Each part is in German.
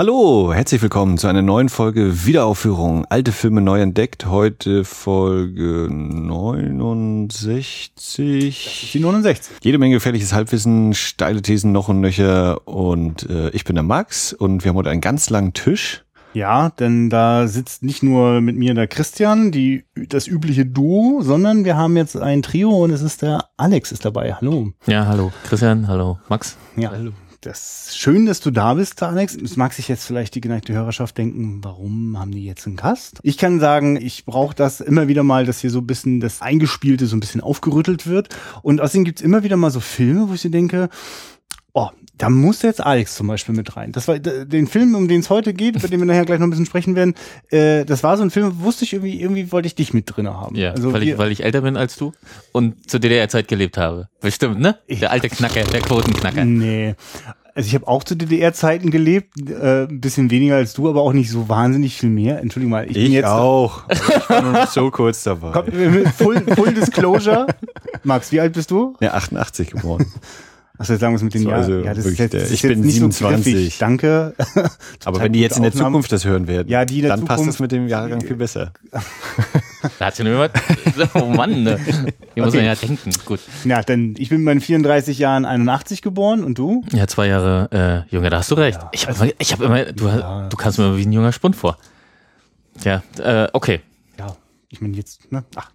Hallo, herzlich willkommen zu einer neuen Folge Wiederaufführung. Alte Filme neu entdeckt. Heute Folge 69. Das ist die 69. Jede Menge gefährliches Halbwissen, steile Thesen noch und nöcher. Und äh, ich bin der Max und wir haben heute einen ganz langen Tisch. Ja, denn da sitzt nicht nur mit mir der Christian, die, das übliche Duo, sondern wir haben jetzt ein Trio und es ist der Alex ist dabei. Hallo. Ja, hallo. Christian, hallo. Max. Ja, hallo das schön, dass du da bist, Alex. Es mag sich jetzt vielleicht die geneigte Hörerschaft denken, warum haben die jetzt einen Gast? Ich kann sagen, ich brauche das immer wieder mal, dass hier so ein bisschen das Eingespielte so ein bisschen aufgerüttelt wird. Und außerdem gibt's immer wieder mal so Filme, wo ich so denke, da muss jetzt Alex zum Beispiel mit rein. Das war den Film, um den es heute geht, über den wir nachher gleich noch ein bisschen sprechen werden. Äh, das war so ein Film, wusste ich irgendwie, irgendwie wollte ich dich mit drin haben. Ja, also weil, ich, weil ich älter bin als du und zur DDR-Zeit gelebt habe. Bestimmt, ne? Der alte Knacker, der Quotenknacker. Nee. Also ich habe auch zu DDR-Zeiten gelebt, äh, ein bisschen weniger als du, aber auch nicht so wahnsinnig viel mehr. Entschuldigung mal. Ich, ich bin jetzt auch. ich war nur so kurz dabei. Komm, full, full Disclosure. Max, wie alt bist du? Ja, 88 geboren. Achso, jetzt sagen wir es mit den so, Jahren. Also ja, das ist jetzt, ist ich bin 27. So Danke. Aber wenn die jetzt in der Aufnahmen. Zukunft das hören werden, ja, die dann Zukunft, passt es mit dem Jahrgang viel besser. da hat sie nur Oh Mann, ne? hier okay. muss man ja denken. Gut. Ja, denn ich bin mit meinen 34 Jahren 81 geboren und du? Ja, zwei Jahre äh, Junge, da hast du recht. Ja, ich habe also, hab immer, du, ja. du kannst mir wie ein junger Spund vor. Ja, äh, okay. Ja, ich meine jetzt, ne? Ach.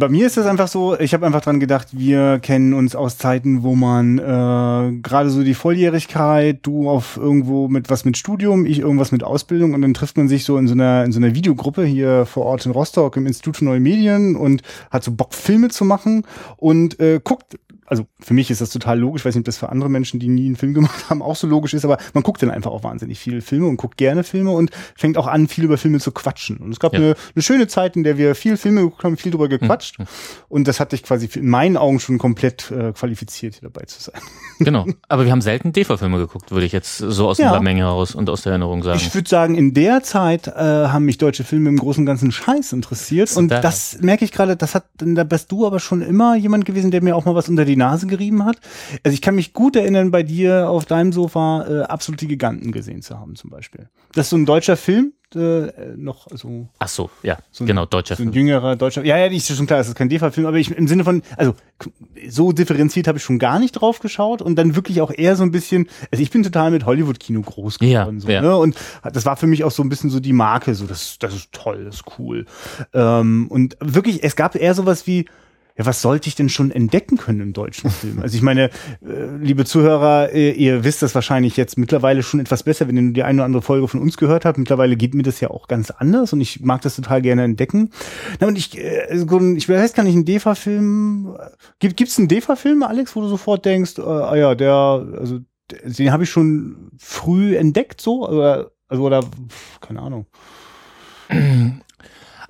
Bei mir ist das einfach so, ich habe einfach dran gedacht, wir kennen uns aus Zeiten, wo man äh, gerade so die Volljährigkeit, du auf irgendwo mit was mit Studium, ich irgendwas mit Ausbildung und dann trifft man sich so in so einer in so einer Videogruppe hier vor Ort in Rostock im Institut für Neue Medien und hat so Bock Filme zu machen und äh, guckt also für mich ist das total logisch, ich weiß nicht, ob das für andere Menschen, die nie einen Film gemacht haben, auch so logisch ist, aber man guckt dann einfach auch wahnsinnig viele Filme und guckt gerne Filme und fängt auch an, viel über Filme zu quatschen. Und es gab ja. eine, eine schöne Zeit, in der wir viel Filme geguckt haben, viel drüber gequatscht. Mhm. Und das hat dich quasi in meinen Augen schon komplett äh, qualifiziert, hier dabei zu sein. Genau. Aber wir haben selten DEFA-Filme geguckt, würde ich jetzt so aus ja. der Menge heraus und aus der Erinnerung sagen. Ich würde sagen, in der Zeit äh, haben mich deutsche Filme im Großen und Ganzen Scheiß interessiert. Und da. das merke ich gerade, das hat, da bist du aber schon immer jemand gewesen, der mir auch mal was unter die Nase gerieben hat. Also ich kann mich gut erinnern, bei dir auf deinem Sofa äh, absolute Giganten gesehen zu haben, zum Beispiel. Das ist so ein deutscher Film, äh, noch so. Ach so, ja, so ein, genau, deutscher so ein Film. jüngerer deutscher. Ja, ja, ist schon klar, das ist kein DEFA-Film, aber ich im Sinne von, also so differenziert habe ich schon gar nicht drauf geschaut und dann wirklich auch eher so ein bisschen, also ich bin total mit Hollywood-Kino groß geworden, ja, so, ja. Ne? und das war für mich auch so ein bisschen so die Marke, so das, das ist toll, das ist cool. Ähm, und wirklich, es gab eher sowas wie ja, was sollte ich denn schon entdecken können im deutschen Film? Also ich meine, äh, liebe Zuhörer, äh, ihr wisst das wahrscheinlich jetzt mittlerweile schon etwas besser, wenn ihr die eine oder andere Folge von uns gehört habt. Mittlerweile geht mir das ja auch ganz anders und ich mag das total gerne entdecken. Na, und ich, äh, ich weiß gar nicht, ein DEFA-Film, gibt gibt's einen DEFA-Film, Alex, wo du sofort denkst, äh, ah ja, der, also den habe ich schon früh entdeckt, so, oder, also, oder, keine Ahnung.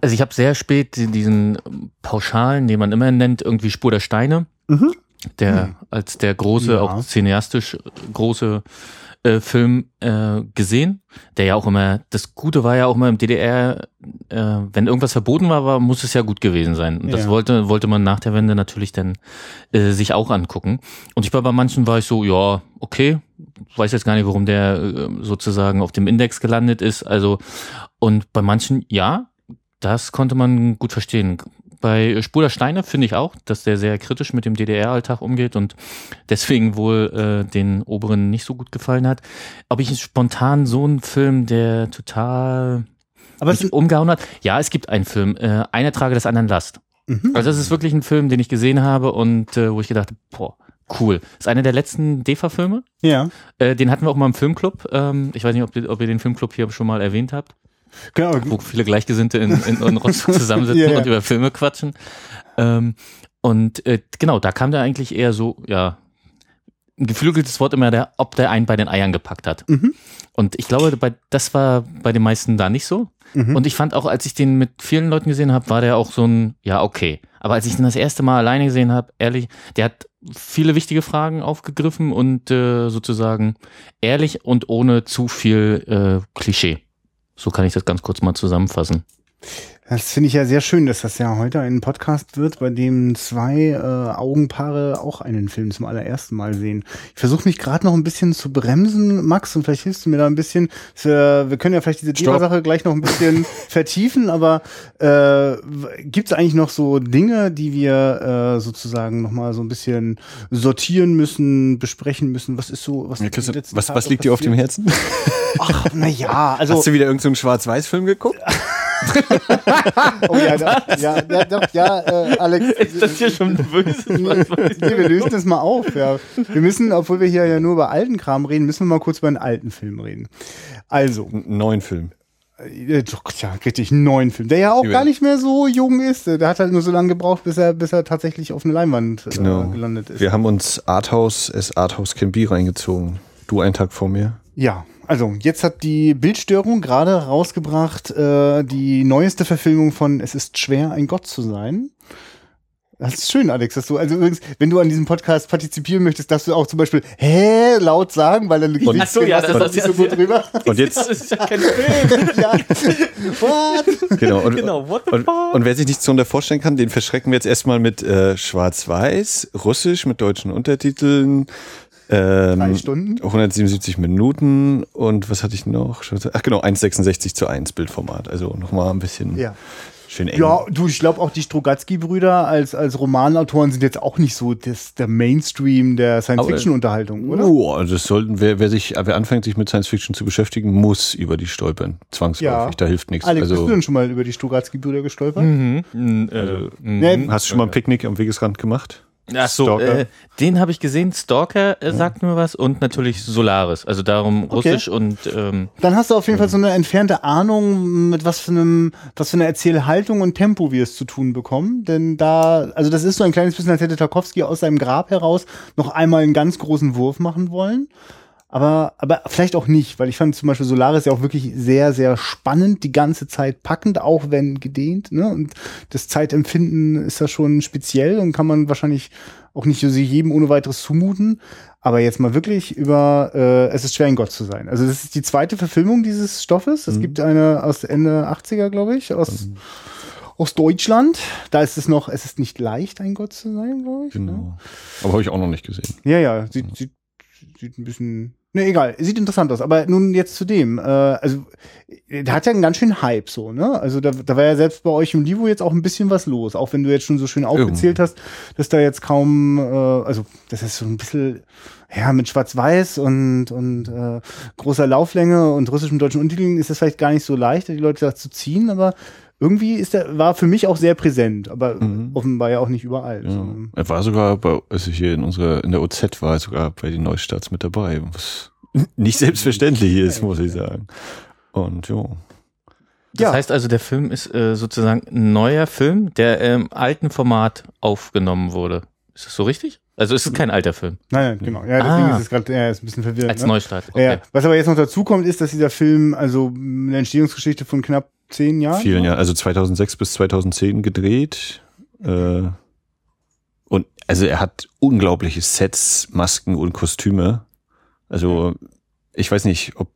Also ich habe sehr spät diesen Pauschalen, den man immer nennt, irgendwie Spur der Steine, mhm. der mhm. als der große, ja. auch cineastisch große äh, Film äh, gesehen, der ja auch immer, das Gute war ja auch immer im DDR, äh, wenn irgendwas verboten war, war, muss es ja gut gewesen sein. Und das ja. wollte, wollte man nach der Wende natürlich dann äh, sich auch angucken. Und ich war bei manchen war ich so, ja, okay, weiß jetzt gar nicht, warum der äh, sozusagen auf dem Index gelandet ist. Also, und bei manchen, ja, das konnte man gut verstehen. Bei Spur der Steine finde ich auch, dass der sehr kritisch mit dem DDR-Alltag umgeht und deswegen wohl äh, den Oberen nicht so gut gefallen hat. Ob ich spontan so einen Film, der total aber mich umgehauen hat? Ja, es gibt einen Film, äh, Einer trage des anderen Last. Mhm. Also das ist wirklich ein Film, den ich gesehen habe und äh, wo ich gedacht habe, boah, cool. Das ist einer der letzten DEFA-Filme. Ja. Äh, den hatten wir auch mal im Filmclub. Ähm, ich weiß nicht, ob, ob ihr den Filmclub hier schon mal erwähnt habt. Genau. Wo viele Gleichgesinnte in, in, in Rostock zusammensitzen ja. und über Filme quatschen. Ähm, und äh, genau, da kam der eigentlich eher so, ja, ein geflügeltes Wort immer, der, ob der einen bei den Eiern gepackt hat. Mhm. Und ich glaube, bei, das war bei den meisten da nicht so. Mhm. Und ich fand auch, als ich den mit vielen Leuten gesehen habe, war der auch so ein, ja, okay. Aber als ich den das erste Mal alleine gesehen habe, ehrlich, der hat viele wichtige Fragen aufgegriffen und äh, sozusagen ehrlich und ohne zu viel äh, Klischee. So kann ich das ganz kurz mal zusammenfassen. Das finde ich ja sehr schön, dass das ja heute ein Podcast wird, bei dem zwei äh, Augenpaare auch einen Film zum allerersten Mal sehen. Ich versuche mich gerade noch ein bisschen zu bremsen, Max, und vielleicht hilfst du mir da ein bisschen. Wir, wir können ja vielleicht diese Thema-Sache gleich noch ein bisschen vertiefen, aber äh, gibt es eigentlich noch so Dinge, die wir äh, sozusagen nochmal so ein bisschen sortieren müssen, besprechen müssen? Was ist so, was, ja, was, was liegt dir auf dem Herzen? Ach, na ja, also. Hast du wieder irgendeinen so Schwarz-Weiß-Film geguckt? oh ja, da, ja, ja, doch, ja, äh, Alex. Ist das hier schon böse? nee, wir lösen das mal auf. Ja. Wir müssen, obwohl wir hier ja nur über alten Kram reden, müssen wir mal kurz über einen alten Film reden. Also. Einen neuen Film. Äh, ja, richtig, einen neuen Film, der ja auch gar nicht mehr so jung ist. Der hat halt nur so lange gebraucht, bis er, bis er tatsächlich auf eine Leinwand äh, genau. gelandet ist. Wir haben uns Arthouse es Arthouse Can Be reingezogen. Du einen Tag vor mir. Ja, also jetzt hat die Bildstörung gerade rausgebracht äh, die neueste Verfilmung von Es ist schwer, ein Gott zu sein. Das ist schön, Alex, dass du, also übrigens, wenn du an diesem Podcast partizipieren möchtest, darfst du auch zum Beispiel hä laut sagen, weil dann und, Ach so, ja, das, das nicht so gut drüber. Und jetzt. Das ist ja kein Film. ja. What? Genau, und, genau, what the und, fuck? und wer sich nichts darunter vorstellen kann, den verschrecken wir jetzt erstmal mit äh, Schwarz-Weiß, Russisch mit deutschen Untertiteln, ähm, Drei Stunden? 177 Minuten und was hatte ich noch? Ach genau, 1,66 zu 1 Bildformat. Also nochmal ein bisschen ja. schön eng. Ja, du, ich glaube auch die Strugatsky-Brüder als, als Romanautoren sind jetzt auch nicht so das, der Mainstream der Science-Fiction-Unterhaltung, oder? Oh, also das sollten, wer, wer sich, wer anfängt, sich mit Science-Fiction zu beschäftigen, muss über die stolpern. Zwangsläufig, ja. da hilft nichts. Alex, also, bist du denn schon mal über die Strugatsky-Brüder gestolpert? Mhm. Mhm. Also, mhm. Hast du schon mal ein Picknick am Wegesrand gemacht? Ach so, äh, den habe ich gesehen. Stalker äh, sagt ja. mir was und natürlich Solaris. Also darum okay. Russisch und. Ähm, Dann hast du auf jeden Fall so eine entfernte Ahnung, mit was für einem, was für einer Erzählhaltung und Tempo wir es zu tun bekommen. Denn da, also das ist so ein kleines bisschen, als hätte Tarkovsky aus seinem Grab heraus noch einmal einen ganz großen Wurf machen wollen aber, aber vielleicht auch nicht, weil ich fand zum Beispiel Solaris ja auch wirklich sehr, sehr spannend, die ganze Zeit packend, auch wenn gedehnt. Ne? Und das Zeitempfinden ist da schon speziell und kann man wahrscheinlich auch nicht sich jedem ohne weiteres zumuten. Aber jetzt mal wirklich über äh, Es ist schwer, ein Gott zu sein. Also das ist die zweite Verfilmung dieses Stoffes. Es mhm. gibt eine aus Ende 80er, glaube ich, aus, mhm. aus Deutschland. Da ist es noch, es ist nicht leicht, ein Gott zu sein, glaube ich. Genau. Ne? Aber habe ich auch noch nicht gesehen. Ja, ja, sieht, sieht, sieht ein bisschen Ne, egal, sieht interessant aus. Aber nun jetzt zu dem. Äh, also, der hat ja einen ganz schönen Hype so, ne? Also da, da war ja selbst bei euch im Livo jetzt auch ein bisschen was los. Auch wenn du jetzt schon so schön aufgezählt hast, dass da jetzt kaum, äh, also das ist so ein bisschen, ja, mit Schwarz-Weiß und, und äh, großer Lauflänge und russischem deutschen Untertiteln ist es vielleicht gar nicht so leicht, die Leute da zu ziehen, aber irgendwie ist er, war für mich auch sehr präsent, aber mhm. offenbar ja auch nicht überall. Ja. Er war sogar bei, also hier in unserer, in der OZ war er sogar bei den Neustarts mit dabei, was nicht selbstverständlich ist, muss ich sagen. Und jo. Das ja. heißt also, der Film ist äh, sozusagen ein neuer Film, der im alten Format aufgenommen wurde. Ist das so richtig? Also ist es kein alter Film? Nein, nein genau. Ja, deswegen ah. ist es gerade ja, ist ein bisschen verwirrend. Als ne? Neustart. Okay. Ja. Was aber jetzt noch dazu kommt, ist, dass dieser Film also eine Entstehungsgeschichte von knapp zehn Jahren. Vielen Jahren, also 2006 bis 2010 gedreht. Äh, und also er hat unglaubliche Sets, Masken und Kostüme. Also ich weiß nicht, ob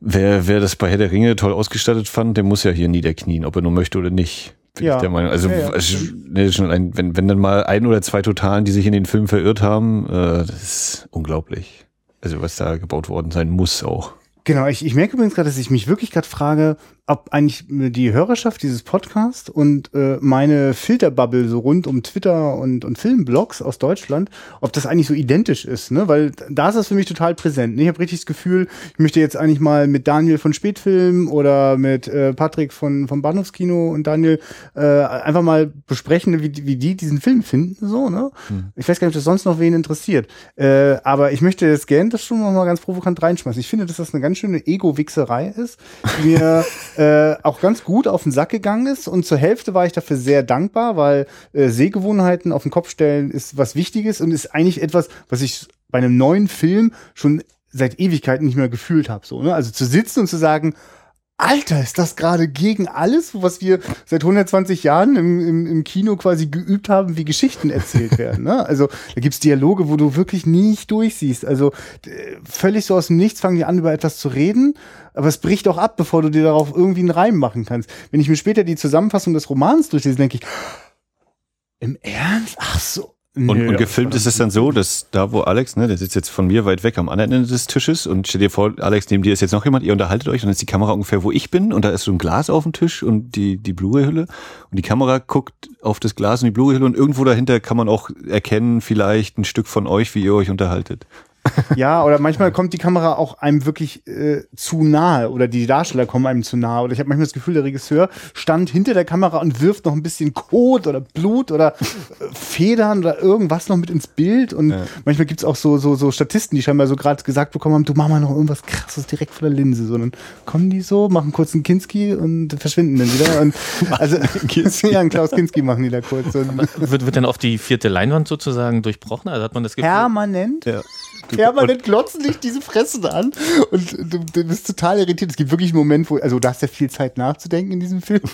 wer, wer das bei Herr der Ringe toll ausgestattet fand, der muss ja hier niederknien, ob er nur möchte oder nicht. Bin ja. ich der Meinung. Also, ja, ja. schon ein, wenn, wenn dann mal ein oder zwei Totalen, die sich in den Film verirrt haben, äh, das ist unglaublich. Also was da gebaut worden sein muss auch. Genau, ich, ich merke übrigens gerade, dass ich mich wirklich gerade frage, ob eigentlich die Hörerschaft dieses Podcast und äh, meine Filterbubble so rund um Twitter und, und Filmblogs aus Deutschland, ob das eigentlich so identisch ist, ne? Weil da ist das für mich total präsent. Ne? Ich habe richtig das Gefühl, ich möchte jetzt eigentlich mal mit Daniel von Spätfilm oder mit äh, Patrick von vom Bahnhofskino und Daniel äh, einfach mal besprechen, wie, wie die diesen Film finden. So, ne? Hm. Ich weiß gar nicht, ob das sonst noch wen interessiert. Äh, aber ich möchte jetzt gerne das schon noch mal ganz provokant reinschmeißen. Ich finde, dass das eine ganz schöne Ego-Wichserei ist. Mir äh, auch ganz gut auf den Sack gegangen ist und zur Hälfte war ich dafür sehr dankbar, weil äh, Sehgewohnheiten auf den Kopf stellen ist was Wichtiges und ist eigentlich etwas, was ich bei einem neuen Film schon seit Ewigkeiten nicht mehr gefühlt habe. So, ne? Also zu sitzen und zu sagen, Alter, ist das gerade gegen alles, was wir seit 120 Jahren im, im, im Kino quasi geübt haben, wie Geschichten erzählt werden. Ne? Also da gibt's Dialoge, wo du wirklich nicht durchsiehst. Also völlig so aus dem Nichts fangen die an, über etwas zu reden, aber es bricht auch ab, bevor du dir darauf irgendwie einen Reim machen kannst. Wenn ich mir später die Zusammenfassung des Romans durchlese, denke ich, im Ernst? Ach so. Und, und gefilmt ist es dann so, dass da, wo Alex, ne, der sitzt jetzt von mir weit weg am anderen Ende des Tisches und stell dir vor, Alex, neben dir ist jetzt noch jemand, ihr unterhaltet euch und dann ist die Kamera ungefähr, wo ich bin und da ist so ein Glas auf dem Tisch und die, die Blu-ray-Hülle und die Kamera guckt auf das Glas und die Blu-ray-Hülle und irgendwo dahinter kann man auch erkennen, vielleicht ein Stück von euch, wie ihr euch unterhaltet. Ja, oder manchmal kommt die Kamera auch einem wirklich äh, zu nahe oder die Darsteller kommen einem zu nahe. Oder ich habe manchmal das Gefühl, der Regisseur stand hinter der Kamera und wirft noch ein bisschen Kot oder Blut oder äh, Federn oder irgendwas noch mit ins Bild. Und ja. manchmal gibt's auch so, so, so Statisten, die scheinbar so gerade gesagt bekommen haben, du mach mal noch irgendwas krasses direkt vor der Linse. So, dann kommen die so, machen kurz einen Kinski und verschwinden dann wieder. Und, also ja, einen Klaus Kinski machen die da kurz. Und wird, wird dann auf die vierte Leinwand sozusagen durchbrochen? Also hat man das Gefühl? Permanent. Ja. Permanent glotzen dich diese Fressen an und du, du, bist total irritiert. Es gibt wirklich einen Moment, wo, also du hast ja viel Zeit nachzudenken in diesem Film.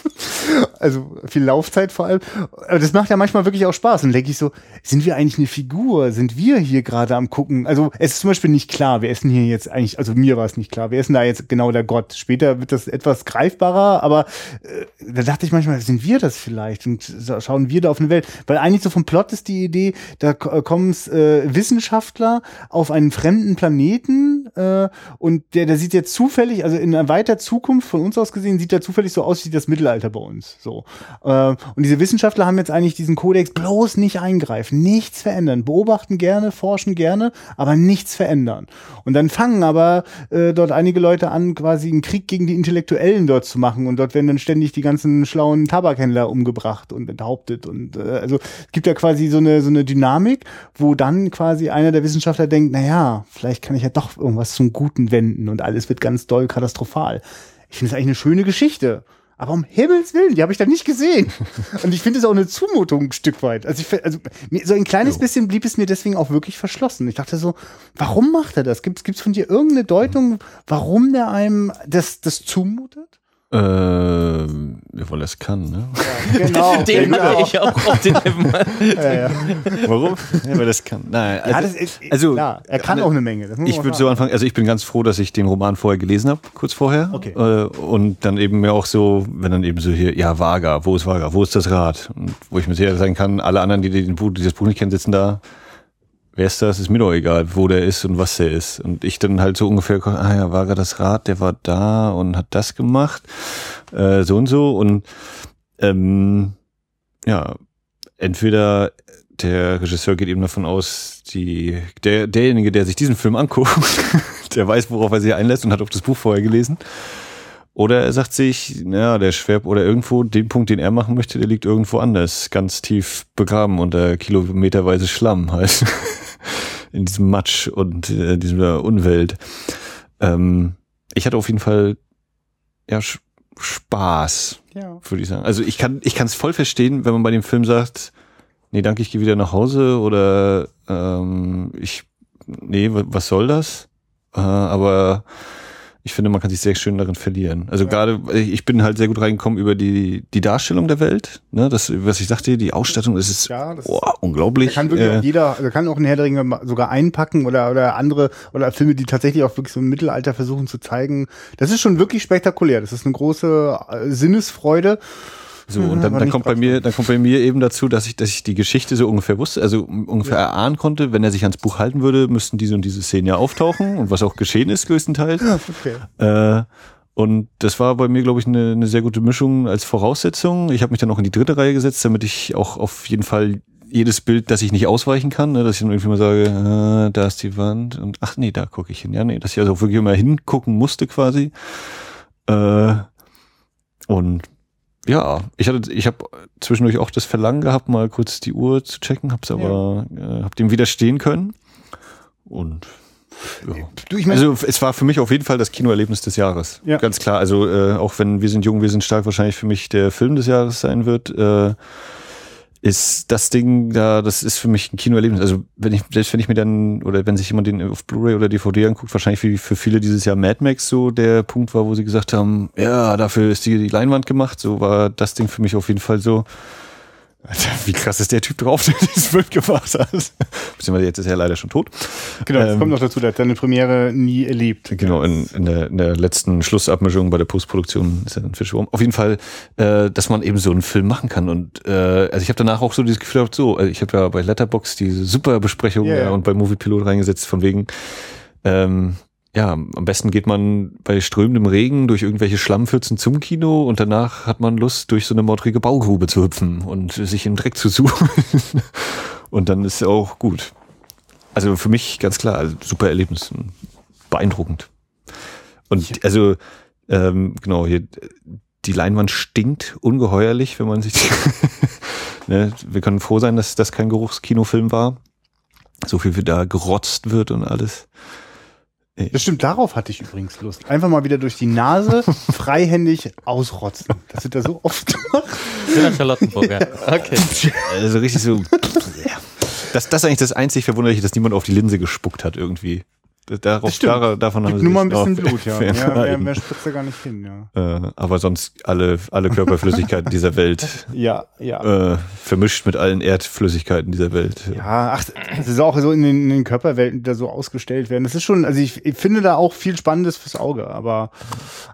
Also viel Laufzeit vor allem. Aber das macht ja manchmal wirklich auch Spaß. Und denke ich so, sind wir eigentlich eine Figur? Sind wir hier gerade am gucken? Also es ist zum Beispiel nicht klar, wer ist denn hier jetzt eigentlich, also mir war es nicht klar, wer ist denn da jetzt genau der Gott? Später wird das etwas greifbarer, aber äh, da dachte ich manchmal, sind wir das vielleicht? Und schauen wir da auf eine Welt? Weil eigentlich so vom Plot ist die Idee, da kommen äh, Wissenschaftler auf einen fremden Planeten äh, und der, der sieht jetzt zufällig, also in einer weiter Zukunft von uns aus gesehen, sieht er zufällig so aus wie das Mittelalter bei uns. So. Äh, und diese Wissenschaftler haben jetzt eigentlich diesen Kodex bloß nicht eingreifen, nichts verändern, beobachten gerne, forschen gerne, aber nichts verändern. Und dann fangen aber äh, dort einige Leute an, quasi einen Krieg gegen die Intellektuellen dort zu machen und dort werden dann ständig die ganzen schlauen Tabakhändler umgebracht und enthauptet und äh, also es gibt ja quasi so eine so eine Dynamik, wo dann quasi einer der Wissenschaftler denkt, naja, vielleicht kann ich ja doch irgendwas zum Guten wenden und alles wird ganz doll katastrophal. Ich finde es eigentlich eine schöne Geschichte. Aber um Himmels Willen, die habe ich da nicht gesehen. Und ich finde es auch eine Zumutung ein Stück weit. Also, ich, also so ein kleines jo. bisschen blieb es mir deswegen auch wirklich verschlossen. Ich dachte so, warum macht er das? Gibt es von dir irgendeine Deutung, warum der einem das, das zumutet? Äh, weil er es kann, ne? Ja, genau. den genau. ich auch auf den ja, ja. Warum? Ja, weil er es kann. Nein, also, ja, das ist, also klar, er kann auch eine Menge. ich würde so anfangen, also ich bin ganz froh, dass ich den Roman vorher gelesen habe, kurz vorher. Okay. Äh, und dann eben mir auch so, wenn dann eben so hier, ja, Vaga, wo ist Vaga, wo ist das Rad? Und wo ich mir sicher sein kann, alle anderen, die den Buch, dieses Buch nicht kennen, sitzen da wer ist das? Ist mir doch egal, wo der ist und was der ist. Und ich dann halt so ungefähr, ah ja, war gerade das Rad, der war da und hat das gemacht, äh, so und so. Und ähm, ja, entweder der Regisseur geht eben davon aus, die, der, derjenige, der sich diesen Film anguckt, der weiß, worauf er sich einlässt und hat auch das Buch vorher gelesen. Oder er sagt sich, ja, der Schwerp oder irgendwo, den Punkt, den er machen möchte, der liegt irgendwo anders, ganz tief begraben unter kilometerweise Schlamm halt. in diesem Matsch und äh, dieser Unwelt. Ähm, ich hatte auf jeden Fall ja Spaß, ja. würde ich sagen. Also ich kann ich kann es voll verstehen, wenn man bei dem Film sagt, nee, danke, ich gehe wieder nach Hause oder ähm, ich nee, was soll das? Äh, aber ich finde, man kann sich sehr schön darin verlieren. Also ja. gerade, ich bin halt sehr gut reingekommen über die, die Darstellung der Welt. Ne? Das, was ich sagte, die Ausstattung, das ist ja, das oh, unglaublich. Da kann wirklich äh, jeder, da kann auch ein Herr der Ringe sogar einpacken oder, oder andere, oder Filme, die tatsächlich auch wirklich so im Mittelalter versuchen zu zeigen. Das ist schon wirklich spektakulär. Das ist eine große äh, Sinnesfreude. So, und dann, dann kommt bei mir, dann kommt bei mir eben dazu, dass ich, dass ich die Geschichte so ungefähr wusste, also ungefähr ja. erahnen konnte, wenn er sich ans Buch halten würde, müssten diese und diese Szenen ja auftauchen und was auch geschehen ist, größtenteils. Ja, okay. Äh, und das war bei mir, glaube ich, eine, eine sehr gute Mischung als Voraussetzung. Ich habe mich dann auch in die dritte Reihe gesetzt, damit ich auch auf jeden Fall jedes Bild, das ich nicht ausweichen kann, ne, dass ich dann irgendwie mal sage, äh, da ist die Wand und ach nee, da gucke ich hin. Ja, nee, dass ich also wirklich immer hingucken musste quasi. Äh, und ja, ich hatte, ich habe zwischendurch auch das Verlangen gehabt, mal kurz die Uhr zu checken, hab's aber, ja. äh, hab dem widerstehen können. Und ja. Du, ich mein, also es war für mich auf jeden Fall das Kinoerlebnis des Jahres. Ja. Ganz klar. Also äh, auch wenn wir sind jung, wir sind stark wahrscheinlich für mich der Film des Jahres sein wird. Äh, ist das Ding da, das ist für mich ein Kinoerlebnis. Also wenn ich, selbst wenn ich mir dann, oder wenn sich jemand den auf Blu-ray oder DVD anguckt, wahrscheinlich für, für viele dieses Jahr Mad Max so der Punkt war, wo sie gesagt haben, ja, dafür ist die, die Leinwand gemacht. So war das Ding für mich auf jeden Fall so. Alter, wie krass ist der Typ drauf, der dieses Film gemacht hat. Beziehungsweise jetzt ist er leider schon tot. Genau, das ähm, kommt noch dazu, der hat seine Premiere nie erlebt. Genau, in, in, der, in der letzten Schlussabmischung bei der Postproduktion ist er dann verschwunden. Auf jeden Fall, äh, dass man eben so einen Film machen kann. Und äh, also ich habe danach auch so dieses Gefühl gehabt, so, also ich habe ja bei Letterbox diese super Besprechung yeah. ja, und bei Movie Pilot reingesetzt, von wegen, ähm, ja, am besten geht man bei strömendem Regen durch irgendwelche Schlammpfützen zum Kino und danach hat man Lust, durch so eine mordrige Baugrube zu hüpfen und sich im Dreck zu suchen. und dann ist es auch gut. Also für mich ganz klar, also super Erlebnis, beeindruckend. Und also, ähm, genau, hier, die Leinwand stinkt ungeheuerlich, wenn man sich, ne, wir können froh sein, dass das kein Geruchskinofilm war. So viel wie da gerotzt wird und alles. Das stimmt, darauf hatte ich übrigens Lust. Einfach mal wieder durch die Nase freihändig ausrotzen. Das wird da so oft gemacht. Villa Charlottenburger. Okay. Also richtig so. Das, das ist eigentlich das einzig Verwunderliche, dass niemand auf die Linse gespuckt hat irgendwie. Darauf, dar, davon haben sie nur mal ein bisschen Blut, ja. ja mehr, mehr spritzt er gar nicht hin, ja. Äh, aber sonst alle, alle Körperflüssigkeiten dieser Welt. Ja, ja. Äh, vermischt mit allen Erdflüssigkeiten dieser Welt. Ja, ach, das ist auch so in den, in den Körperwelten, die da so ausgestellt werden. Das ist schon, also ich, ich finde da auch viel Spannendes fürs Auge, aber,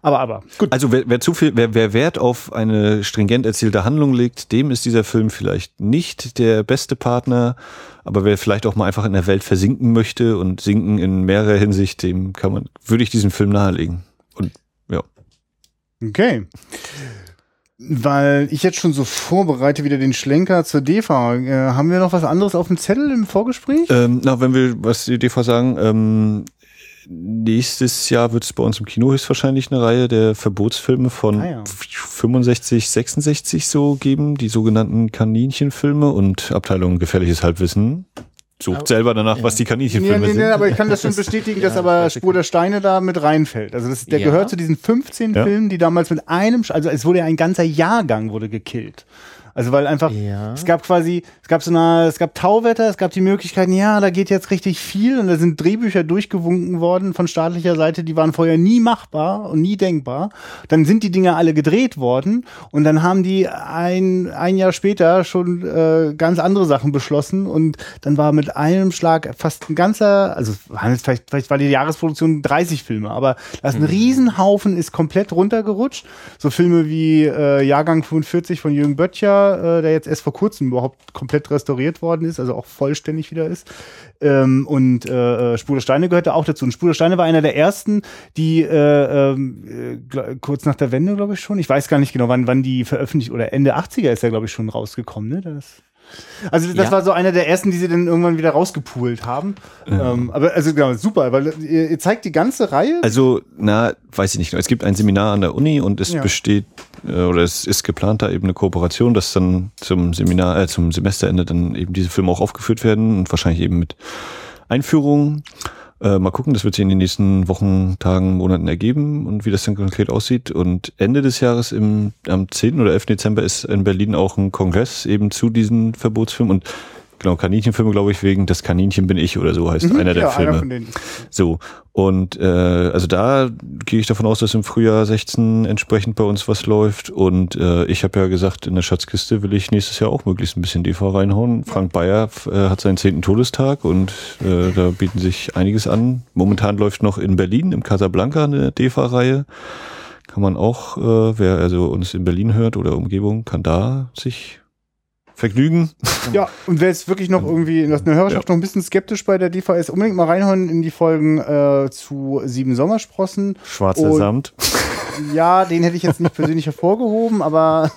aber, aber, gut. Also wer, wer zu viel, wer, wer Wert auf eine stringent erzählte Handlung legt, dem ist dieser Film vielleicht nicht der beste Partner. Aber wer vielleicht auch mal einfach in der Welt versinken möchte und sinken in mehrerer Hinsicht, dem kann man, würde ich diesen Film nahelegen. Und ja. Okay. Weil ich jetzt schon so vorbereite, wieder den Schlenker zur DEFA. Äh, haben wir noch was anderes auf dem Zettel im Vorgespräch? Ähm, na, wenn wir was die DEFA sagen, ähm, nächstes Jahr wird es bei uns im Kino höchstwahrscheinlich eine Reihe der Verbotsfilme von ah, ja. 65, 66 so geben, die sogenannten Kaninchenfilme und Abteilung gefährliches Halbwissen. Sucht aber, selber danach, ja. was die Kaninchenfilme nee, nee, sind. Nee, aber ich kann das schon bestätigen, dass aber Spur der Steine da mit reinfällt. Also das, der gehört zu diesen 15 Filmen, die damals mit einem, also es wurde ja ein ganzer Jahrgang wurde gekillt. Also weil einfach, ja. es gab quasi, es gab so eine, es gab Tauwetter, es gab die Möglichkeiten, ja, da geht jetzt richtig viel und da sind Drehbücher durchgewunken worden von staatlicher Seite, die waren vorher nie machbar und nie denkbar. Dann sind die Dinge alle gedreht worden und dann haben die ein, ein Jahr später schon äh, ganz andere Sachen beschlossen und dann war mit einem Schlag fast ein ganzer, also vielleicht, vielleicht war die Jahresproduktion 30 Filme, aber das ein mhm. Riesenhaufen ist komplett runtergerutscht. So Filme wie äh, Jahrgang 45 von Jürgen Böttcher, äh, der jetzt erst vor kurzem überhaupt komplett restauriert worden ist, also auch vollständig wieder ist. Ähm, und äh, äh Spur der Steine gehörte auch dazu. Und Spur der Steine war einer der ersten, die äh, äh, kurz nach der Wende, glaube ich schon. Ich weiß gar nicht genau, wann, wann die veröffentlicht oder Ende 80er ist er, glaube ich, schon rausgekommen. Ne? Das also das ja. war so einer der ersten, die sie dann irgendwann wieder rausgepoolt haben. Ja. Ähm, aber also genau, super, weil ihr, ihr, zeigt die ganze Reihe. Also, na, weiß ich nicht. Es gibt ein Seminar an der Uni und es ja. besteht äh, oder es ist geplant, da eben eine Kooperation, dass dann zum Seminar, äh, zum Semesterende dann eben diese Filme auch aufgeführt werden und wahrscheinlich eben mit Einführungen. Äh, mal gucken, das wird sich in den nächsten Wochen, Tagen, Monaten ergeben und wie das dann konkret aussieht. Und Ende des Jahres, im, am 10. oder 11. Dezember, ist in Berlin auch ein Kongress eben zu diesen Verbotsfilmen. Und Genau, Kaninchenfilme, glaube ich, wegen Das Kaninchen bin ich oder so heißt mhm, einer der ja, Filme. Einer so. Und äh, also da gehe ich davon aus, dass im Frühjahr 16 entsprechend bei uns was läuft. Und äh, ich habe ja gesagt, in der Schatzkiste will ich nächstes Jahr auch möglichst ein bisschen DV reinhauen. Frank Bayer äh, hat seinen zehnten Todestag und äh, da bieten sich einiges an. Momentan läuft noch in Berlin im Casablanca eine DV-Reihe. Kann man auch, äh, wer also uns in Berlin hört oder Umgebung, kann da sich Vergnügen. Ja, und wer jetzt wirklich noch irgendwie in der Hörerschaft ja. noch ein bisschen skeptisch bei der DVS, unbedingt mal reinhören in die Folgen äh, zu Sieben Sommersprossen. Schwarzer Samt. Ja, den hätte ich jetzt nicht persönlich hervorgehoben, aber.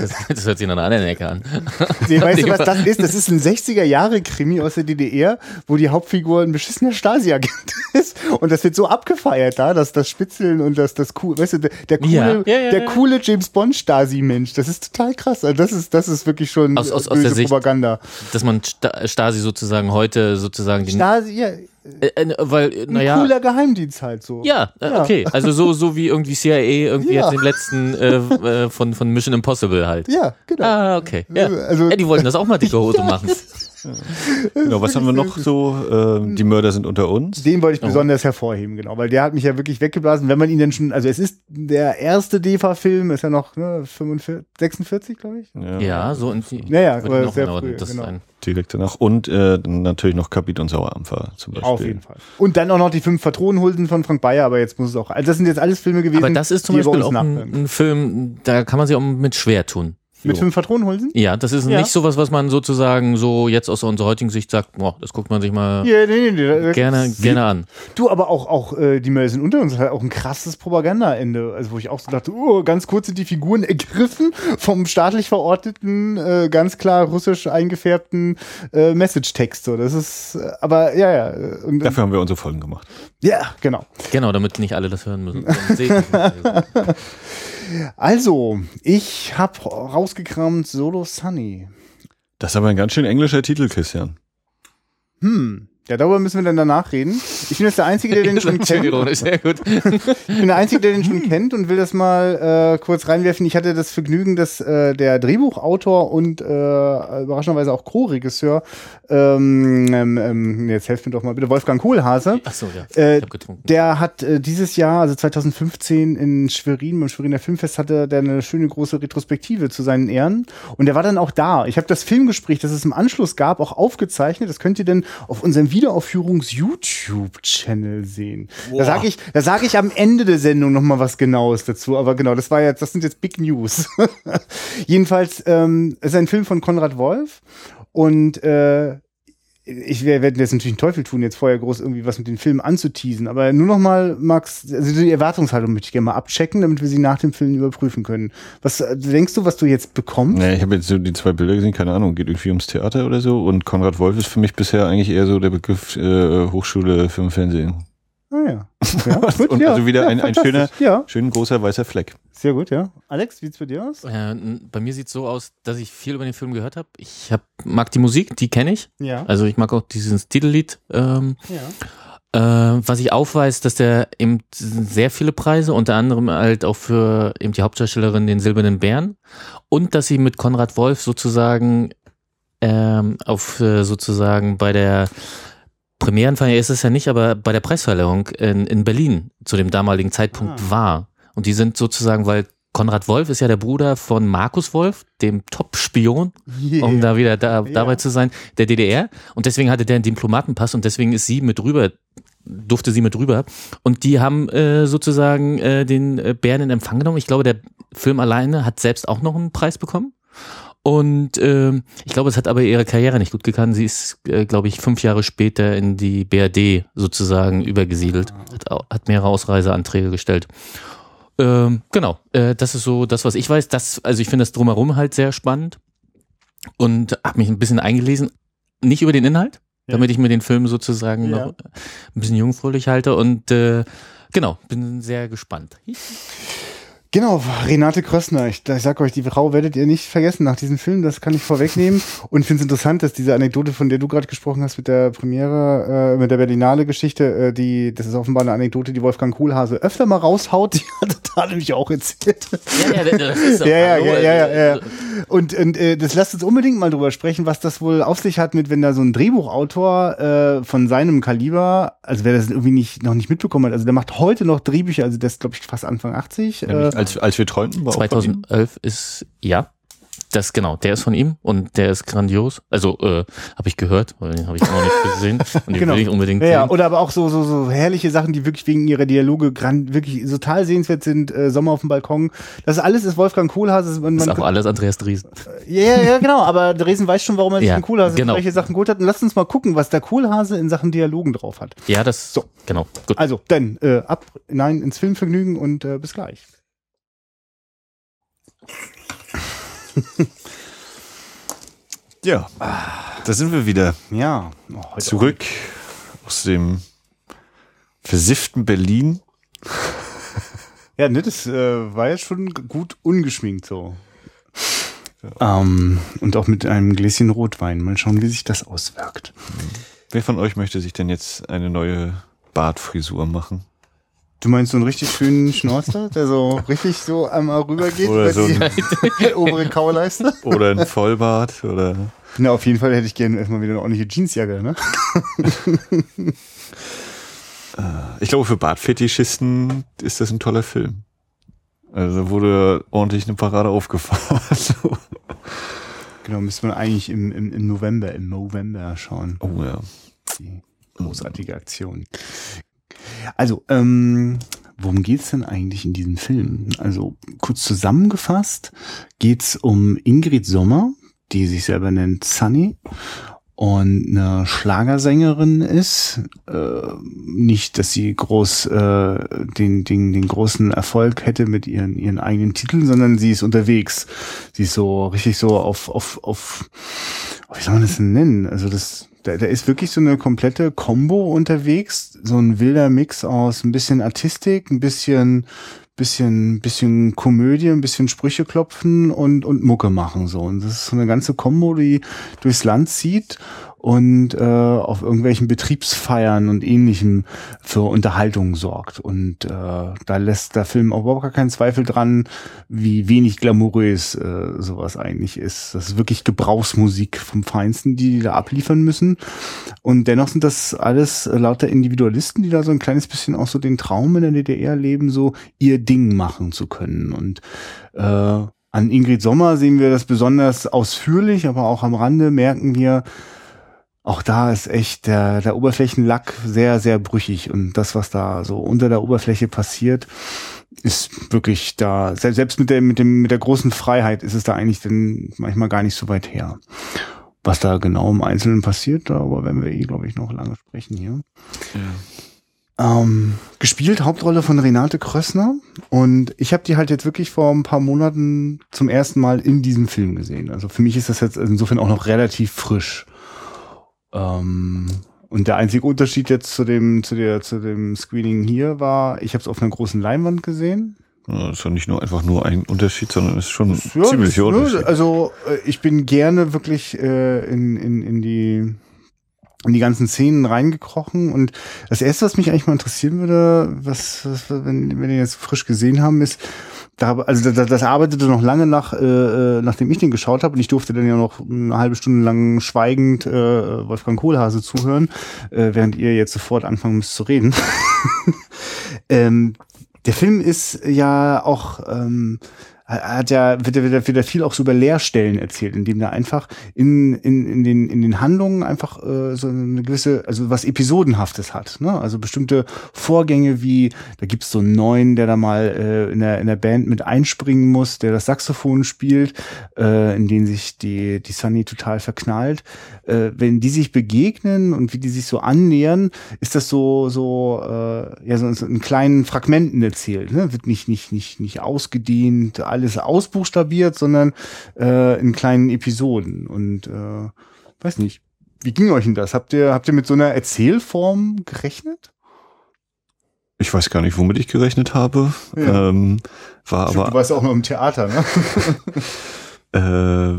das, das, hört sich nach einer anderen Ecke an. Nee, weißt du, was das ist? Das ist ein 60er-Jahre-Krimi aus der DDR, wo die Hauptfigur ein beschissener Stasi-Agent ist Und das wird so abgefeiert da, dass das Spitzeln und das, das cool, weißt du, der, der coole, ja. Ja, der coole James Bond Stasi-Mensch, das ist total krass. Also das ist, das ist wirklich schon aus, aus, aus der Sicht, Propaganda. Dass man Stasi sozusagen heute sozusagen den Stasi, ja. Äh, äh, weil, naja. Ein cooler Geheimdienst halt so. Ja, äh, ja, okay. Also so, so wie irgendwie CIA irgendwie ja. jetzt den letzten äh, äh, von, von Mission Impossible halt. Ja, genau. Ah, okay. Ja. Also, die wollten das auch mal dicke Hose machen. genau, was haben wir noch so? Äh, die Mörder sind unter uns. Den wollte ich oh. besonders hervorheben, genau, weil der hat mich ja wirklich weggeblasen. Wenn man ihn denn schon, also es ist der erste DEFA-Film, ist ja noch ne, 45, 46, glaube ich. Ja. ja, so in die. Naja, aber sehr genau, früh, das genau. ein direkt danach. Und äh, natürlich noch Kapit und Sauerampfer zum Beispiel. Auf jeden Fall. Und dann auch noch die fünf Patronenhulden von Frank Bayer, aber jetzt muss es auch. Also das sind jetzt alles Filme gewesen. Aber das ist zum Beispiel auch ein, ein, Film, da kann man sich auch mit schwer tun. Mit fünf Patronenhülsen? Ja, das ist ja. nicht sowas, was man sozusagen so jetzt aus unserer heutigen Sicht sagt, boah, das guckt man sich mal ja, nee, nee, nee, gerne, gerne an. Du, aber auch, auch äh, die Mörder sind unter uns hat auch ein krasses Propagandaende. Also wo ich auch so dachte, oh, ganz kurz sind die Figuren ergriffen vom staatlich verordneten, äh, ganz klar russisch eingefärbten äh, Message-Text. So. Das ist, äh, aber ja, ja. Und, Dafür haben wir unsere Folgen gemacht. Ja, genau. Genau, damit nicht alle das hören müssen. Also, ich habe rausgekramt Solo Sunny. Das ist aber ein ganz schön englischer Titel, Christian. Hm. Ja, darüber müssen wir dann danach reden. Ich bin jetzt der Einzige, der den schon kennt. Ironisch, sehr gut. ich bin der Einzige, der den schon kennt und will das mal äh, kurz reinwerfen. Ich hatte das Vergnügen, dass äh, der Drehbuchautor und äh, überraschenderweise auch Co-Regisseur, ähm, ähm, ähm, jetzt helft mir doch mal bitte, Wolfgang Kohlhase. Ach so, ja. Äh, der hat äh, dieses Jahr, also 2015 in Schwerin, beim Schweriner Filmfest, hatte der eine schöne große Retrospektive zu seinen Ehren. Und der war dann auch da. Ich habe das Filmgespräch, das es im Anschluss gab, auch aufgezeichnet. Das könnt ihr denn auf unserem Wiederaufführungs-YouTube-Channel sehen. Boah. Da sage ich, da sage ich am Ende der Sendung noch mal was Genaues dazu. Aber genau, das war jetzt, das sind jetzt Big News. Jedenfalls ähm, ist ein Film von Konrad Wolf und äh, ich werde jetzt natürlich einen Teufel tun, jetzt vorher groß irgendwie was mit den Filmen anzuteasen, aber nur noch mal, Max, also die Erwartungshaltung möchte ich gerne mal abchecken, damit wir sie nach dem Film überprüfen können. Was äh, denkst du, was du jetzt bekommst? Nee, ich habe jetzt so die zwei Bilder gesehen, keine Ahnung, geht irgendwie ums Theater oder so und Konrad Wolf ist für mich bisher eigentlich eher so der Begriff äh, Hochschule Film Fernsehen. Ah ja. ja gut, und ja, also wieder ja, ein, ein schöner, ja. schön großer weißer Fleck. Sehr gut, ja. Alex, wie sieht's bei dir aus? Äh, bei mir sieht's so aus, dass ich viel über den Film gehört habe. Ich hab, mag die Musik, die kenne ich. Ja. Also ich mag auch dieses Titellied. Ähm, ja. Äh, was ich aufweist, dass der eben sehr viele Preise, unter anderem halt auch für eben die Hauptdarstellerin den Silbernen Bären und dass sie mit Konrad Wolf sozusagen ähm, auf äh, sozusagen bei der Premierenfeier ist es ja nicht, aber bei der Preisverleihung in, in Berlin zu dem damaligen Zeitpunkt ah. war. Und die sind sozusagen, weil Konrad Wolf ist ja der Bruder von Markus Wolf, dem Top-Spion, yeah. um da wieder da, yeah. dabei zu sein, der DDR. Und deswegen hatte der einen Diplomatenpass und deswegen ist sie mit rüber, durfte sie mit rüber. Und die haben äh, sozusagen äh, den äh, Bären in Empfang genommen. Ich glaube, der Film alleine hat selbst auch noch einen Preis bekommen. Und äh, ich glaube, es hat aber ihre Karriere nicht gut gekannt. Sie ist, äh, glaube ich, fünf Jahre später in die BRD sozusagen übergesiedelt, hat, hat mehrere Ausreiseanträge gestellt. Ähm, genau, äh, das ist so das, was ich weiß. Das, also ich finde das drumherum halt sehr spannend und habe mich ein bisschen eingelesen, nicht über den Inhalt, ja. damit ich mir den Film sozusagen ja. noch ein bisschen jungfräulich halte und äh, genau, bin sehr gespannt. Genau, Renate Krössner. Ich, ich sag euch, die Frau werdet ihr nicht vergessen nach diesem Film, das kann ich vorwegnehmen. Und ich finde es interessant, dass diese Anekdote, von der du gerade gesprochen hast mit der Premiere, äh, mit der Berlinale-Geschichte, äh, die, das ist offenbar eine Anekdote, die Wolfgang Kuhlhase öfter mal raushaut. Die hat er da nämlich auch erzählt. Ja, ja, das ist ja, ja, ja, ja, ja, ja. Und, und äh, das lasst uns unbedingt mal drüber sprechen, was das wohl auf sich hat mit, wenn da so ein Drehbuchautor äh, von seinem Kaliber, also wer das irgendwie nicht, noch nicht mitbekommen hat, also der macht heute noch Drehbücher, also der ist, glaube ich, fast Anfang 80. Äh, als, als wir träumten? War 2011 ist, ja, das genau, der ist von ihm und der ist grandios. Also äh, habe ich gehört, weil den habe ich noch nicht gesehen und den genau. will ich unbedingt ja, sehen. Oder aber auch so so so herrliche Sachen, die wirklich wegen ihrer Dialoge grand, wirklich total sehenswert sind. Äh, Sommer auf dem Balkon. Das alles ist Wolfgang Kohlhase. Man, das ist auch alles Andreas Driesen. Ja, ja, ja, genau. Aber Driesen weiß schon, warum er sich ja, den Kohlhase genau. solche Sachen gut hat. Und lasst uns mal gucken, was der Kohlhase in Sachen Dialogen drauf hat. Ja, das so genau. Gut. Also dann äh, ab, nein, ins Filmvergnügen und äh, bis gleich. Ja, da sind wir wieder. Ja, oh, zurück aus dem versifften Berlin. Ja, ne, das äh, war ja schon gut ungeschminkt so. Ähm, und auch mit einem Gläschen Rotwein. Mal schauen, wie sich das auswirkt. Wer von euch möchte sich denn jetzt eine neue Bartfrisur machen? Du meinst so einen richtig schönen Schnauzer, der so richtig so einmal rübergeht Oder über so die obere Kauleiste? oder ein Vollbart oder Na, auf jeden Fall hätte ich gerne erstmal wieder eine ordentliche Jeansjacke, ne? ich glaube für Bartfetischisten ist das ein toller Film. Also wurde ordentlich eine Parade aufgefahren. So. Genau, müsste man eigentlich im, im, im November, im November schauen. Oh ja. Die großartige Aktion. Also, ähm, worum geht's denn eigentlich in diesem Film? Also, kurz zusammengefasst geht's um Ingrid Sommer, die sich selber nennt Sunny und eine Schlagersängerin ist. Äh, nicht, dass sie groß äh, den, den, den großen Erfolg hätte mit ihren, ihren eigenen Titeln, sondern sie ist unterwegs. Sie ist so richtig so auf, auf, auf, wie soll man das denn nennen? Also das, da, da ist wirklich so eine komplette Combo unterwegs, so ein wilder Mix aus ein bisschen Artistik, ein bisschen bisschen, bisschen Komödie, ein bisschen Sprüche klopfen und, und Mucke machen, so. Und das ist so eine ganze Kombo, die durchs Land zieht und äh, auf irgendwelchen Betriebsfeiern und ähnlichem für Unterhaltung sorgt. Und äh, da lässt der Film auch überhaupt gar keinen Zweifel dran, wie wenig glamourös äh, sowas eigentlich ist. Das ist wirklich Gebrauchsmusik vom Feinsten, die die da abliefern müssen. Und dennoch sind das alles lauter Individualisten, die da so ein kleines bisschen auch so den Traum in der DDR leben, so ihr Ding machen zu können. Und äh, an Ingrid Sommer sehen wir das besonders ausführlich, aber auch am Rande merken wir, auch da ist echt der, der Oberflächenlack sehr, sehr brüchig. Und das, was da so unter der Oberfläche passiert, ist wirklich da, selbst mit der, mit dem, mit der großen Freiheit ist es da eigentlich dann manchmal gar nicht so weit her. Was da genau im Einzelnen passiert, darüber werden wir eh, glaube ich, noch lange sprechen hier. Ja. Ähm, gespielt Hauptrolle von Renate Krössner und ich habe die halt jetzt wirklich vor ein paar Monaten zum ersten Mal in diesem Film gesehen. Also für mich ist das jetzt insofern auch noch relativ frisch. Ähm, und der einzige Unterschied jetzt zu dem, zu der, zu dem Screening hier war, ich habe es auf einer großen Leinwand gesehen. Ja, ist ja nicht nur einfach nur ein Unterschied, sondern ist schon ja, ziemlich das, Unterschied. Also äh, ich bin gerne wirklich äh, in, in, in die in die ganzen Szenen reingekrochen und das erste, was mich eigentlich mal interessieren würde, was, was wenn, wenn ihr jetzt frisch gesehen haben, ist, da, also das, das arbeitete noch lange nach, äh, äh, nachdem ich den geschaut habe und ich durfte dann ja noch eine halbe Stunde lang schweigend äh, Wolfgang Kohlhase zuhören, äh, während ihr jetzt sofort anfangen müsst zu reden. ähm, der Film ist ja auch ähm, hat ja, wird ja wieder, wieder viel auch so über Leerstellen erzählt, indem da einfach in, in, in, den, in den Handlungen einfach äh, so eine gewisse, also was Episodenhaftes hat. Ne? Also bestimmte Vorgänge wie, da gibt's so einen neuen, der da mal äh, in, der, in der Band mit einspringen muss, der das Saxophon spielt, äh, in den sich die, die Sunny total verknallt. Äh, wenn die sich begegnen und wie die sich so annähern, ist das so, so, äh, ja, so, in kleinen Fragmenten erzählt. Ne? Wird nicht, nicht, nicht, nicht ausgedehnt, alles ausbuchstabiert, sondern äh, in kleinen Episoden. Und äh, weiß nicht, wie ging euch denn das? Habt ihr, habt ihr mit so einer Erzählform gerechnet? Ich weiß gar nicht, womit ich gerechnet habe. Ja. Ähm, war aber. Du warst auch noch im Theater, ne? äh,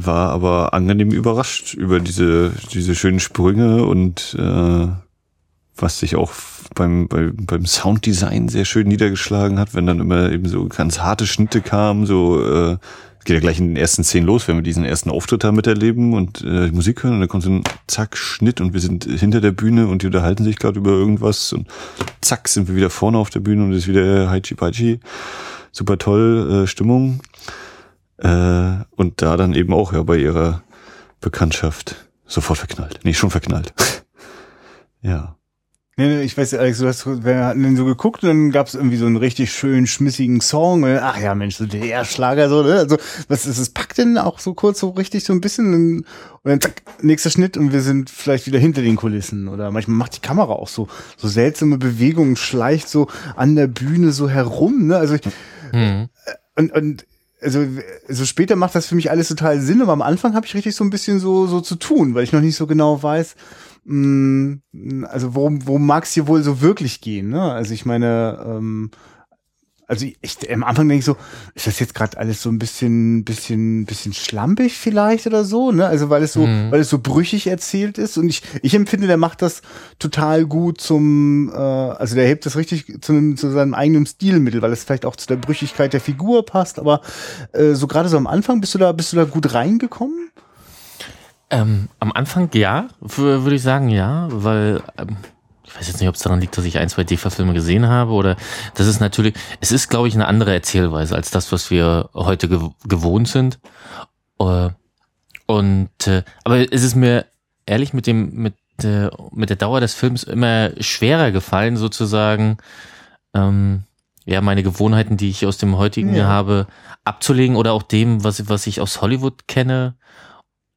war aber angenehm überrascht über diese, diese schönen Sprünge und äh, was sich auch beim, beim, beim Sounddesign sehr schön niedergeschlagen hat, wenn dann immer eben so ganz harte Schnitte kamen, so äh, geht ja gleich in den ersten Szenen los, wenn wir diesen ersten Auftritt da miterleben und äh, Musik hören und dann kommt so ein Zack, Schnitt und wir sind hinter der Bühne und die unterhalten sich gerade über irgendwas und zack, sind wir wieder vorne auf der Bühne und es ist wieder Haichi Paichi. Super toll, äh, Stimmung. Äh, und da dann eben auch ja bei ihrer Bekanntschaft sofort verknallt. Nee, schon verknallt. ja. Nee, nee, ich weiß, Alex, du hast, wir hatten den so geguckt und dann gab es irgendwie so einen richtig schönen, schmissigen Song. Ach ja, Mensch, so der Schlager, so, ne? Also, was ist es? Packt denn auch so kurz so richtig so ein bisschen und dann zack, nächster Schnitt und wir sind vielleicht wieder hinter den Kulissen. Oder manchmal macht die Kamera auch so, so seltsame Bewegungen, schleicht so an der Bühne so herum, ne? Also ich, mhm. und, und also so später macht das für mich alles total Sinn, aber am Anfang habe ich richtig so ein bisschen so so zu tun, weil ich noch nicht so genau weiß, mh, mm, also worum, worum mag es hier wohl so wirklich gehen? Ne? Also ich meine, ähm, also ich, am Anfang denke ich so, ist das jetzt gerade alles so ein bisschen, bisschen, bisschen schlampig vielleicht oder so, ne? Also weil es so, mhm. weil es so brüchig erzählt ist. Und ich, ich empfinde, der macht das total gut zum, äh, also der hebt das richtig zu, zu seinem eigenen Stilmittel, weil es vielleicht auch zu der Brüchigkeit der Figur passt. Aber äh, so gerade so am Anfang bist du da, bist du da gut reingekommen? Ähm, am Anfang ja, würde ich sagen ja, weil ähm, ich weiß jetzt nicht, ob es daran liegt, dass ich ein, zwei DEFA-Filme gesehen habe oder das ist natürlich, es ist, glaube ich, eine andere Erzählweise als das, was wir heute gew gewohnt sind. Äh, und äh, aber es ist mir ehrlich mit dem mit äh, mit der Dauer des Films immer schwerer gefallen, sozusagen ähm, ja meine Gewohnheiten, die ich aus dem heutigen ja. habe, abzulegen oder auch dem, was was ich aus Hollywood kenne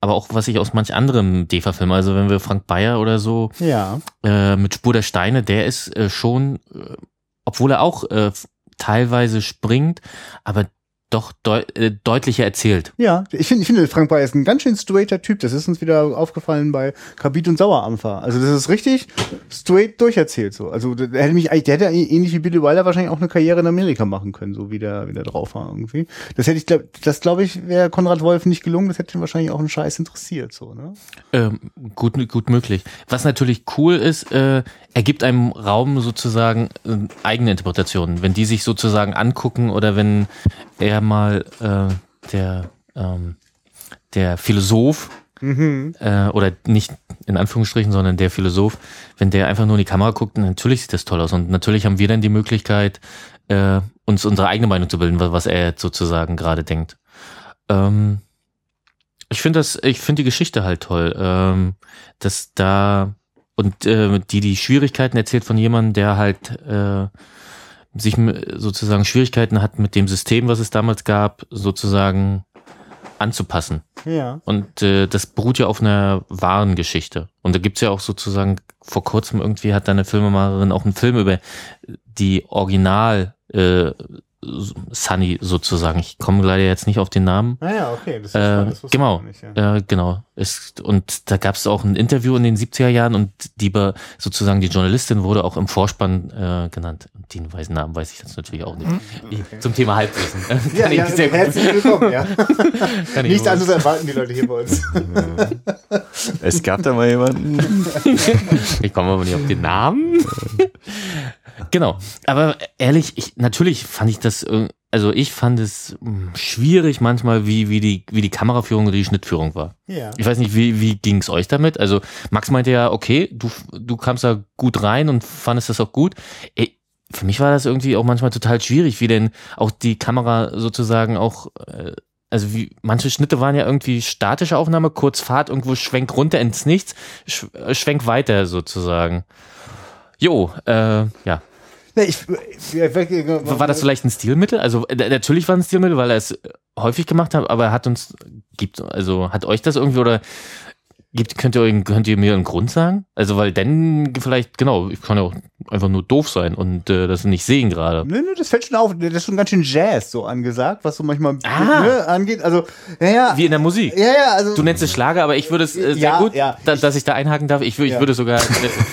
aber auch was ich aus manch anderem DEFA-Film, also wenn wir Frank Bayer oder so ja. äh, mit Spur der Steine, der ist äh, schon, äh, obwohl er auch äh, teilweise springt, aber doch deut äh, deutlicher erzählt. Ja, ich finde, ich finde, Frank Bayer ist ein ganz schön straighter Typ. Das ist uns wieder aufgefallen bei Kabit und Sauerampfer. Also das ist richtig straight durcherzählt so. Also der hätte mich, der hätte ähnlich wie Billy Wilder wahrscheinlich auch eine Karriere in Amerika machen können, so wie der, wie der drauf war irgendwie. Das hätte ich, glaub, das glaube ich, wäre Konrad Wolf nicht gelungen. Das hätte ihn wahrscheinlich auch einen Scheiß interessiert, so ne? Ähm, gut, gut möglich. Was natürlich cool ist, äh, er gibt einem Raum sozusagen äh, eigene Interpretationen. Wenn die sich sozusagen angucken oder wenn er mal äh, der, ähm, der Philosoph mhm. äh, oder nicht in Anführungsstrichen, sondern der Philosoph, wenn der einfach nur in die Kamera guckt, natürlich sieht das toll aus. Und natürlich haben wir dann die Möglichkeit, äh, uns unsere eigene Meinung zu bilden, was er jetzt sozusagen gerade denkt. Ähm, ich finde das, ich finde die Geschichte halt toll, ähm, dass da und äh, die die Schwierigkeiten erzählt von jemandem, der halt äh, sich sozusagen Schwierigkeiten hat mit dem System, was es damals gab, sozusagen anzupassen. Ja. Und äh, das beruht ja auf einer wahren Geschichte. Und da gibt's ja auch sozusagen, vor kurzem irgendwie hat da eine Filmemacherin auch einen Film über die Original äh, Sunny sozusagen. Ich komme leider jetzt nicht auf den Namen. Ah ja, okay. Das ist äh, das genau, nicht, ja. äh, genau. Ist, und da gab es auch ein Interview in den 70er Jahren und die sozusagen die Journalistin wurde auch im Vorspann äh, genannt. Den weißen Namen weiß ich jetzt natürlich auch nicht. Hm, okay. Zum Thema Halbwissen. ja, ja, herzlich willkommen, ja. Nichts anderes erwarten die Leute hier bei uns. es gab da mal jemanden. ich komme aber nicht auf den Namen. Genau. Aber ehrlich, ich, natürlich fand ich das, also ich fand es hm, schwierig manchmal, wie, wie die, wie die Kameraführung oder die Schnittführung war. Ja. Ich weiß nicht, wie, wie ging es euch damit? Also Max meinte ja, okay, du, du kamst da gut rein und fandest das auch gut. Ey, für mich war das irgendwie auch manchmal total schwierig, wie denn auch die Kamera sozusagen auch, äh, also wie manche Schnitte waren ja irgendwie statische Aufnahme, kurz Fahrt, irgendwo schwenk runter ins Nichts, schwenk weiter sozusagen. Jo, äh, ja. Nee, ich, war das vielleicht ein Stilmittel? Also natürlich war es ein Stilmittel, weil er es häufig gemacht hat, aber er hat uns, gibt, also hat euch das irgendwie oder Gibt, könnt, ihr, könnt ihr mir einen Grund sagen? Also, weil dann vielleicht, genau, ich kann ja auch einfach nur doof sein und äh, das nicht sehen gerade. Nö, nö, das fällt schon auf. Das ist schon ganz schön Jazz so angesagt, was so manchmal ah. ne, angeht. Also, ja, ja. Wie in der Musik. Ja, ja, also. Du nennst es Schlager, aber ich würde es äh, sehr ja, gut, ja. Da, dass ich da einhaken darf. Ich, ich ja. würde sogar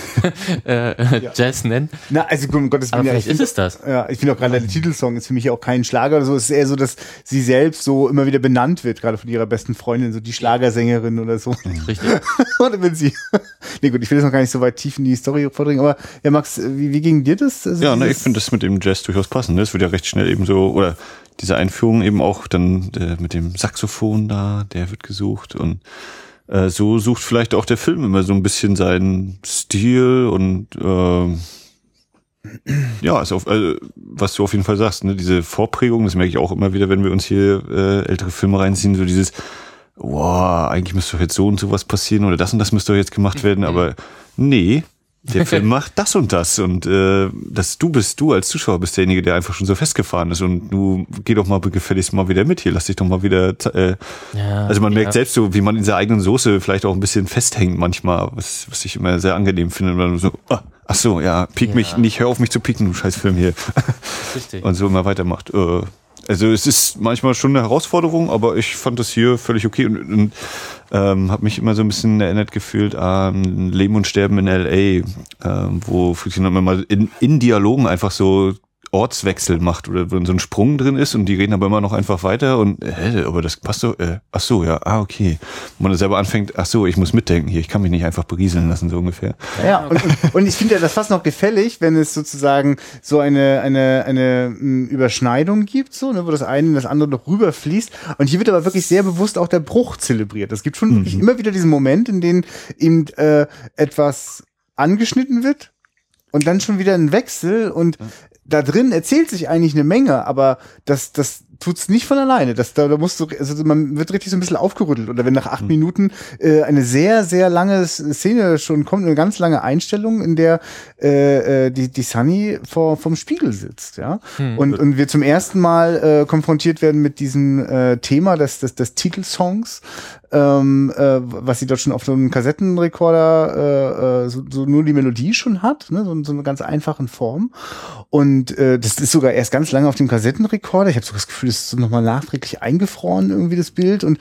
äh, äh, Jazz nennen. Na, also, um Gottes Willen. vielleicht ist es das. Ja, ich finde auch gerade der Titelsong ist für mich auch kein Schlager oder so. Es ist eher so, dass sie selbst so immer wieder benannt wird, gerade von ihrer besten Freundin, so die Schlagersängerin oder so. Richtig. wenn sie. nee, gut, ich will jetzt noch gar nicht so weit tief in die Story vordringen, aber ja, Max, wie, wie ging dir das? Also ja, ne, ich finde das mit dem Jazz durchaus passend. Ne? Es wird ja recht schnell eben so, oder diese Einführung eben auch dann äh, mit dem Saxophon da, der wird gesucht und äh, so sucht vielleicht auch der Film immer so ein bisschen seinen Stil und äh, ja, ist auf, äh, was du auf jeden Fall sagst, ne, diese Vorprägung, das merke ich auch immer wieder, wenn wir uns hier äh, ältere Filme reinziehen, so dieses wow, eigentlich müsste doch jetzt so und so was passieren oder das und das müsste doch jetzt gemacht werden, mhm. aber nee, der Film macht das und das und äh, das du bist, du als Zuschauer bist derjenige, der einfach schon so festgefahren ist und du geh doch mal gefälligst mal wieder mit hier, lass dich doch mal wieder äh, ja, also man merkt selbst so, wie man in seiner eigenen Soße vielleicht auch ein bisschen festhängt manchmal, was, was ich immer sehr angenehm finde, wenn man so, ah, ach so, ja, piek ja. mich nicht, hör auf mich zu pieken, du scheiß Film hier. Richtig. Und so immer weitermacht. Äh, Also es ist manchmal schon eine Herausforderung, aber ich fand das hier völlig okay und, und ähm, habe mich immer so ein bisschen erinnert gefühlt an Leben und Sterben in L.A., ähm, wo Friedrich mal in, in Dialogen einfach so Ortswechsel macht oder wenn so ein Sprung drin ist und die reden aber immer noch einfach weiter und äh, aber das passt so, äh, ach so, ja, ah, okay. Und man selber anfängt, ach so, ich muss mitdenken hier, ich kann mich nicht einfach berieseln lassen, so ungefähr. Ja, und, und, ich finde ja das fast noch gefällig, wenn es sozusagen so eine, eine, eine m, Überschneidung gibt, so, ne, wo das eine in das andere noch rüberfließt. Und hier wird aber wirklich sehr bewusst auch der Bruch zelebriert. Es gibt schon mhm. wirklich immer wieder diesen Moment, in dem eben äh, etwas angeschnitten wird und dann schon wieder ein Wechsel und da drin erzählt sich eigentlich eine Menge, aber das, das tut's nicht von alleine. Das, da, da musst du, also man wird richtig so ein bisschen aufgerüttelt. Oder wenn nach acht mhm. Minuten äh, eine sehr, sehr lange Szene schon kommt, eine ganz lange Einstellung, in der äh, äh, die, die Sunny vor, vom Spiegel sitzt, ja. Mhm. Und, und wir zum ersten Mal äh, konfrontiert werden mit diesem äh, Thema des, des, des Titelsongs, ähm, äh, was sie dort schon auf so einem Kassettenrekorder äh, äh, so, so nur die Melodie schon hat, ne? so, so eine ganz einfachen Form. Und äh, das ist sogar erst ganz lange auf dem Kassettenrekorder. Ich habe so das Gefühl, das ist nochmal nachträglich eingefroren, irgendwie das Bild. Und,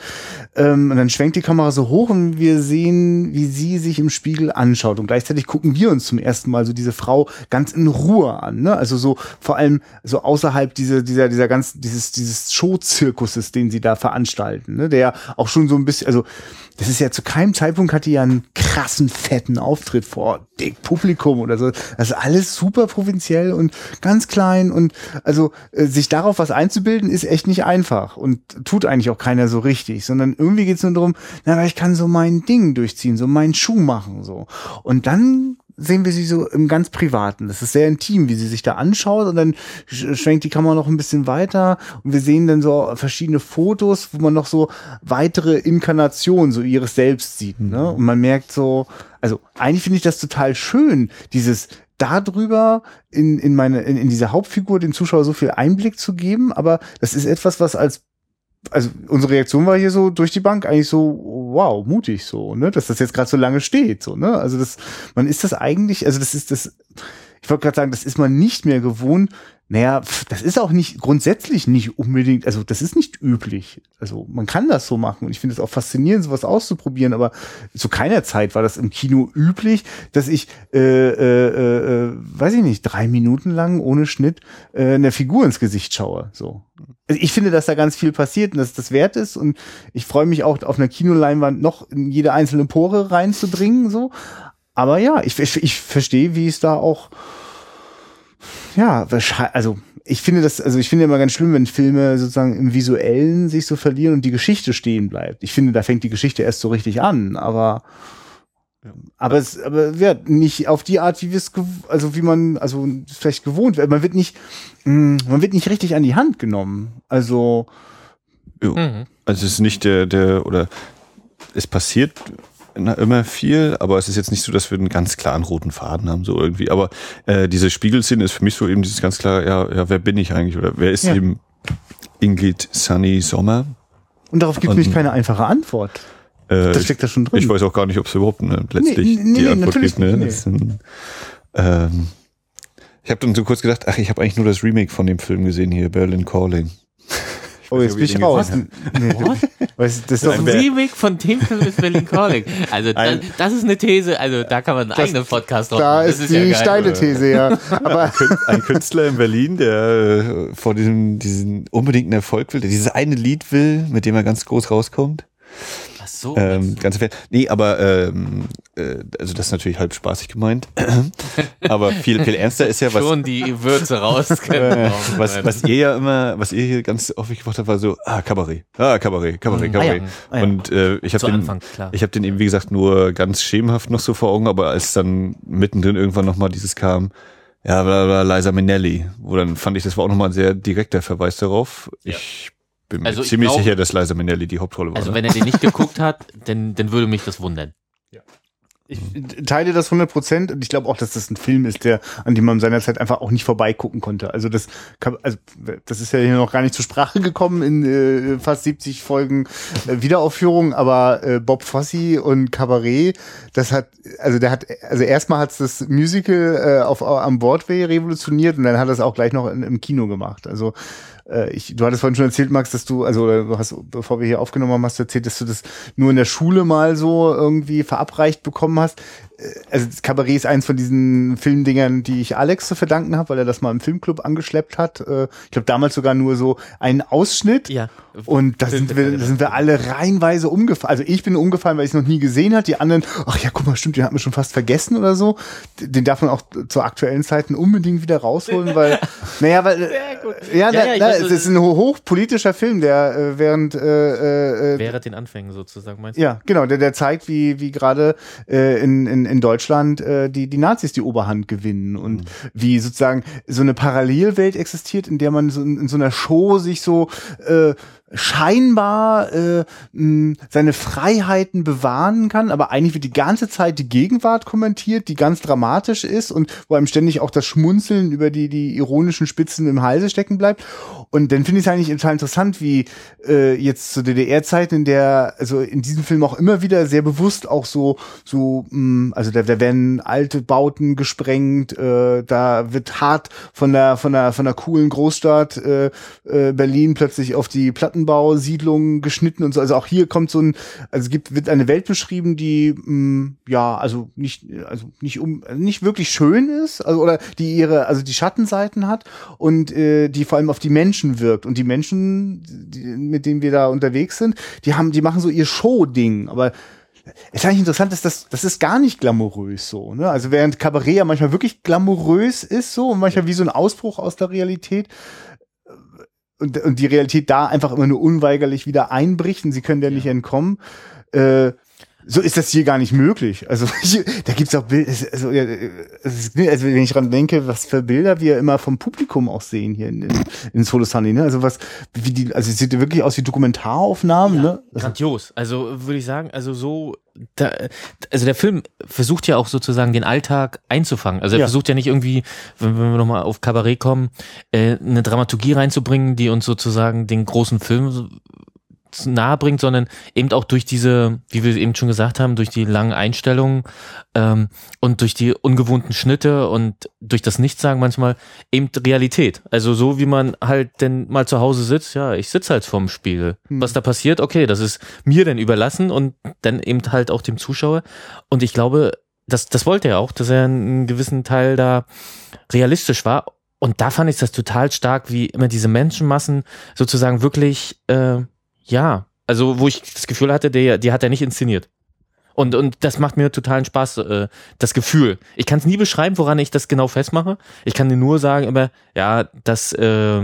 ähm, und dann schwenkt die Kamera so hoch und wir sehen, wie sie sich im Spiegel anschaut. Und gleichzeitig gucken wir uns zum ersten Mal so diese Frau ganz in Ruhe an. Ne? Also so vor allem so außerhalb dieser, dieser, dieser ganz, dieses, dieses Show-Zirkuses, den sie da veranstalten, ne? der auch schon so ein bisschen also das ist ja zu keinem Zeitpunkt hat die ja einen krassen, fetten Auftritt vor dick Publikum oder so. Das ist alles super provinziell und ganz klein und also äh, sich darauf was einzubilden ist echt nicht einfach und tut eigentlich auch keiner so richtig, sondern irgendwie geht es nur darum, na, ich kann so mein Ding durchziehen, so meinen Schuh machen so. Und dann sehen wir sie so im ganz Privaten. Das ist sehr intim, wie sie sich da anschaut und dann schwenkt die Kamera noch ein bisschen weiter und wir sehen dann so verschiedene Fotos, wo man noch so weitere Inkarnationen so ihres Selbst sieht. Ne? Und man merkt so, also eigentlich finde ich das total schön, dieses darüber in, in meine, in, in diese Hauptfigur den Zuschauer so viel Einblick zu geben, aber das ist etwas, was als also unsere Reaktion war hier so durch die Bank eigentlich so, wow, mutig so, ne, dass das jetzt gerade so lange steht, so, ne? Also das, man ist das eigentlich, also das ist das, ich wollte gerade sagen, das ist man nicht mehr gewohnt, naja, das ist auch nicht grundsätzlich nicht unbedingt, also das ist nicht üblich. Also man kann das so machen und ich finde es auch faszinierend, sowas auszuprobieren, aber zu keiner Zeit war das im Kino üblich, dass ich, äh, äh, äh, weiß ich nicht, drei Minuten lang ohne Schnitt äh, einer Figur ins Gesicht schaue. So. Also ich finde, dass da ganz viel passiert und dass das wert ist und ich freue mich auch auf einer Kinoleinwand noch in jede einzelne Pore reinzudringen. So. Aber ja, ich, ich, ich verstehe, wie es da auch ja, also ich finde das, also ich finde immer ganz schlimm, wenn Filme sozusagen im Visuellen sich so verlieren und die Geschichte stehen bleibt. Ich finde, da fängt die Geschichte erst so richtig an, aber aber es, aber ja, nicht auf die Art, wie wir es, also wie man, also vielleicht gewohnt wird. Man wird nicht, mh, mm, man wird nicht richtig an die Hand genommen. Also, mhm. also es ist nicht der, der, oder es passiert immer viel, aber es ist jetzt nicht so, dass wir einen ganz klaren roten Faden haben, so irgendwie. Aber äh, diese Spiegelszene ist für mich so eben dieses ganz klare, ja, ja, wer bin ich eigentlich oder wer ist ja. eben Ingrid Sunny Sommer? Und darauf gibt es nämlich keine einfache Antwort. Äh, das steckt da schon drin. Ich weiß auch gar nicht, ob es überhaupt ne, letztlich nee, nee, die nee, Antwort gibt. Ne? Nee. Ein, ähm, ich habe dann so kurz gedacht, ach, ich habe eigentlich nur das Remake von dem Film gesehen hier, Berlin Calling. Oh, jetzt bin ich raus. Nee, das, das ist doch ein Remake von dem Film ist Berlin Calling. Also das, das, ist eine These, also da kann man einen eigenen Podcast drauf Da ist, ist, die ja steile These, ja. Aber ein Künstler in Berlin, der äh, vor diesem diesen unbedingten Erfolg will, der dieses eine Lied will, mit dem er ganz groß rauskommt so. Ähm, ganz Fan. Nee, aber ähm, äh, also das ist natürlich halb spaßig gemeint. aber viel, viel ernster ist ja, was. Schon die Würze raus. äh, was, was ihr ja immer, was ihr hier ganz häufig gemacht habt, war so, ah, Kabarett. Ah, Kabarett, Kabarett, Kabarett. Ah, ja. ah, ja. Und äh, ich habe den, Anfang, ich habe den eben, wie gesagt, nur ganz schemenhaft noch so vor Augen, aber als dann mittendrin irgendwann nochmal dieses kam, ja, bla, bla, Liza Minnelli, wo dann fand ich, das war auch nochmal ein sehr direkter Verweis darauf. Ja. Ich bin mir also ziemlich sicher, dass Liza Minnelli die Hauptrolle war. Also ne? wenn er den nicht geguckt hat, dann, dann würde mich das wundern. Ja. Ich teile das 100 Prozent und ich glaube auch, dass das ein Film ist, der, an dem man seinerzeit einfach auch nicht vorbeigucken konnte. Also das, kann, also das ist ja hier noch gar nicht zur Sprache gekommen in äh, fast 70 Folgen äh, Wiederaufführung, aber äh, Bob Fosse und Cabaret, das hat, also der hat, also erstmal hat es das Musical äh, auf am Broadway revolutioniert und dann hat er es auch gleich noch in, im Kino gemacht. Also äh, ich, du hattest vorhin schon erzählt, Max, dass du, also du hast, bevor wir hier aufgenommen haben, hast du erzählt, dass du das nur in der Schule mal so irgendwie verabreicht bekommen hast. Äh, also das Kabarett ist eins von diesen Filmdingern, die ich Alex zu verdanken habe, weil er das mal im Filmclub angeschleppt hat. Äh, ich glaube damals sogar nur so einen Ausschnitt. Ja. Und da sind wir, da sind wir alle reihenweise umgefallen. Also ich bin umgefallen, weil ich es noch nie gesehen hat. Die anderen, ach ja, guck mal, stimmt, den hat man schon fast vergessen oder so. Den darf man auch zu aktuellen Zeiten unbedingt wieder rausholen, weil, naja, weil, ja, ja, ja, na, es ist ein hochpolitischer Film, der äh, während äh, äh, während den Anfängen sozusagen meinst du? Ja, genau, der, der zeigt, wie wie gerade äh, in, in in Deutschland äh, die die Nazis die Oberhand gewinnen und mhm. wie sozusagen so eine Parallelwelt existiert, in der man so in, in so einer Show sich so äh, scheinbar äh, mh, seine Freiheiten bewahren kann, aber eigentlich wird die ganze Zeit die Gegenwart kommentiert, die ganz dramatisch ist und wo einem ständig auch das Schmunzeln über die, die ironischen Spitzen im Halse stecken bleibt. Und dann finde ich es eigentlich total interessant, wie äh, jetzt zu DDR-Zeiten, in der, also in diesem Film auch immer wieder sehr bewusst auch so, so, mh, also da, da werden alte Bauten gesprengt, äh, da wird hart von der, von der, von der coolen Großstadt äh, äh, Berlin plötzlich auf die Platten Plattenbau, Siedlungen geschnitten und so. Also auch hier kommt so ein, also es gibt, wird eine Welt beschrieben, die mh, mm, ja, also nicht, also nicht um, nicht wirklich schön ist, also oder die ihre, also die Schattenseiten hat und äh, die vor allem auf die Menschen wirkt. Und die Menschen, die, mit denen wir da unterwegs sind, die haben, die machen so ihr Show-Ding, aber es ist eigentlich interessant, dass das, das ist gar nicht glamourös so, ne? Also während Cabaret ja manchmal wirklich glamourös ist so und manchmal wie so ein Ausbruch aus der Realität, und, und die Realität da einfach immer nur unweigerlich wieder einbricht und sie können der ja. nicht entkommen. Äh, so ist das hier gar nicht möglich. Also hier, da gibt's auch Bilder, also, ja, also wenn ich dran denke, was für Bilder wir immer vom Publikum auch sehen hier in, in, in Solo Sunny, ne? Also was, wie die, also es sieht wirklich aus wie Dokumentaraufnahmen, ja, ne? Also, grandios. Also würde ich sagen, also so, da, also der Film versucht ja auch sozusagen den Alltag einzufangen. Also er ja. versucht ja nicht irgendwie, wenn, wenn wir nochmal auf Kabarett kommen, äh, eine Dramaturgie reinzubringen, die uns sozusagen den großen Film nahe bringt, sondern eben auch durch diese, wie wir eben schon gesagt haben, durch die langen Einstellungen ähm, und durch die ungewohnten Schnitte und durch das Nichtsagen manchmal eben Realität. Also so wie man halt denn mal zu Hause sitzt, ja, ich sitze halt vorm Spiegel. Hm. Was da passiert, okay, das ist mir denn überlassen und dann eben halt auch dem Zuschauer. Und ich glaube, das, das wollte er auch, dass er einen gewissen Teil da realistisch war. Und da fand ich das total stark, wie immer diese Menschenmassen sozusagen wirklich äh, ja, also wo ich das Gefühl hatte, der, die hat er nicht inszeniert. Und, und das macht mir totalen Spaß, äh, das Gefühl. Ich kann es nie beschreiben, woran ich das genau festmache. Ich kann dir nur sagen, immer, ja, das, äh,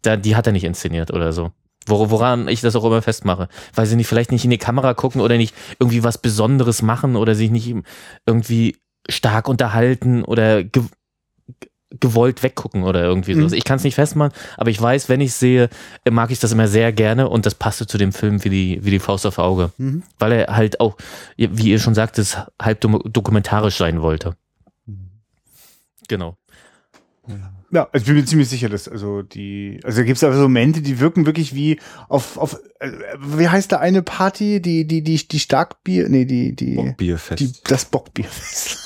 da, die hat er nicht inszeniert oder so. Wor woran ich das auch immer festmache. Weil sie nicht vielleicht nicht in die Kamera gucken oder nicht irgendwie was Besonderes machen oder sich nicht irgendwie stark unterhalten oder gewollt weggucken oder irgendwie so. Mhm. Ich kann es nicht festmachen, aber ich weiß, wenn ich sehe, mag ich das immer sehr gerne und das passte zu dem Film wie die, wie die Faust auf Auge. Mhm. Weil er halt auch, wie ihr schon sagt, es halb dokumentarisch sein wollte. Mhm. Genau. Ja. also ich bin mir ziemlich sicher, dass also die, also da gibt es aber so Momente, die wirken wirklich wie auf, auf, äh, wie heißt da eine Party, die, die, die, die Starkbier, nee, die, die, Bockbierfest. Die, das Bockbierfest.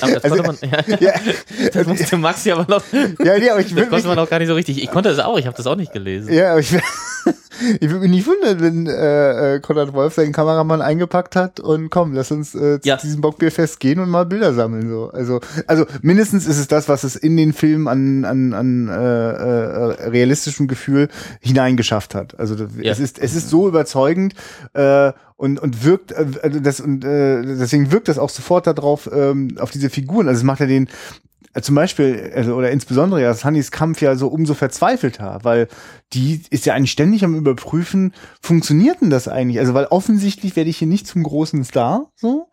Aber das also, konnte man, ja, ja, das musste Maxi aber noch, ja, nee, aber ich das konnte man auch gar nicht so richtig. Ich konnte das auch, ich habe das auch nicht gelesen. Ja, aber ich, ich würde mich nicht wundern, wenn äh, äh, Konrad Wolf seinen Kameramann eingepackt hat und komm, lass uns äh, zu ja. diesem Bockbierfest gehen und mal Bilder sammeln. So. Also, also mindestens ist es das, was es in den Film an, an, an äh, äh, realistischem Gefühl hineingeschafft hat. Also ja. es ist es ist so überzeugend äh, und und wirkt äh, also das und äh, deswegen wirkt das auch sofort darauf ähm, auf diese Figuren. Also es macht ja den zum Beispiel, also, oder insbesondere ja Sunnys Kampf ja so umso verzweifelter, weil die ist ja eigentlich ständig am Überprüfen, funktioniert denn das eigentlich? Also, weil offensichtlich werde ich hier nicht zum großen Star, so.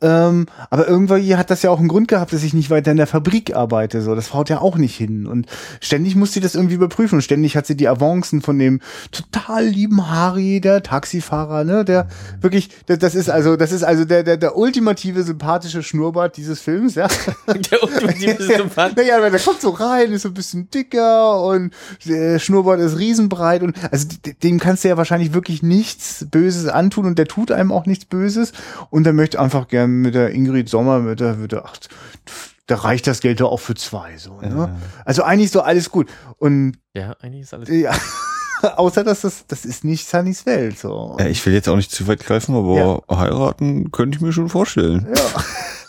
Ähm, aber irgendwie hat das ja auch einen Grund gehabt, dass ich nicht weiter in der Fabrik arbeite, so. Das haut ja auch nicht hin. Und ständig muss sie das irgendwie überprüfen. Und ständig hat sie die Avancen von dem total lieben Harry, der Taxifahrer, ne, der wirklich, das ist also, das ist also der, der, der ultimative sympathische Schnurrbart dieses Films, ja. Der ultimative Sympath. naja, der kommt so rein, ist so ein bisschen dicker und der Schnurrbart ist ist riesenbreit und also dem kannst du ja wahrscheinlich wirklich nichts Böses antun und der tut einem auch nichts Böses und der möchte einfach gern mit der Ingrid Sommer, mit der, mit der ach, da reicht das Geld doch auch für zwei, so, ne? Ja. Also eigentlich so alles gut und. Ja, eigentlich ist alles gut. Ja. Außer dass das, das ist nicht Sunnys Welt, so. Ja, ich will jetzt auch nicht zu weit greifen, aber ja. heiraten könnte ich mir schon vorstellen. Ja.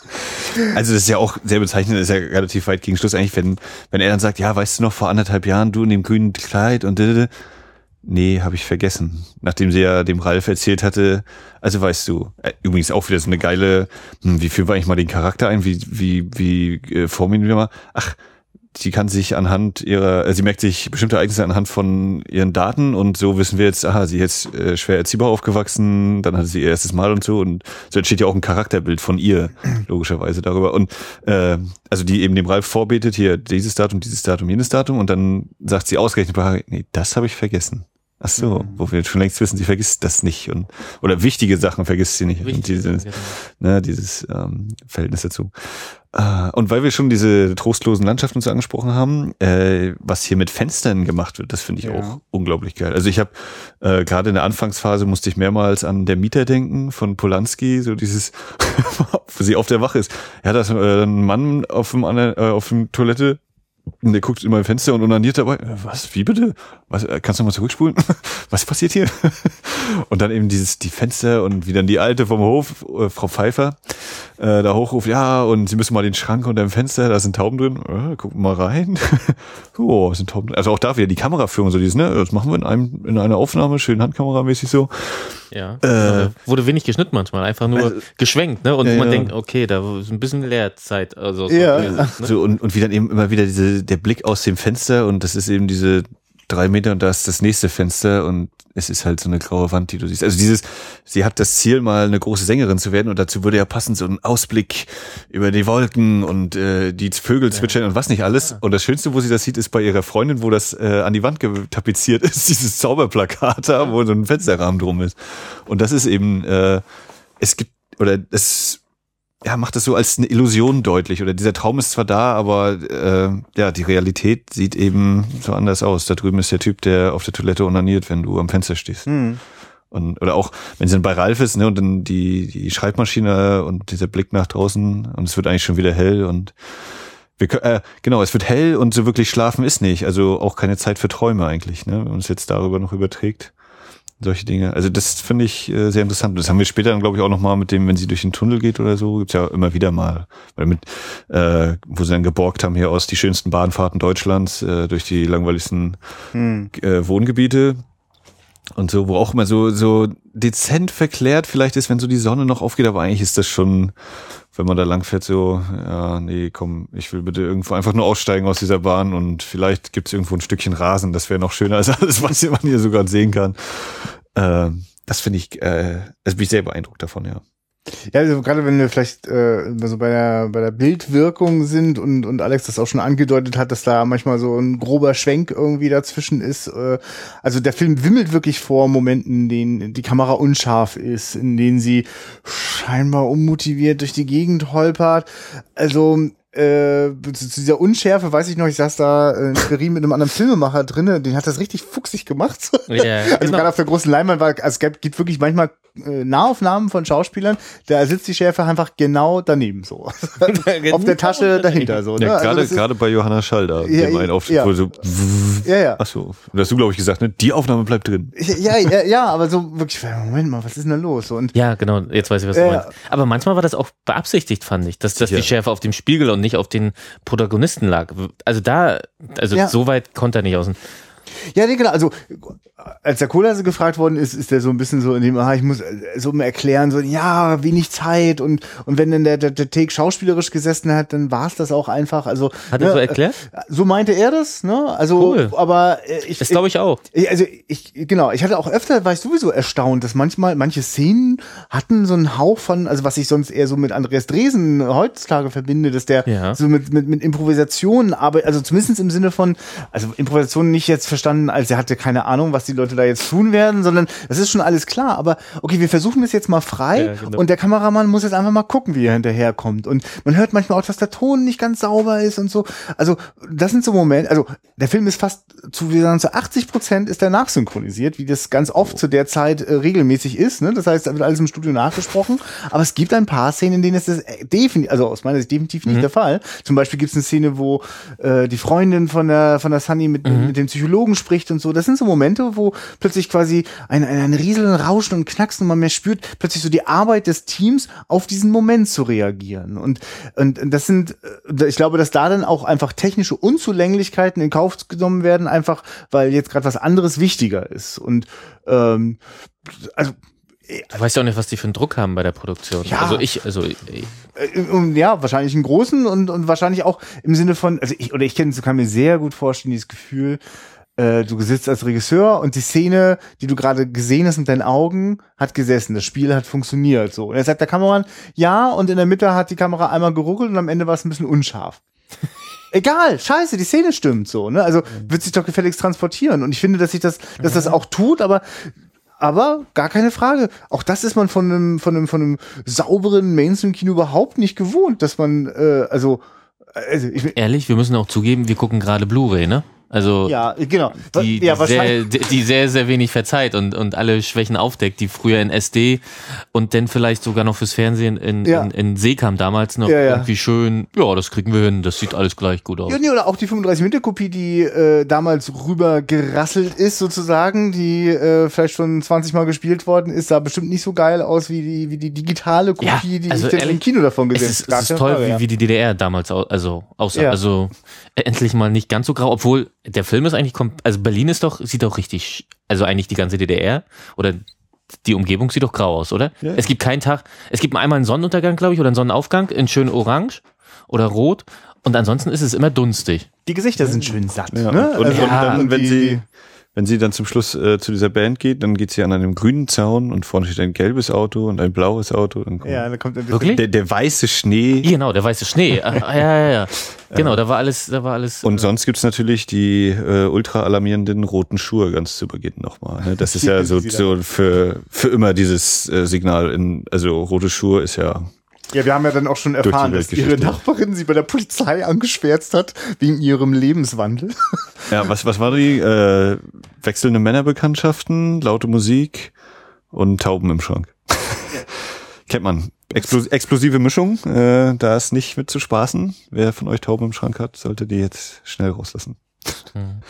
Also das ist ja auch sehr bezeichnend, das ist ja relativ weit gegen Schluss eigentlich, wenn, wenn er dann sagt, ja, weißt du noch, vor anderthalb Jahren, du in dem grünen Kleid und didede. Nee, habe ich vergessen. Nachdem sie ja dem Ralf erzählt hatte, also weißt du, äh, übrigens auch wieder so eine geile, hm, wie führen wir eigentlich mal den Charakter ein, wie, wie, wie äh, formen wir mal? Ach, sie kann sich anhand ihrer, äh, sie merkt sich bestimmte Ereignisse anhand von ihren Daten und so wissen wir jetzt, aha, sie ist jetzt äh, schwer erziehbar aufgewachsen, dann hatte sie ihr erstes Mal und so und so entsteht ja auch ein Charakterbild von ihr, logischerweise darüber. Und äh, also die eben dem Ralf vorbetet, hier dieses Datum, dieses Datum, jenes Datum und dann sagt sie ausgerechnet nee, das habe ich vergessen. Ach so, mhm. wo wir schon längst wissen, sie vergisst das nicht und oder wichtige Sachen vergisst sie nicht und dieses, genau. ne, dieses ähm, Verhältnis dazu. Äh, und weil wir schon diese trostlosen Landschaften so angesprochen haben, äh, was hier mit Fenstern gemacht wird, das finde ich ja. auch unglaublich geil. Also ich habe äh, gerade in der Anfangsphase musste ich mehrmals an der Mieter denken von Polanski, so dieses, wo sie auf der Wache ist. Ja, da ist äh, ein Mann auf dem, äh, auf dem Toilette und der guckt immer im Fenster und unaniert dabei. Äh, was? Wie bitte? Was? Äh, kannst du mal zurückspulen? Was passiert hier? Und dann eben dieses, die Fenster und wie dann die Alte vom Hof, äh, Frau Pfeiffer, äh, da hochruft, ja, und sie müssen mal den Schrank unter dem Fenster, da sind Tauben drin. Äh, gucken mal rein. oh, sind Tauben drin. Also auch da wieder die Kameraführung, so dieses, ne, das machen wir in einem, in einer Aufnahme, schön handkameramäßig so. Ja. Äh, wurde wenig geschnitten manchmal, einfach nur also, geschwenkt, ne? Und man ja. denkt, okay, da ist ein bisschen Leerzeit. Also ja. So, ne? so, und, und wie dann eben immer wieder diese, der Blick aus dem Fenster und das ist eben diese drei Meter und da ist das nächste Fenster und es ist halt so eine graue Wand, die du siehst. Also dieses, sie hat das Ziel, mal eine große Sängerin zu werden und dazu würde ja passend so ein Ausblick über die Wolken und äh, die Vögel zwitschern ja. und was nicht alles. Und das Schönste, wo sie das sieht, ist bei ihrer Freundin, wo das äh, an die Wand tapeziert ist, dieses Zauberplakat da, wo so ein Fensterrahmen drum ist. Und das ist eben, äh, es gibt, oder es ja, macht das so als eine Illusion deutlich. Oder dieser Traum ist zwar da, aber äh, ja, die Realität sieht eben so anders aus. Da drüben ist der Typ, der auf der Toilette onaniert, wenn du am Fenster stehst. Mhm. Und, oder auch, wenn sie dann bei Ralf ist, ne, und dann die, die Schreibmaschine und dieser Blick nach draußen und es wird eigentlich schon wieder hell und wir, äh, genau, es wird hell und so wirklich schlafen ist nicht. Also auch keine Zeit für Träume eigentlich, ne, wenn man es jetzt darüber noch überträgt solche Dinge. Also das finde ich äh, sehr interessant. Das haben wir später dann, glaube ich, auch nochmal mit dem, wenn sie durch den Tunnel geht oder so, gibt's ja immer wieder mal. Weil mit, äh, wo sie dann geborgt haben hier aus die schönsten Bahnfahrten Deutschlands äh, durch die langweiligsten hm. äh, Wohngebiete. Und so, wo auch immer so, so dezent verklärt vielleicht ist, wenn so die Sonne noch aufgeht, aber eigentlich ist das schon, wenn man da langfährt, so, ja, nee, komm, ich will bitte irgendwo einfach nur aussteigen aus dieser Bahn und vielleicht gibt's irgendwo ein Stückchen Rasen, das wäre noch schöner als alles, was man hier sogar sehen kann. Äh, das finde ich, äh, also bin ich sehr beeindruckt davon, ja. Ja, also gerade wenn wir vielleicht äh, so bei der bei der Bildwirkung sind und und Alex das auch schon angedeutet hat, dass da manchmal so ein grober Schwenk irgendwie dazwischen ist. Äh, also der Film wimmelt wirklich vor Momenten, in denen die Kamera unscharf ist, in denen sie scheinbar unmotiviert durch die Gegend holpert. Also äh, zu dieser Unschärfe weiß ich noch, ich saß da in Berlin mit einem anderen Filmemacher drinne, den hat das richtig fuchsig gemacht. Yeah, also genau. gerade auf der großen Leinwand war, also es gibt wirklich manchmal äh, Nahaufnahmen von Schauspielern, da sitzt die Schärfe einfach genau daneben so. Auf der Tasche dahinter so. Ne? Ja, gerade also gerade bei Johanna Schalder, ja, dem einen Auftritt, ja. so ja, ja. Ach so, da hast du glaube ich gesagt, ne? Die Aufnahme bleibt drin. Ja, ja, ja, aber so wirklich Moment mal, was ist denn da los? Und ja, genau, jetzt weiß ich, was du meinst. Aber manchmal war das auch beabsichtigt, fand ich, dass, dass die Schärfe auf dem Spiegel und nicht auf den Protagonisten lag. Also da, also so weit konnte er nicht außen. Ja, nee, genau. Also als der Kohlhase gefragt worden ist, ist der so ein bisschen so in dem, ah, ich muss äh, so erklären, so ja, wenig Zeit und und wenn dann der der, der Take schauspielerisch gesessen hat, dann war es das auch einfach. Also hat er ne, so erklärt? So meinte er das, ne? Also, cool. aber äh, ich das glaube ich auch. Ich, also ich genau, ich hatte auch öfter, war ich sowieso erstaunt, dass manchmal manche Szenen hatten so einen Hauch von, also was ich sonst eher so mit Andreas Dresen heutzutage verbinde, dass der ja. so mit mit mit Improvisationen, aber also zumindest im Sinne von, also Improvisationen nicht jetzt verstanden, als er hatte keine Ahnung, was die Leute da jetzt tun werden, sondern das ist schon alles klar. Aber okay, wir versuchen das jetzt mal frei ja, genau. und der Kameramann muss jetzt einfach mal gucken, wie er hinterherkommt. Und man hört manchmal auch, dass der Ton nicht ganz sauber ist und so. Also das sind so Momente, also der Film ist fast zu, wir sagen, zu 80 Prozent ist er nachsynchronisiert, wie das ganz oft zu der Zeit äh, regelmäßig ist. Ne? Das heißt, da wird alles im Studio nachgesprochen. Aber es gibt ein paar Szenen, in denen ist das äh, definitiv, also aus meiner Sicht definitiv nicht mhm. der Fall. Zum Beispiel gibt es eine Szene, wo äh, die Freundin von der von der Sunny mit, mhm. mit dem Psychologen spricht und so. Das sind so Momente, wo plötzlich quasi ein, ein, ein Rieseln, Rauschen und Knacksen und man mehr spürt, plötzlich so die Arbeit des Teams auf diesen Moment zu reagieren. Und, und das sind, äh, ich glaube, dass da dann auch einfach technische Unzulänglichkeiten in Kauf genommen werden, einfach weil jetzt gerade was anderes wichtiger ist. Und ähm, also Du weißt ja auch nicht, was die für einen Druck haben bei der Produktion. Ja. Also ich, also ich. Äh, ja, wahrscheinlich einen großen und, und wahrscheinlich auch im Sinne von, also ich, oder ich kenne, kann mir sehr gut vorstellen, dieses Gefühl, äh, du sitzt als Regisseur und die Szene, die du gerade gesehen hast mit deinen Augen, hat gesessen. Das Spiel hat funktioniert. So. Und er sagt der Kameramann, ja, und in der Mitte hat die Kamera einmal geruckelt und am Ende war es ein bisschen unscharf. Egal, scheiße, die Szene stimmt so, ne? Also wird sich doch gefälligst transportieren. Und ich finde, dass sich das, dass das auch tut, aber aber gar keine Frage. Auch das ist man von einem, von einem, von einem sauberen Mainstream-Kino überhaupt nicht gewohnt, dass man, äh, also, also ich, Ehrlich, wir müssen auch zugeben, wir gucken gerade Blu-ray, ne? Also ja, genau. Die, ja, sehr, die sehr, sehr wenig verzeiht und, und alle Schwächen aufdeckt, die früher in SD und dann vielleicht sogar noch fürs Fernsehen in, ja. in, in Seekam damals noch ja, ja. irgendwie schön, ja, das kriegen wir hin, das sieht alles gleich gut aus. Ja, nee, oder auch die 35 Meter Kopie, die äh, damals rüber gerasselt ist sozusagen, die äh, vielleicht schon 20 Mal gespielt worden ist, sah bestimmt nicht so geil aus wie die, wie die digitale Kopie, die also ich ehrlich, im Kino davon gesehen habe. Es ist, es ist toll, wie, wie die DDR damals also aussah. Also endlich mal nicht ganz so grau, obwohl der Film ist eigentlich, also Berlin ist doch, sieht doch richtig, also eigentlich die ganze DDR oder die Umgebung sieht doch grau aus, oder? Ja. Es gibt keinen Tag, es gibt einmal einen Sonnenuntergang, glaube ich, oder einen Sonnenaufgang in schön orange oder rot und ansonsten ist es immer dunstig. Die Gesichter sind schön satt. Ja. Ne? Und, also, und, dann, wenn sie wenn sie dann zum Schluss äh, zu dieser Band geht, dann geht sie an einem grünen Zaun und vorne steht ein gelbes Auto und ein blaues Auto. Kommt ja, dann kommt ein Wirklich? Der, der weiße Schnee. Genau, der weiße Schnee. ah, ja, ja, ja. Genau, da war alles, da war alles. Und äh, sonst gibt's natürlich die äh, ultra alarmierenden roten Schuhe ganz zu Beginn nochmal. Ne? Das ist ja so, so für, für immer dieses äh, Signal in, also rote Schuhe ist ja ja, wir haben ja dann auch schon erfahren, dass ihre Nachbarin sie bei der Polizei angeschwärzt hat wegen ihrem Lebenswandel. Ja, was, was war die? Äh, wechselnde Männerbekanntschaften, laute Musik und Tauben im Schrank. Ja. Kennt man. Explos explosive Mischung, äh, da ist nicht mit zu spaßen. Wer von euch Tauben im Schrank hat, sollte die jetzt schnell rauslassen. Hm.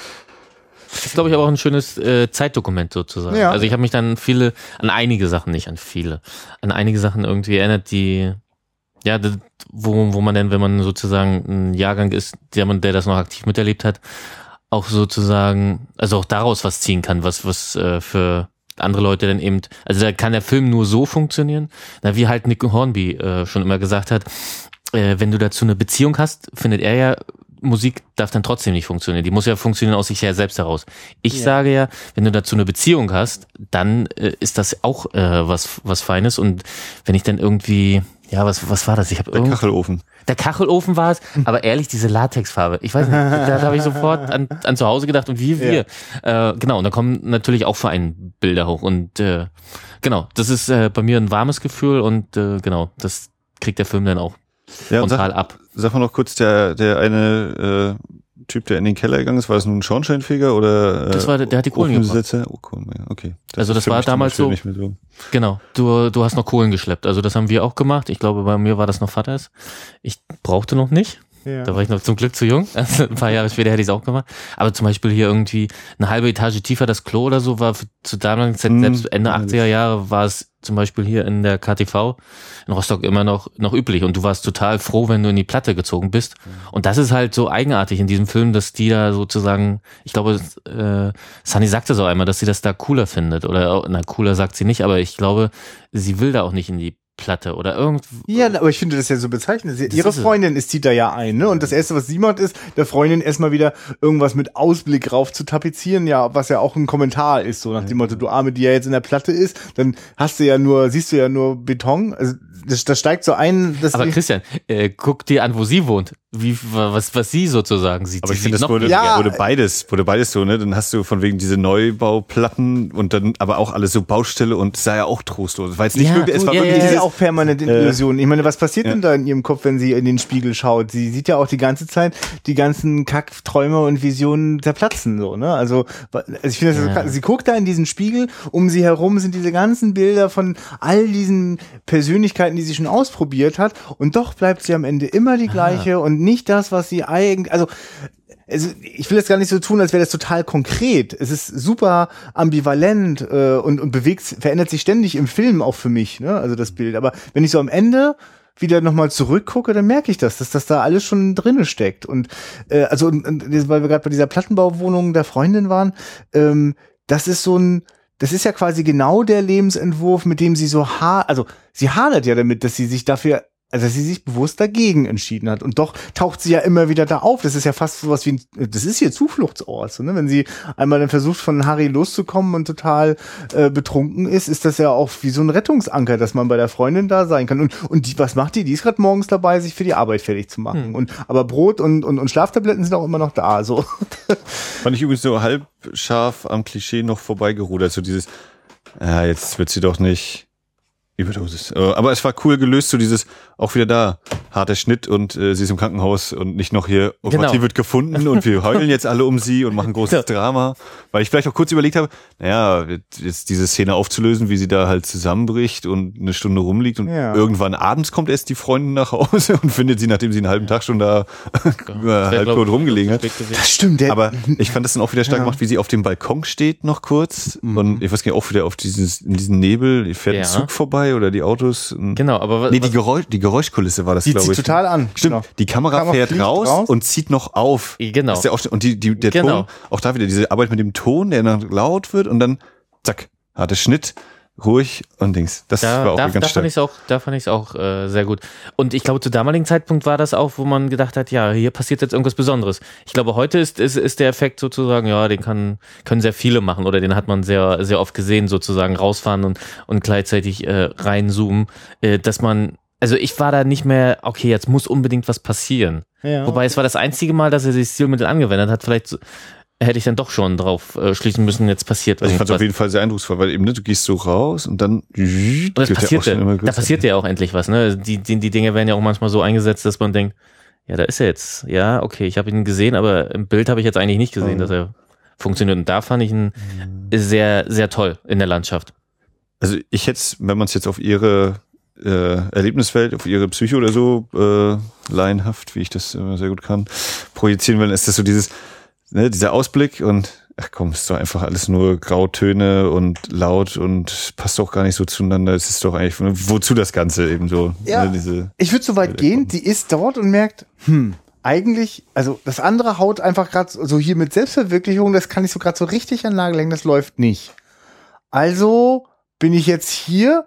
Das ist, glaube ich, aber auch ein schönes äh, Zeitdokument sozusagen. Ja. Also ich habe mich dann viele, an einige Sachen, nicht an viele, an einige Sachen irgendwie erinnert, die ja, das, wo, wo man denn, wenn man sozusagen ein Jahrgang ist, der man, der das noch aktiv miterlebt hat, auch sozusagen, also auch daraus was ziehen kann, was, was äh, für andere Leute dann eben, also da kann der Film nur so funktionieren, na, wie halt Nick Hornby äh, schon immer gesagt hat, äh, wenn du dazu eine Beziehung hast, findet er ja, Musik darf dann trotzdem nicht funktionieren. Die muss ja funktionieren aus sich her selbst heraus. Ich ja. sage ja, wenn du dazu eine Beziehung hast, dann äh, ist das auch äh, was, was Feines. Und wenn ich dann irgendwie, ja, was, was war das? Ich habe Der Kachelofen. Der Kachelofen war es, aber ehrlich, diese Latexfarbe. Ich weiß nicht, da habe ich sofort an, an zu Hause gedacht und wie wir. Ja. Äh, genau, und da kommen natürlich auch Vereinbilder hoch. Und äh, genau, das ist äh, bei mir ein warmes Gefühl und äh, genau, das kriegt der Film dann auch ja, frontal sag, ab. Sag mal noch kurz, der, der eine äh, Typ, der in den Keller gegangen ist, war das nun ein Schornsteinfeger oder? Äh, das war der, der hat die Kohlen gebracht. Oh, Kohlen, okay. Das also das war damals so, so. Genau. Du, du hast noch Kohlen geschleppt. Also das haben wir auch gemacht. Ich glaube, bei mir war das noch Vaters. Ich brauchte noch nicht. Ja. Da war ich noch zum Glück zu jung. Also ein paar Jahre später hätte ich es auch gemacht. Aber zum Beispiel hier irgendwie eine halbe Etage tiefer das Klo oder so war zu damaligen Zeit, mm, selbst Ende 80er Jahre, war es zum Beispiel hier in der KTV in Rostock immer noch, noch üblich. Und du warst total froh, wenn du in die Platte gezogen bist. Und das ist halt so eigenartig in diesem Film, dass die da sozusagen, ich glaube, äh, Sunny sagte so einmal, dass sie das da cooler findet. Oder, na, cooler sagt sie nicht, aber ich glaube, sie will da auch nicht in die Platte oder irgendwo. Ja, aber ich finde das ja so bezeichnend. Sie, ihre ist Freundin ist zieht da ja ein, ne? Und das erste, was sie macht, ist, der Freundin erstmal wieder irgendwas mit Ausblick rauf zu tapezieren, ja, was ja auch ein Kommentar ist, so nach dem Motto, du Arme, die ja jetzt in der Platte ist, dann hast du ja nur, siehst du ja nur Beton. Also das, das steigt so ein. Dass aber Christian, äh, guck dir an, wo sie wohnt wie, was, was sie sozusagen sieht. Aber ich finde, das wurde, ja. wurde beides, wurde beides so, ne? Dann hast du von wegen diese Neubauplatten und dann aber auch alles so Baustelle und es sah ja auch trostlos. Weil es nicht ja, wirklich, es war ja, wirklich ja, dieses, auch permanent in äh, Illusionen. Ich meine, was passiert denn da in ihrem Kopf, wenn sie in den Spiegel schaut? Sie sieht ja auch die ganze Zeit die ganzen Kackträume und Visionen zerplatzen, so, ne? Also, also ich finde, ja. sie guckt da in diesen Spiegel, um sie herum sind diese ganzen Bilder von all diesen Persönlichkeiten, die sie schon ausprobiert hat und doch bleibt sie am Ende immer die gleiche Aha. und nicht das, was sie eigentlich, also, also ich will jetzt gar nicht so tun, als wäre das total konkret. Es ist super ambivalent äh, und, und bewegt, verändert sich ständig im Film auch für mich, ne? Also das Bild. Aber wenn ich so am Ende wieder nochmal zurückgucke, dann merke ich das, dass das da alles schon drinne steckt. Und äh, also, und, und, weil wir gerade bei dieser Plattenbauwohnung der Freundin waren, ähm, das ist so ein, das ist ja quasi genau der Lebensentwurf, mit dem sie so ha, also sie hadert ja damit, dass sie sich dafür also dass sie sich bewusst dagegen entschieden hat. Und doch taucht sie ja immer wieder da auf. Das ist ja fast sowas wie ein, das ist ihr Zufluchtsort. So, ne? Wenn sie einmal dann versucht, von Harry loszukommen und total äh, betrunken ist, ist das ja auch wie so ein Rettungsanker, dass man bei der Freundin da sein kann. Und, und die, was macht die? Die ist gerade morgens dabei, sich für die Arbeit fertig zu machen. Hm. Und aber Brot und, und, und Schlaftabletten sind auch immer noch da. So. Fand ich übrigens so halb scharf am Klischee noch vorbeigerudert. So dieses, ja, jetzt wird sie doch nicht Überdosis. Äh, aber es war cool gelöst, so dieses, auch wieder da, harter Schnitt und äh, sie ist im Krankenhaus und nicht noch hier, oh genau. Gott, die wird gefunden und wir heulen jetzt alle um sie und machen großes Drama. Weil ich vielleicht auch kurz überlegt habe, naja, jetzt diese Szene aufzulösen, wie sie da halt zusammenbricht und eine Stunde rumliegt und ja. irgendwann abends kommt erst die Freundin nach Hause und findet sie, nachdem sie einen halben Tag schon da halbtot rumgelegen hat. Das stimmt. Der aber ich fand das dann auch wieder stark ja. gemacht, wie sie auf dem Balkon steht noch kurz mhm. und ich weiß gar nicht, auch wieder auf dieses, in diesen Nebel, fährt ja. ein Zug vorbei vorbei oder die Autos. Genau, aber was, nee, die, Geräusch, die Geräuschkulisse war das, glaube ich. Zieht total an. Stimmt. Genau. Die Kamera, Kamera fährt raus, raus, und zieht noch auf. Genau. Der und die, die, der genau. Ton, auch da wieder diese Arbeit mit dem Ton, der dann laut wird und dann zack, harter Schnitt ruhig und Dings. Das da, war auch da, ganz da stark. Fand ich's auch, da fand ich es auch äh, sehr gut. Und ich glaube, zu damaligen Zeitpunkt war das auch, wo man gedacht hat, ja, hier passiert jetzt irgendwas Besonderes. Ich glaube, heute ist, ist, ist der Effekt sozusagen, ja, den kann, können sehr viele machen oder den hat man sehr, sehr oft gesehen, sozusagen rausfahren und, und gleichzeitig äh, reinzoomen, äh, dass man also ich war da nicht mehr, okay, jetzt muss unbedingt was passieren. Ja, Wobei okay. es war das einzige Mal, dass er sich Stilmittel angewendet hat. Vielleicht hätte ich dann doch schon drauf äh, schließen müssen, jetzt passiert was. Also ich fand es auf jeden Fall sehr eindrucksvoll, weil eben, ne, du gehst so raus und dann und das passiert ja, da passiert ja auch endlich was, ne? Die, die, die Dinge werden ja auch manchmal so eingesetzt, dass man denkt, ja, da ist er jetzt. Ja, okay, ich habe ihn gesehen, aber im Bild habe ich jetzt eigentlich nicht gesehen, dass er funktioniert. Und da fand ich ihn mhm. sehr, sehr toll in der Landschaft. Also ich hätte wenn man es jetzt auf ihre äh, Erlebniswelt, auf ihre Psyche oder so äh, laienhaft, wie ich das immer sehr gut kann, projizieren will, ist das so dieses, ne, dieser Ausblick und ach komm, ist doch einfach alles nur Grautöne und laut und passt doch gar nicht so zueinander. Es ist doch eigentlich, wozu das Ganze eben so? Ja, ne, ich würde so weit gehen, die ist dort und merkt, hm, eigentlich, also das andere haut einfach gerade so hier mit Selbstverwirklichung, das kann ich so gerade so richtig an Nagel hängen, das läuft nicht. Also bin ich jetzt hier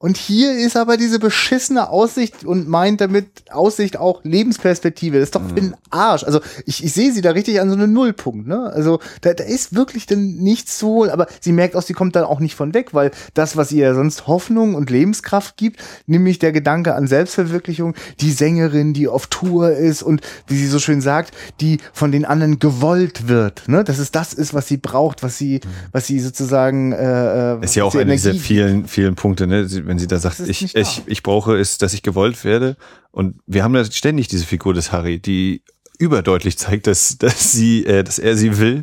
und hier ist aber diese beschissene Aussicht und meint damit Aussicht auch Lebensperspektive. Das ist doch mhm. für den Arsch. Also ich, ich sehe sie da richtig an so einem Nullpunkt. Ne? Also da, da ist wirklich dann nichts zu aber sie merkt auch, sie kommt dann auch nicht von weg, weil das, was ihr sonst Hoffnung und Lebenskraft gibt, nämlich der Gedanke an Selbstverwirklichung, die Sängerin, die auf Tour ist und wie sie so schön sagt, die von den anderen gewollt wird. Ne? Dass es das ist, was sie braucht, was sie, mhm. was sie sozusagen äh, äh ist ja auch einer dieser vielen, vielen Punkte, ne? Wenn sie da sagt, ich, ich, ich brauche es, dass ich gewollt werde. Und wir haben da ständig diese Figur des Harry, die überdeutlich zeigt, dass, dass sie, äh, dass er sie will.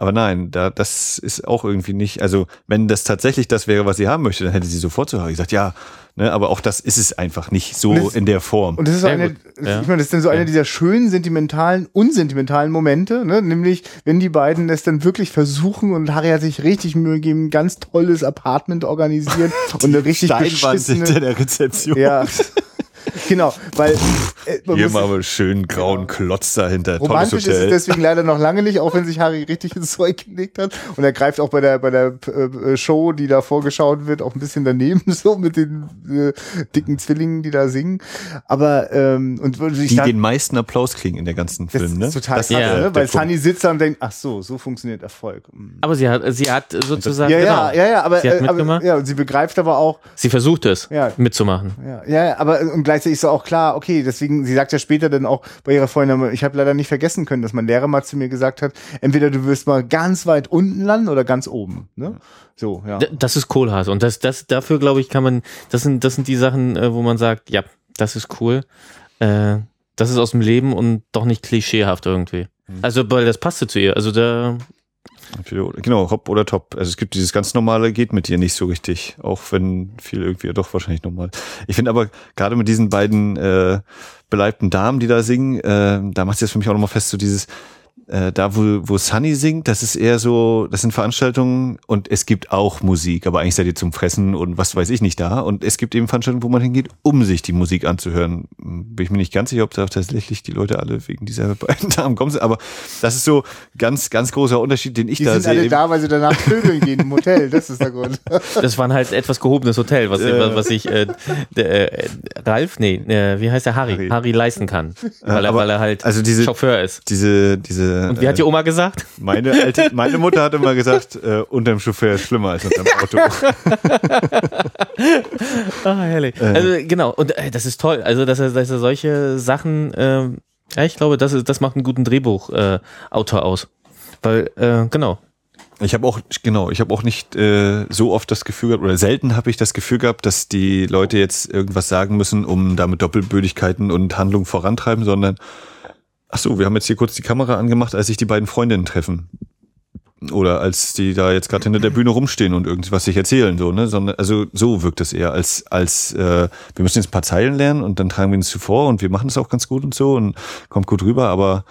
Aber nein, da, das ist auch irgendwie nicht, also wenn das tatsächlich das wäre, was sie haben möchte, dann hätte sie sofort zu Harry gesagt, ja, ne, aber auch das ist es einfach nicht so das, in der Form. Und das ist eine, ja. ich meine, das ist dann so ja. einer dieser schönen, sentimentalen, unsentimentalen Momente, ne, nämlich, wenn die beiden es dann wirklich versuchen und Harry hat sich richtig Mühe gegeben, ein ganz tolles Apartment organisiert und eine richtig Steinwand hinter der Rezeption. Ja. genau, weil äh, hier machen wir schönen grauen genau. Klotz dahinter. Romantisch ist es deswegen leider noch lange nicht, auch wenn sich Harry richtig ins Zeug gelegt hat. Und er greift auch bei der bei der äh, Show, die da vorgeschaut wird, auch ein bisschen daneben, so mit den äh, dicken Zwillingen, die da singen. Aber ähm, und ich die den meisten Applaus kriegen in der ganzen Film, ne? Ist total das krass, ja, ne? Weil Sunny sitzt da und denkt, ach so, so funktioniert Erfolg. Mhm. Aber sie hat sie hat sozusagen ja ja genau, ja ja, aber, sie hat aber ja und sie begreift aber auch. Sie versucht es ja. mitzumachen. Ja ja, aber und gleichzeitig ist auch klar, okay, deswegen, sie sagt ja später dann auch bei ihrer Freundin, ich habe leider nicht vergessen können, dass mein Lehrer mal zu mir gesagt hat, entweder du wirst mal ganz weit unten landen oder ganz oben. Ne? So, ja. Das ist Kohlhase und das, das, dafür glaube ich, kann man, das sind, das sind die Sachen, äh, wo man sagt, ja, das ist cool. Äh, das ist aus dem Leben und doch nicht klischeehaft irgendwie. Mhm. Also, weil das passte zu ihr. Also da Genau, Hop oder Top. Also es gibt dieses ganz normale, geht mit dir nicht so richtig, auch wenn viel irgendwie doch wahrscheinlich normal. Ich finde aber gerade mit diesen beiden äh, beleibten Damen, die da singen, äh, da macht es jetzt für mich auch nochmal fest, so dieses, äh, da wo, wo Sunny singt, das ist eher so, das sind Veranstaltungen und es gibt auch Musik, aber eigentlich seid ihr zum Fressen und was weiß ich nicht da. Und es gibt eben Veranstaltungen, wo man hingeht, um sich die Musik anzuhören. Bin ich mir nicht ganz sicher, ob da tatsächlich die Leute alle wegen dieser beiden Damen kommen sind, aber das ist so ganz, ganz großer Unterschied, den ich die da sehe. Die sind alle da, weil sie danach vögeln gehen im Hotel, das ist der Grund. Das war halt etwas gehobenes Hotel, was, äh, was ich äh, der, äh, Ralf, nee, äh, wie heißt der Harry? Harry, Harry leisten kann, weil er, weil er halt also diese, Chauffeur ist. Diese, diese und wie hat die Oma gesagt? Meine, alte, meine Mutter hat immer gesagt, äh, unterm Chauffeur ist schlimmer als unterm Auto. ah, herrlich. Äh. Also genau, und äh, das ist toll. Also, dass er, dass er solche Sachen, äh, ja, ich glaube, das, ist, das macht einen guten Drehbuchautor äh, aus. Weil, äh, genau, ich habe auch, genau, ich habe auch nicht äh, so oft das Gefühl gehabt, oder selten habe ich das Gefühl gehabt, dass die Leute jetzt irgendwas sagen müssen, um damit Doppelbödigkeiten und Handlungen vorantreiben, sondern Ach so, wir haben jetzt hier kurz die Kamera angemacht, als sich die beiden Freundinnen treffen. Oder als die da jetzt gerade hinter der Bühne rumstehen und irgendwas sich erzählen, so, ne? Sondern, also so wirkt es eher, als, als äh, wir müssen jetzt ein paar Zeilen lernen und dann tragen wir uns zuvor und wir machen es auch ganz gut und so und kommt gut rüber, aber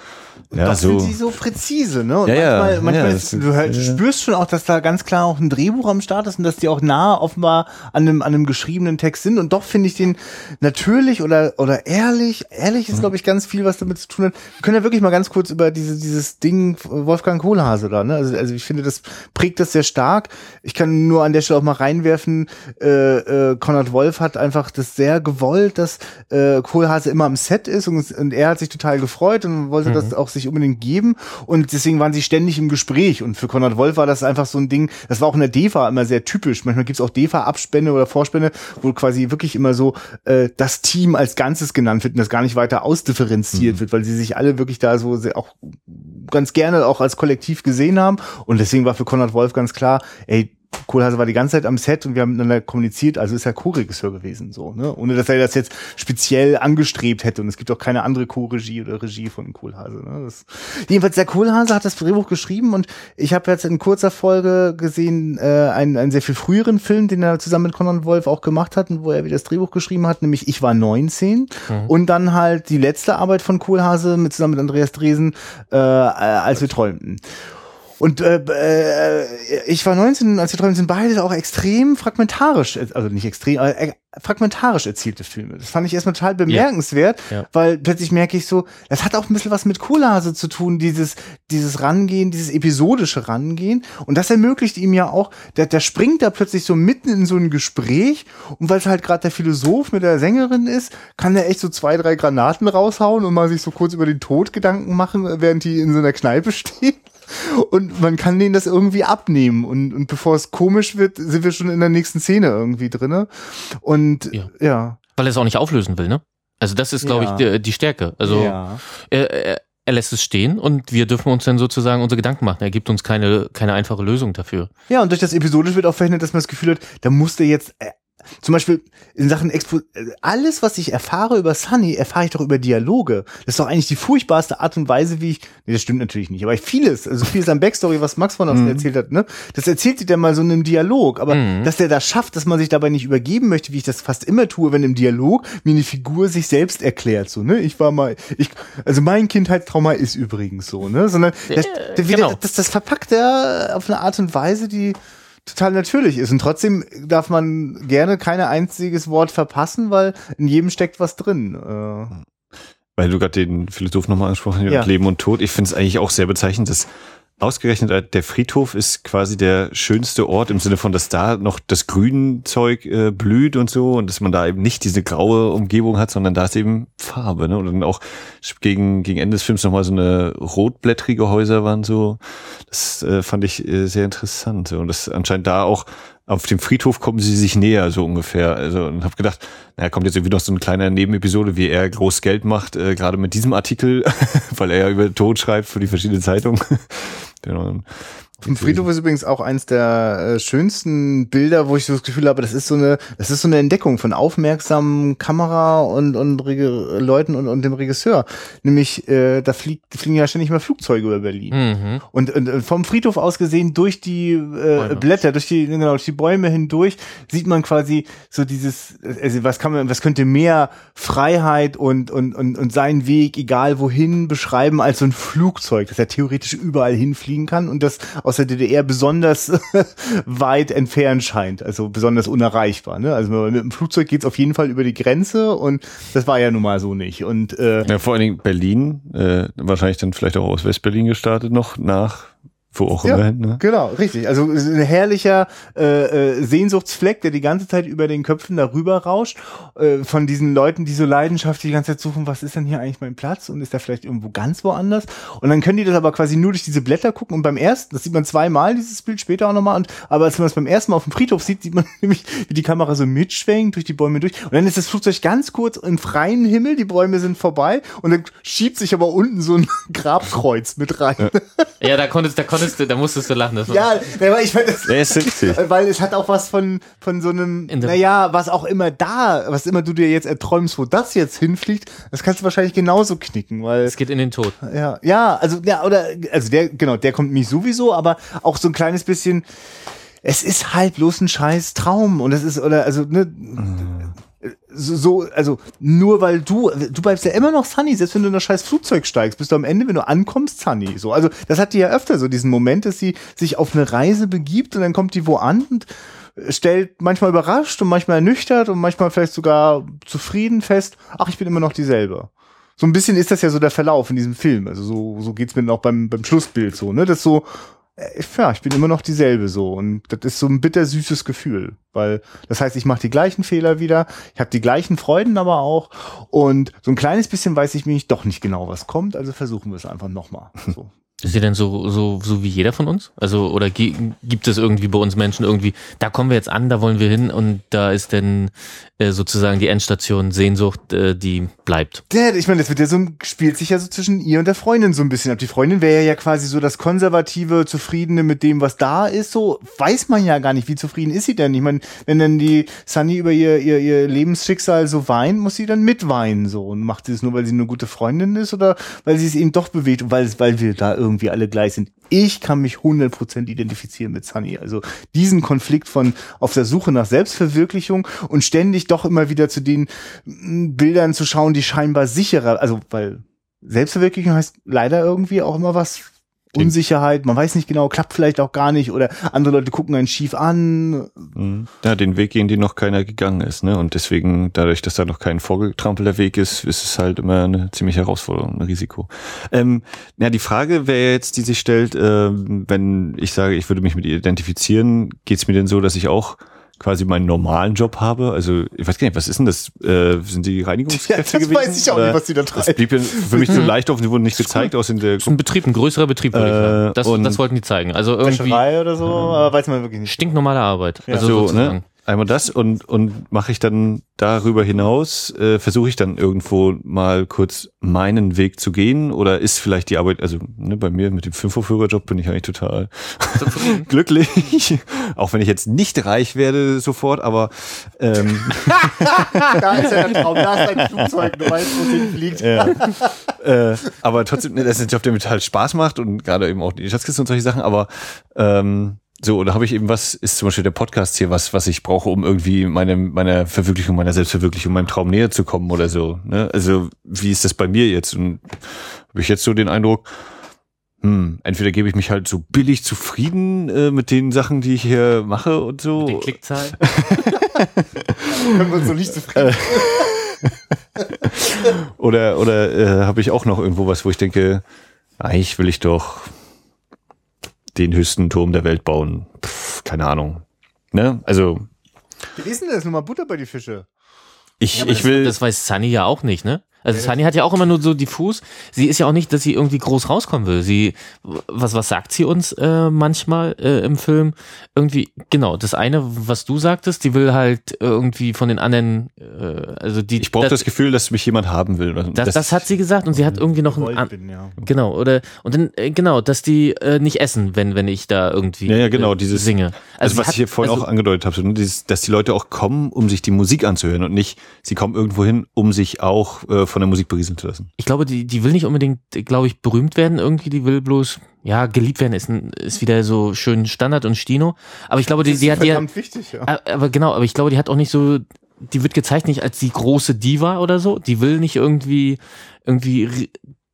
ja, das so. sind sie so präzise, ne? Und ja, manchmal, ja, manchmal ja, ist, du halt, spürst schon auch, dass da ganz klar auch ein Drehbuch am Start ist und dass die auch nah offenbar an einem, an einem geschriebenen Text sind. Und doch finde ich den natürlich oder, oder ehrlich, ehrlich ist, mhm. glaube ich, ganz viel, was damit zu tun hat. Wir können ja wirklich mal ganz kurz über diese, dieses Ding Wolfgang Kohlhase da, ne? Also, also ich finde, das prägt das sehr stark. Ich kann nur an der Stelle auch mal reinwerfen, äh, äh, Konrad Wolf hat einfach das sehr gewollt, dass äh, Kohlhase immer am Set ist und, und er hat sich total gefreut und wollte mhm. das auch sich unbedingt geben und deswegen waren sie ständig im Gespräch und für Konrad Wolf war das einfach so ein Ding, das war auch in der DEFA immer sehr typisch. Manchmal gibt's auch DEFA-Abspende oder Vorspende, wo quasi wirklich immer so äh, das Team als Ganzes genannt wird und das gar nicht weiter ausdifferenziert mhm. wird, weil sie sich alle wirklich da so sehr auch ganz gerne auch als Kollektiv gesehen haben und deswegen war für Konrad Wolf ganz klar, ey, Kohlhase war die ganze Zeit am Set und wir haben miteinander kommuniziert, also ist er Co-Regisseur gewesen, so, ne? Ohne dass er das jetzt speziell angestrebt hätte. Und es gibt auch keine andere Co-Regie oder Regie von Kohlhase. Ne? Das, jedenfalls, der Kohlhase hat das Drehbuch geschrieben und ich habe jetzt in kurzer Folge gesehen, äh, einen, einen sehr viel früheren Film, den er zusammen mit Conan Wolf auch gemacht hat und wo er wieder das Drehbuch geschrieben hat, nämlich Ich war 19. Mhm. Und dann halt die letzte Arbeit von Kohlhase mit zusammen mit Andreas Dresen, äh, als wir träumten. Und äh, äh, ich war 19, als wir träumen, sind beide auch extrem fragmentarisch, also nicht extrem, aber äh, fragmentarisch erzielte Filme. Das fand ich erstmal total bemerkenswert, ja. Ja. weil plötzlich merke ich so, das hat auch ein bisschen was mit Kohlhase zu tun, dieses, dieses Rangehen, dieses episodische Rangehen. Und das ermöglicht ihm ja auch, der, der springt da plötzlich so mitten in so ein Gespräch und weil es halt gerade der Philosoph mit der Sängerin ist, kann der echt so zwei, drei Granaten raushauen und mal sich so kurz über den Tod Gedanken machen, während die in so einer Kneipe stehen und man kann denen das irgendwie abnehmen und, und bevor es komisch wird, sind wir schon in der nächsten Szene irgendwie drinne und ja. ja. Weil er es auch nicht auflösen will, ne? Also das ist, glaube ja. ich, die, die, Stärke. Also ja. er, er, er lässt es stehen und wir dürfen uns dann sozusagen unsere Gedanken machen. Er gibt uns keine, keine einfache Lösung dafür. Ja, und durch das Episodisch wird auch verhindert, dass man das Gefühl hat, da musste jetzt zum Beispiel in Sachen Expo alles, was ich erfahre über Sunny, erfahre ich doch über Dialoge. Das ist doch eigentlich die furchtbarste Art und Weise, wie ich, nee, das stimmt natürlich nicht, aber ich vieles, also vieles an Backstory, was Max von uns mhm. erzählt hat, ne, das erzählt sie dann mal so in einem Dialog, aber mhm. dass der das schafft, dass man sich dabei nicht übergeben möchte, wie ich das fast immer tue, wenn im Dialog mir eine Figur sich selbst erklärt, so, ne, ich war mal, ich, also mein Kindheitstrauma ist übrigens so, ne, sondern das, der, genau. das, das verpackt er auf eine Art und Weise, die total natürlich ist. Und trotzdem darf man gerne kein einziges Wort verpassen, weil in jedem steckt was drin. Äh. Weil du gerade den Philosoph nochmal angesprochen hast, ja. Leben und Tod. Ich finde es eigentlich auch sehr bezeichnend, dass Ausgerechnet äh, der Friedhof ist quasi der schönste Ort im Sinne von, dass da noch das Grünzeug äh, blüht und so und dass man da eben nicht diese graue Umgebung hat, sondern da ist eben Farbe. Ne? Und dann auch gegen, gegen Ende des Films nochmal so eine rotblättrige Häuser waren so. Das äh, fand ich äh, sehr interessant. Und das anscheinend da auch auf dem Friedhof kommen sie sich näher, so ungefähr. Also und habe gedacht, naja, kommt jetzt irgendwie noch so eine kleine Nebenepisode, wie er groß Geld macht, äh, gerade mit diesem Artikel, weil er ja über Tod schreibt für die verschiedenen Zeitungen. genau. Vom Friedhof ist übrigens auch eins der äh, schönsten Bilder, wo ich so das Gefühl habe, das ist so eine, das ist so eine Entdeckung von aufmerksamen Kamera und, und Rege Leuten und, und dem Regisseur. Nämlich, äh, da fliegt, fliegen ja ständig mal Flugzeuge über Berlin. Mhm. Und, und vom Friedhof aus gesehen, durch die äh, Blätter, durch die, genau, durch die Bäume hindurch, sieht man quasi so dieses, also was kann man, was könnte mehr Freiheit und, und, und, und seinen Weg, egal wohin, beschreiben als so ein Flugzeug, das er theoretisch überall hinfliegen kann und das aus der DDR besonders weit entfernt scheint, also besonders unerreichbar. Ne? Also mit dem Flugzeug geht's auf jeden Fall über die Grenze und das war ja nun mal so nicht. Und äh, ja, vor allen Dingen Berlin, äh, wahrscheinlich dann vielleicht auch aus Westberlin gestartet noch nach wo auch ja, immerhin, ne? Genau, richtig. Also ein herrlicher äh, äh, Sehnsuchtsfleck, der die ganze Zeit über den Köpfen darüber rauscht, äh, von diesen Leuten, die so leidenschaftlich die ganze Zeit suchen, was ist denn hier eigentlich mein Platz und ist der vielleicht irgendwo ganz woanders? Und dann können die das aber quasi nur durch diese Blätter gucken und beim ersten, das sieht man zweimal, dieses Bild später auch nochmal, und aber als man es beim ersten Mal auf dem Friedhof sieht, sieht man nämlich, wie die Kamera so mitschwenkt durch die Bäume durch und dann ist das Flugzeug ganz kurz im freien Himmel, die Bäume sind vorbei und dann schiebt sich aber unten so ein Grabkreuz mit rein. Ja, da konntest, da konntest du, da musstest du lachen. Das ja, aber ich meine, weil es hat auch was von, von so einem, naja, was auch immer da, was immer du dir jetzt erträumst, wo das jetzt hinfliegt, das kannst du wahrscheinlich genauso knicken, weil. Es geht in den Tod. Ja, ja, also, ja, oder, also der, genau, der kommt mich sowieso, aber auch so ein kleines bisschen, es ist halt bloß ein scheiß Traum und es ist, oder, also, ne, mhm so, also nur weil du, du bleibst ja immer noch Sunny, selbst wenn du in das scheiß Flugzeug steigst, bist du am Ende, wenn du ankommst, Sunny. So, also das hat die ja öfter so diesen Moment, dass sie sich auf eine Reise begibt und dann kommt die wo an und stellt manchmal überrascht und manchmal ernüchtert und manchmal vielleicht sogar zufrieden fest, ach, ich bin immer noch dieselbe. So ein bisschen ist das ja so der Verlauf in diesem Film. Also so, so geht's mir dann auch beim, beim Schlussbild so, ne? Das so, ja, ich bin immer noch dieselbe so und das ist so ein bittersüßes Gefühl, weil das heißt, ich mache die gleichen Fehler wieder, ich habe die gleichen Freuden aber auch und so ein kleines bisschen weiß ich mich doch nicht genau, was kommt, also versuchen wir es einfach nochmal. So. Ist sie denn so, so, so wie jeder von uns? Also, oder gibt es irgendwie bei uns Menschen irgendwie, da kommen wir jetzt an, da wollen wir hin und da ist denn äh, sozusagen die Endstation Sehnsucht, äh, die bleibt. Ja, ich meine, das wird ja so, spielt sich ja so zwischen ihr und der Freundin so ein bisschen ab. Die Freundin wäre ja quasi so das konservative, zufriedene mit dem, was da ist, so weiß man ja gar nicht, wie zufrieden ist sie denn? Ich meine, wenn dann die Sunny über ihr, ihr, ihr Lebensschicksal so weint, muss sie dann mitweinen, so. Und macht sie es nur, weil sie eine gute Freundin ist oder weil sie es eben doch bewegt und weil, weil wir da irgendwie irgendwie alle gleich sind. Ich kann mich 100% identifizieren mit Sunny. Also diesen Konflikt von auf der Suche nach Selbstverwirklichung und ständig doch immer wieder zu den mm, Bildern zu schauen, die scheinbar sicherer, also weil Selbstverwirklichung heißt leider irgendwie auch immer was Unsicherheit, man weiß nicht genau, klappt vielleicht auch gar nicht oder andere Leute gucken einen schief an. Mhm. Ja, den Weg gehen, den noch keiner gegangen ist, ne? Und deswegen, dadurch, dass da noch kein vorgetrampelter Weg ist, ist es halt immer eine ziemliche Herausforderung, ein Risiko. Ähm, ja, die Frage wäre jetzt, die sich stellt, äh, wenn ich sage, ich würde mich mit ihr identifizieren, geht's mir denn so, dass ich auch quasi meinen normalen Job habe. Also ich weiß gar nicht, was ist denn das? Äh, sind die Reinigungskräfte ja, das gewesen? Das weiß ich auch nicht, was die da treiben. Das blieb für mich so leicht offen, die wurden nicht gezeigt aus in der. Das ist ein Betrieb, ein größerer Betrieb, würde ich sagen. Äh, das, das wollten die zeigen. Also irgendwie. oder so, aber weiß man wirklich nicht. Stinknormale Arbeit. Ja. Also so, ne? Einmal das und, und mache ich dann darüber hinaus, äh, versuche ich dann irgendwo mal kurz meinen Weg zu gehen oder ist vielleicht die Arbeit, also ne, bei mir mit dem Fünferführerjob bin ich eigentlich total glücklich, auch wenn ich jetzt nicht reich werde sofort, aber ähm, da ist ja der Traum, da ist ein Flugzeug, du weißt, wo es hinfliegt. Ja. äh, aber trotzdem, ne, das ist ein Job, der mir total Spaß macht und gerade eben auch die Schatzkiste und solche Sachen, aber ähm, so, da habe ich eben was, ist zum Beispiel der Podcast hier, was, was ich brauche, um irgendwie meine, meiner Verwirklichung, meiner Selbstverwirklichung, meinem Traum näher zu kommen oder so. Ne? Also, wie ist das bei mir jetzt? Und habe ich jetzt so den Eindruck, hm, entweder gebe ich mich halt so billig zufrieden äh, mit den Sachen, die ich hier mache und so. Mit den Klickzahlen. Können wir uns so nicht zufrieden. oder oder äh, habe ich auch noch irgendwo was, wo ich denke, eigentlich will ich doch den höchsten Turm der Welt bauen. Pff, keine Ahnung. Ne? Also. Wie ist denn das? Nur mal Butter bei die Fische. Ich, ja, ich will. Das, das weiß Sunny ja auch nicht, ne? Also Sunny hat ja auch immer nur so diffus. Sie ist ja auch nicht, dass sie irgendwie groß rauskommen will. Sie, was, was sagt sie uns äh, manchmal äh, im Film? Irgendwie, genau, das eine, was du sagtest, die will halt irgendwie von den anderen, äh, also die. Ich brauche das, das, Gefühl, dass mich jemand haben will. Das, das, das hat sie gesagt und sie hat irgendwie noch ein, bin, ja. genau, oder, und dann, äh, genau, dass die äh, nicht essen, wenn, wenn ich da irgendwie ja, ja, genau, äh, dieses, singe. Also, also was hat, ich hier vorhin also, auch angedeutet habe, so, ne, dieses, dass die Leute auch kommen, um sich die Musik anzuhören und nicht, sie kommen irgendwo hin, um sich auch äh, von der Musik berieseln zu lassen. Ich glaube, die, die will nicht unbedingt, glaube ich, berühmt werden irgendwie, die will bloß, ja, geliebt werden ist, ist wieder so schön Standard und Stino. Aber ich glaube, die, die hat ja. Wichtig, ja. Aber genau, aber ich glaube, die hat auch nicht so, die wird gezeigt nicht als die große Diva oder so. Die will nicht irgendwie, irgendwie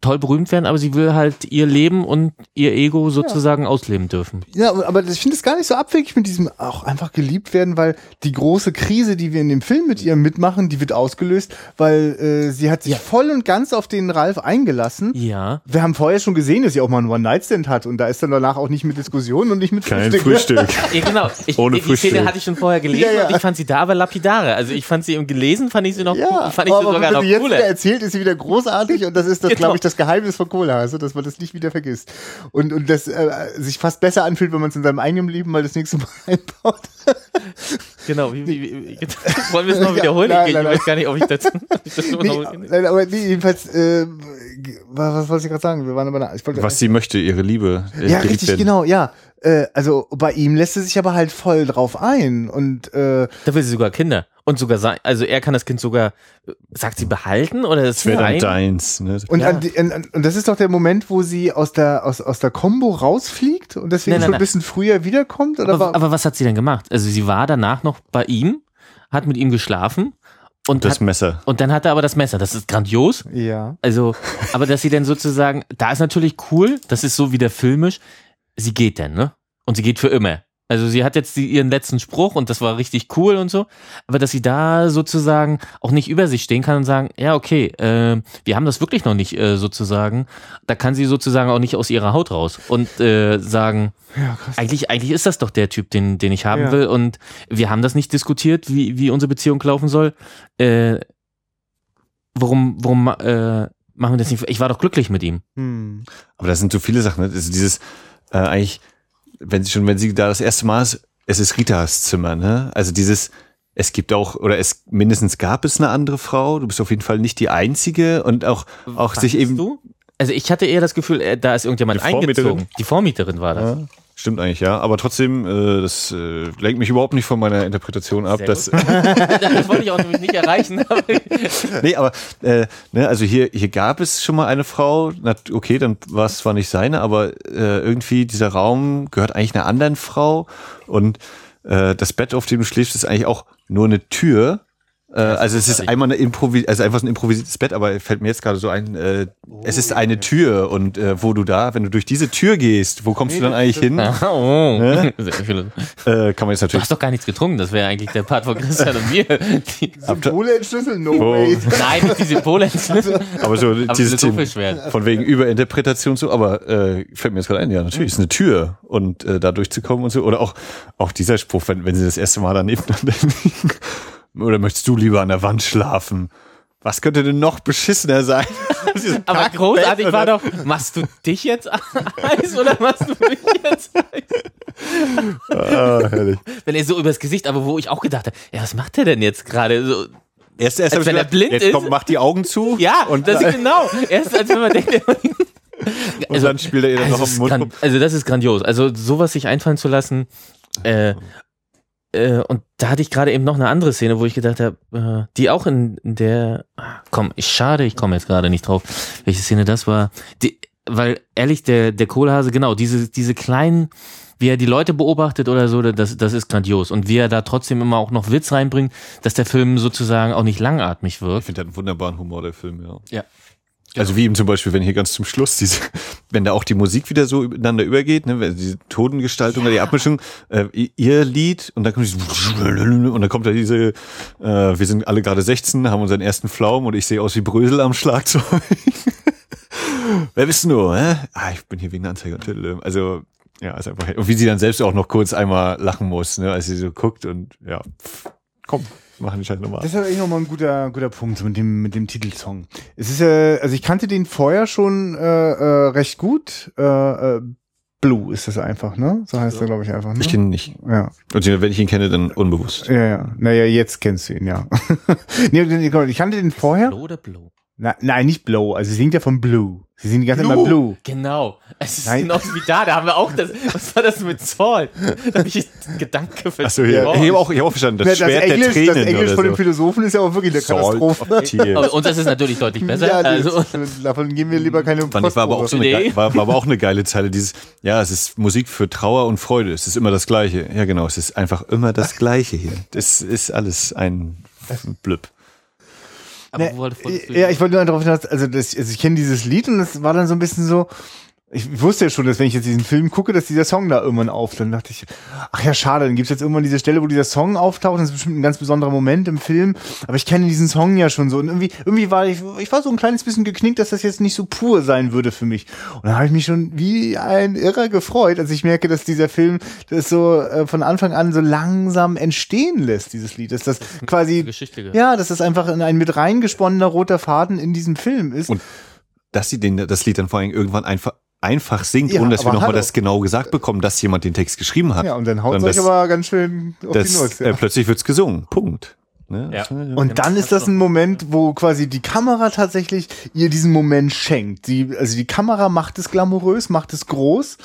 toll berühmt werden, aber sie will halt ihr Leben und ihr Ego sozusagen ja. ausleben dürfen. Ja, aber ich finde es gar nicht so abwegig mit diesem auch einfach geliebt werden, weil die große Krise, die wir in dem Film mit ihr mitmachen, die wird ausgelöst, weil äh, sie hat sich ja. voll und ganz auf den Ralf eingelassen. Ja. Wir haben vorher schon gesehen, dass sie auch mal einen One-Night-Stand hat und da ist dann danach auch nicht mit Diskussionen und nicht mit Kein Frühstück. Frühstück. ja, genau. Ich, Ohne die Frühstück. Szene hatte ich schon vorher gelesen ja, und ich fand sie da aber lapidare. Also ich fand sie im Gelesen, fand ich sie noch ja, fand ich sie sogar noch jetzt cooler. Wieder erzählt, ist sie wieder großartig und das ist das, genau. glaube ich, das Geheimnis von Cola. Nase, dass man das nicht wieder vergisst. Und, und das äh, sich fast besser anfühlt, wenn man es in seinem eigenen Leben mal das nächste Mal einbaut. Genau, wie, wie, wie, wollen wir es noch wiederholen? Ja, nein, ich, nein, weiß gar nicht, ob ich das, ich das nee, nein, aber nee, jedenfalls, äh, was, was wollte ich gerade sagen? Wir waren aber ich wollte, was sie möchte, ihre Liebe. Äh, ja, richtig, werden. genau, ja. Äh, also bei ihm lässt sie sich aber halt voll drauf ein und äh, da will sie sogar Kinder. Und sogar sein, also er kann das Kind sogar, sagt sie behalten oder das wäre dann deins. Ne? Und, ja. an, und das ist doch der Moment, wo sie aus der aus, aus der Combo rausfliegt und deswegen nein, nein, schon ein bisschen früher wiederkommt. Oder aber, aber was hat sie denn gemacht? Also sie war danach noch bei ihm, hat mit ihm geschlafen und das hat, Messer. Und dann hat er aber das Messer. Das ist grandios. Ja. Also, aber dass sie dann sozusagen, da ist natürlich cool, das ist so wieder filmisch. Sie geht dann, ne? Und sie geht für immer. Also sie hat jetzt die, ihren letzten Spruch und das war richtig cool und so, aber dass sie da sozusagen auch nicht über sich stehen kann und sagen, ja okay, äh, wir haben das wirklich noch nicht äh, sozusagen, da kann sie sozusagen auch nicht aus ihrer Haut raus und äh, sagen, ja, eigentlich eigentlich ist das doch der Typ, den den ich haben ja. will und wir haben das nicht diskutiert, wie wie unsere Beziehung laufen soll. Äh, warum warum äh, machen wir das nicht? Ich war doch glücklich mit ihm. Hm. Aber das sind so viele Sachen, ne? also dieses äh, eigentlich wenn sie schon, wenn sie da das erste Mal ist, es ist Ritas Zimmer, ne? Also dieses, es gibt auch, oder es mindestens gab es eine andere Frau, du bist auf jeden Fall nicht die einzige und auch, auch Fandest sich eben. Du? Also ich hatte eher das Gefühl, äh, da ist irgendjemand die eingezogen. Die Vormieterin war das. Ja. Stimmt eigentlich, ja. Aber trotzdem, äh, das äh, lenkt mich überhaupt nicht von meiner Interpretation ab. Dass das wollte ich auch nämlich nicht erreichen. nee, aber äh, ne, also hier, hier gab es schon mal eine Frau. Na, okay, dann war es zwar nicht seine, aber äh, irgendwie dieser Raum gehört eigentlich einer anderen Frau. Und äh, das Bett, auf dem du schläfst, ist eigentlich auch nur eine Tür. Äh, also es ist einmal eine Improvis also einfach so ein improvisiertes Bett, aber fällt mir jetzt gerade so ein, äh, oh, es ist eine Tür und äh, wo du da, wenn du durch diese Tür gehst, wo kommst nee, du dann eigentlich hin? Oh. Ne? Äh, kann man jetzt natürlich. Du hast doch gar nichts getrunken, das wäre eigentlich der Part von Christian und mir. Die Symbole entschlüsseln, no oh. way. Nein, nicht die Symbole entschlüsseln. Aber so aber dieses so von wegen Überinterpretation so, aber äh, fällt mir jetzt gerade ein, ja, natürlich ist eine Tür und äh, da durchzukommen und so. Oder auch, auch dieser Spruch, wenn, wenn sie das erste Mal daneben liegen oder möchtest du lieber an der Wand schlafen? Was könnte denn noch beschissener sein? Aber großartig war doch, machst du dich jetzt Eis oder machst du mich jetzt Eis? ah, herrlich. Wenn er so übers Gesicht, aber wo ich auch gedacht habe, ja, was macht er denn jetzt gerade? So, erst, erst als wenn gedacht, er blind jetzt ist. Kommt, macht die Augen zu. Ja, und das ist genau. Erst als wenn man denkt, also, und dann spielt er ihr dann also noch am Mund. Also das ist grandios. Also sowas sich einfallen zu lassen. Äh, äh, und da hatte ich gerade eben noch eine andere Szene, wo ich gedacht habe, äh, die auch in, der, ah, komm, ich schade, ich komme jetzt gerade nicht drauf, welche Szene das war. Die, weil ehrlich, der, der Kohlhase, genau, diese, diese kleinen, wie er die Leute beobachtet oder so, das, das ist grandios. Und wie er da trotzdem immer auch noch Witz reinbringt, dass der Film sozusagen auch nicht langatmig wird. Ich finde, der hat einen wunderbaren Humor, der Film, ja. Ja. Also wie eben zum Beispiel, wenn hier ganz zum Schluss diese, wenn da auch die Musik wieder so ineinander übergeht, ne, diese Totengestaltung ja. oder die Abmischung, äh, ihr Lied und dann kommt dieses und dann kommt da diese, äh, wir sind alle gerade 16, haben unseren ersten Pflaum und ich sehe aus wie Brösel am Schlagzeug. Wer bist du nur? Hä? Ah, ich bin hier wegen Anzeige und Also ja, ist einfach und wie sie dann selbst auch noch kurz einmal lachen muss, ne, als sie so guckt und ja, pff, komm, machen die halt nochmal. Das ist eigentlich nochmal ein guter, guter Punkt mit dem, mit dem Titelsong. Es ist äh, also ich kannte den vorher schon äh, äh, recht gut. Äh, äh, Blue ist das einfach, ne? So heißt ja. er, glaube ich, einfach. Ne? Ich kenne ihn nicht. Ja. Und wenn ich ihn kenne, dann unbewusst. Ja, ja. Naja, jetzt kennst du ihn, ja. nee, ich kannte den vorher. Blue oder Blue? Na, nein, nicht Blow. Also sie singt ja von Blue. Sie sind die ganze Zeit mal Blue. Genau. Es ist Nein. genauso wie da. Da haben wir auch das. Was war das mit Zoll? Da habe ich Gedanke verstanden. Achso, ja. Ich habe auch, ich hab auch verstanden. Das, ja, das Schwert Englisch, der Tränen. Das Englisch von so. den Philosophen ist ja auch wirklich eine Katastrophe. Und das ist natürlich deutlich besser. Ja, also. Davon gehen wir lieber keine Fand ich war aber, auch so eine, war, war aber auch eine geile Zeile. Dieses, ja, es ist Musik für Trauer und Freude. Es ist immer das Gleiche. Ja, genau. Es ist einfach immer das Gleiche hier. Das ist alles ein Blüpp. Aber ne, ja, ich wollte nur darauf hinaus, also, das, also ich kenne dieses Lied und das war dann so ein bisschen so, ich wusste ja schon, dass wenn ich jetzt diesen Film gucke, dass dieser Song da irgendwann auf. Dann dachte ich, ach ja, schade, dann gibt's jetzt irgendwann diese Stelle, wo dieser Song auftaucht. Das ist bestimmt ein ganz besonderer Moment im Film. Aber ich kenne diesen Song ja schon so. Und irgendwie, irgendwie war ich, ich war so ein kleines bisschen geknickt, dass das jetzt nicht so pur sein würde für mich. Und dann habe ich mich schon wie ein Irrer gefreut, als ich merke, dass dieser Film das so äh, von Anfang an so langsam entstehen lässt, dieses Lied. Dass das quasi, ja, dass das einfach ein mit reingesponnener roter Faden in diesem Film ist. Und dass sie den, das Lied dann vor allem irgendwann einfach einfach singt, ja, ohne dass wir nochmal das genau gesagt bekommen, dass jemand den Text geschrieben hat. Ja, und dann haut es euch aber ganz schön auf das, die Nuss. Ja. Äh, plötzlich wird's gesungen. Punkt. Ne? Ja. Und dann ist das ein Moment, wo quasi die Kamera tatsächlich ihr diesen Moment schenkt. Die, also die Kamera macht es glamourös, macht es groß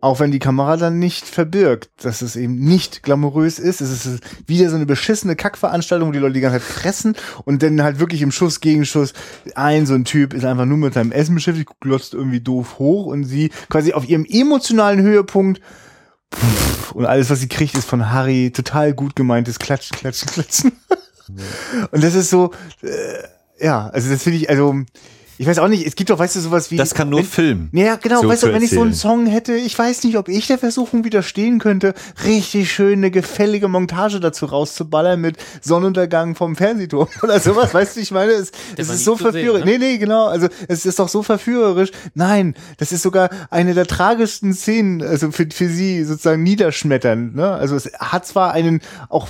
auch wenn die Kamera dann nicht verbirgt, dass es eben nicht glamourös ist. Es ist wieder so eine beschissene Kackveranstaltung, wo die Leute die ganze Zeit fressen und dann halt wirklich im Schuss gegen Schuss ein so ein Typ ist einfach nur mit seinem Essen beschäftigt, glotzt irgendwie doof hoch und sie quasi auf ihrem emotionalen Höhepunkt und alles, was sie kriegt, ist von Harry total gut gemeintes Klatschen, Klatschen, Klatschen. Und das ist so, äh, ja, also das finde ich, also ich weiß auch nicht, es gibt doch, weißt du, sowas wie. Das kann nur wenn, Film. Ja, genau, so weißt du, wenn ich so einen Song hätte, ich weiß nicht, ob ich der Versuchung widerstehen könnte, richtig schöne, gefällige Montage dazu rauszuballern mit Sonnenuntergang vom Fernsehturm oder sowas, weißt du, ich meine, es, es ist so verführerisch. Ne? Nee, nee, genau, also es ist doch so verführerisch. Nein, das ist sogar eine der tragischsten Szenen, also für, für sie sozusagen niederschmetternd, ne? Also es hat zwar einen, auch,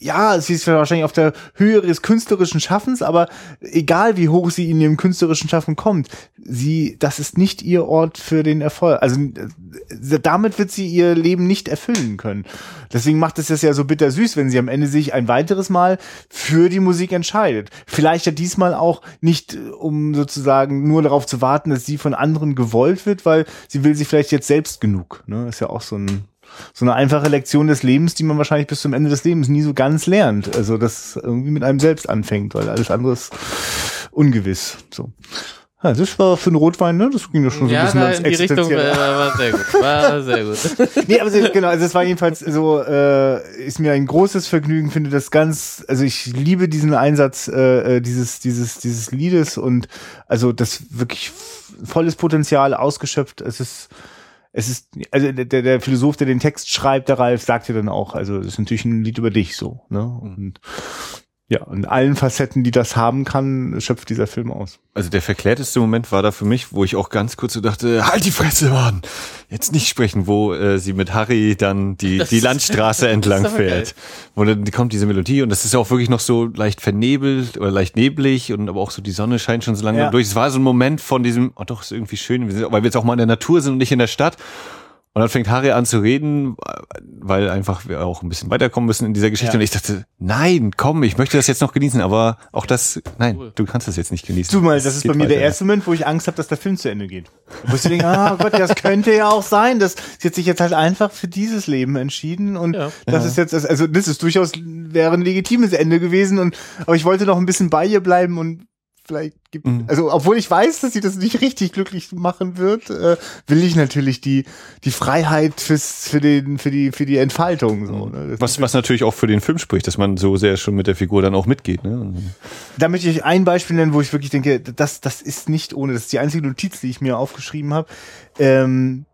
ja, sie ist wahrscheinlich auf der Höhe ihres künstlerischen Schaffens, aber egal wie hoch sie in ihrem künstlerischen Wissenschaften kommt. Sie, das ist nicht ihr Ort für den Erfolg. Also äh, damit wird sie ihr Leben nicht erfüllen können. Deswegen macht es das ja so bittersüß, wenn sie am Ende sich ein weiteres Mal für die Musik entscheidet. Vielleicht ja diesmal auch nicht, äh, um sozusagen nur darauf zu warten, dass sie von anderen gewollt wird, weil sie will sich vielleicht jetzt selbst genug. Ne? Ist ja auch so ein so eine einfache Lektion des Lebens, die man wahrscheinlich bis zum Ende des Lebens nie so ganz lernt. Also das irgendwie mit einem selbst anfängt, weil alles andere ist ungewiss. So. Ja, das war für einen Rotwein, ne? Das ging ja schon so ja, ein bisschen ans in die Richtung war, war sehr gut. War sehr gut. nee, aber so, genau, also es war jedenfalls so, äh, ist mir ein großes Vergnügen, finde das ganz, also ich liebe diesen Einsatz äh, äh dieses, dieses, dieses Liedes und also das wirklich volles Potenzial ausgeschöpft. Es ist es ist, also der, der Philosoph, der den Text schreibt, der Ralf, sagt ja dann auch, also es ist natürlich ein Lied über dich so, ne? Und ja, in allen Facetten, die das haben kann, schöpft dieser Film aus. Also der verklärteste Moment war da für mich, wo ich auch ganz kurz so dachte, halt die Fresse, Mann! Jetzt nicht sprechen, wo äh, sie mit Harry dann die, das die Landstraße entlang fährt. Wo dann kommt diese Melodie und das ist ja auch wirklich noch so leicht vernebelt oder leicht neblig und aber auch so die Sonne scheint schon so lange ja. durch. Es war so ein Moment von diesem, oh doch, ist irgendwie schön, weil wir jetzt auch mal in der Natur sind und nicht in der Stadt. Und dann fängt Harry an zu reden weil einfach wir auch ein bisschen weiterkommen müssen in dieser Geschichte. Ja. Und ich dachte, nein, komm, ich möchte das jetzt noch genießen, aber auch das, nein, du kannst das jetzt nicht genießen. Du mal, das, das ist bei mir weiter. der erste Moment, wo ich Angst habe, dass der Film zu Ende geht. Wo ich denke, oh Gott, das könnte ja auch sein, dass sie hat sich jetzt halt einfach für dieses Leben entschieden und ja. das ja. ist jetzt, also das ist durchaus wäre ein legitimes Ende gewesen und aber ich wollte noch ein bisschen bei ihr bleiben und vielleicht gibt, mhm. also obwohl ich weiß, dass sie das nicht richtig glücklich machen wird, äh, will ich natürlich die die Freiheit fürs für den für die für die Entfaltung so. Mhm. Ne? Was was natürlich auch für den Film spricht, dass man so sehr schon mit der Figur dann auch mitgeht. Ne? Da möchte ich ein Beispiel nennen, wo ich wirklich denke, das das ist nicht ohne. Das ist die einzige Notiz, die ich mir aufgeschrieben habe. Ähm,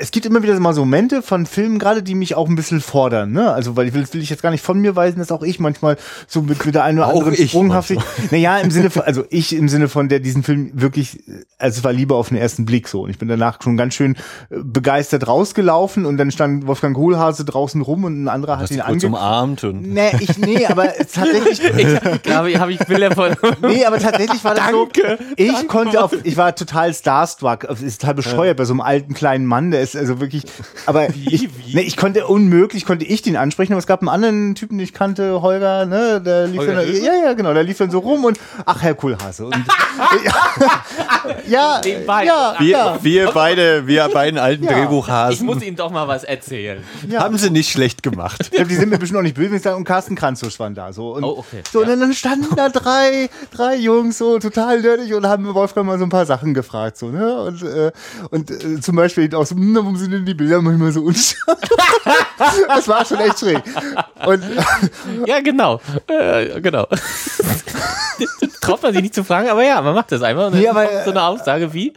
es gibt immer wieder mal so Momente von Filmen gerade, die mich auch ein bisschen fordern, ne? Also, weil ich will, will ich jetzt gar nicht von mir weisen, dass auch ich manchmal so mit, mit der einen oder anderen Sprunghaftig. Naja, im Sinne von, also ich im Sinne von, der diesen Film wirklich, also es war lieber auf den ersten Blick so. Und ich bin danach schon ganz schön äh, begeistert rausgelaufen und dann stand Wolfgang Kohlhase draußen rum und ein anderer hat ihn ange... umarmt und... Nee, ich, nee, aber tatsächlich... ich glaube, habe ich Bilder von... nee, aber tatsächlich war das Danke. so... Ich Danke. konnte auf, ich war total starstruck. Es ist total bescheuert ja. bei so einem alten kleinen Mann, der ist ist also wirklich, aber wie, ich, wie? Ne, ich konnte unmöglich, konnte ich den ansprechen, aber es gab einen anderen Typen, den ich kannte, Holger, ne, der lief Holger dann, ja, ja, genau, der lief dann so rum und, ach, Herr Kohlhase. Und, ja, ja, ja, wir, ja. wir beide, wir beiden alten ja. Drehbuchhasen. Ich muss Ihnen doch mal was erzählen. Ja. Haben Sie nicht schlecht gemacht. Die sind mir bestimmt auch nicht böse, und Carsten Kranzos waren da, so. Und, oh, okay. So, und dann standen da drei, drei Jungs, so, total nerdig und haben Wolfgang mal so ein paar Sachen gefragt, so, ne, und, äh, und äh, zum Beispiel auch so, warum sind denn die Bilder manchmal so unscharf? das war schon echt schräg. Und, ja, genau. Äh, genau. Traut man sich nicht zu fragen, aber ja, man macht das einfach. Und dann ja, aber, so eine Aussage wie,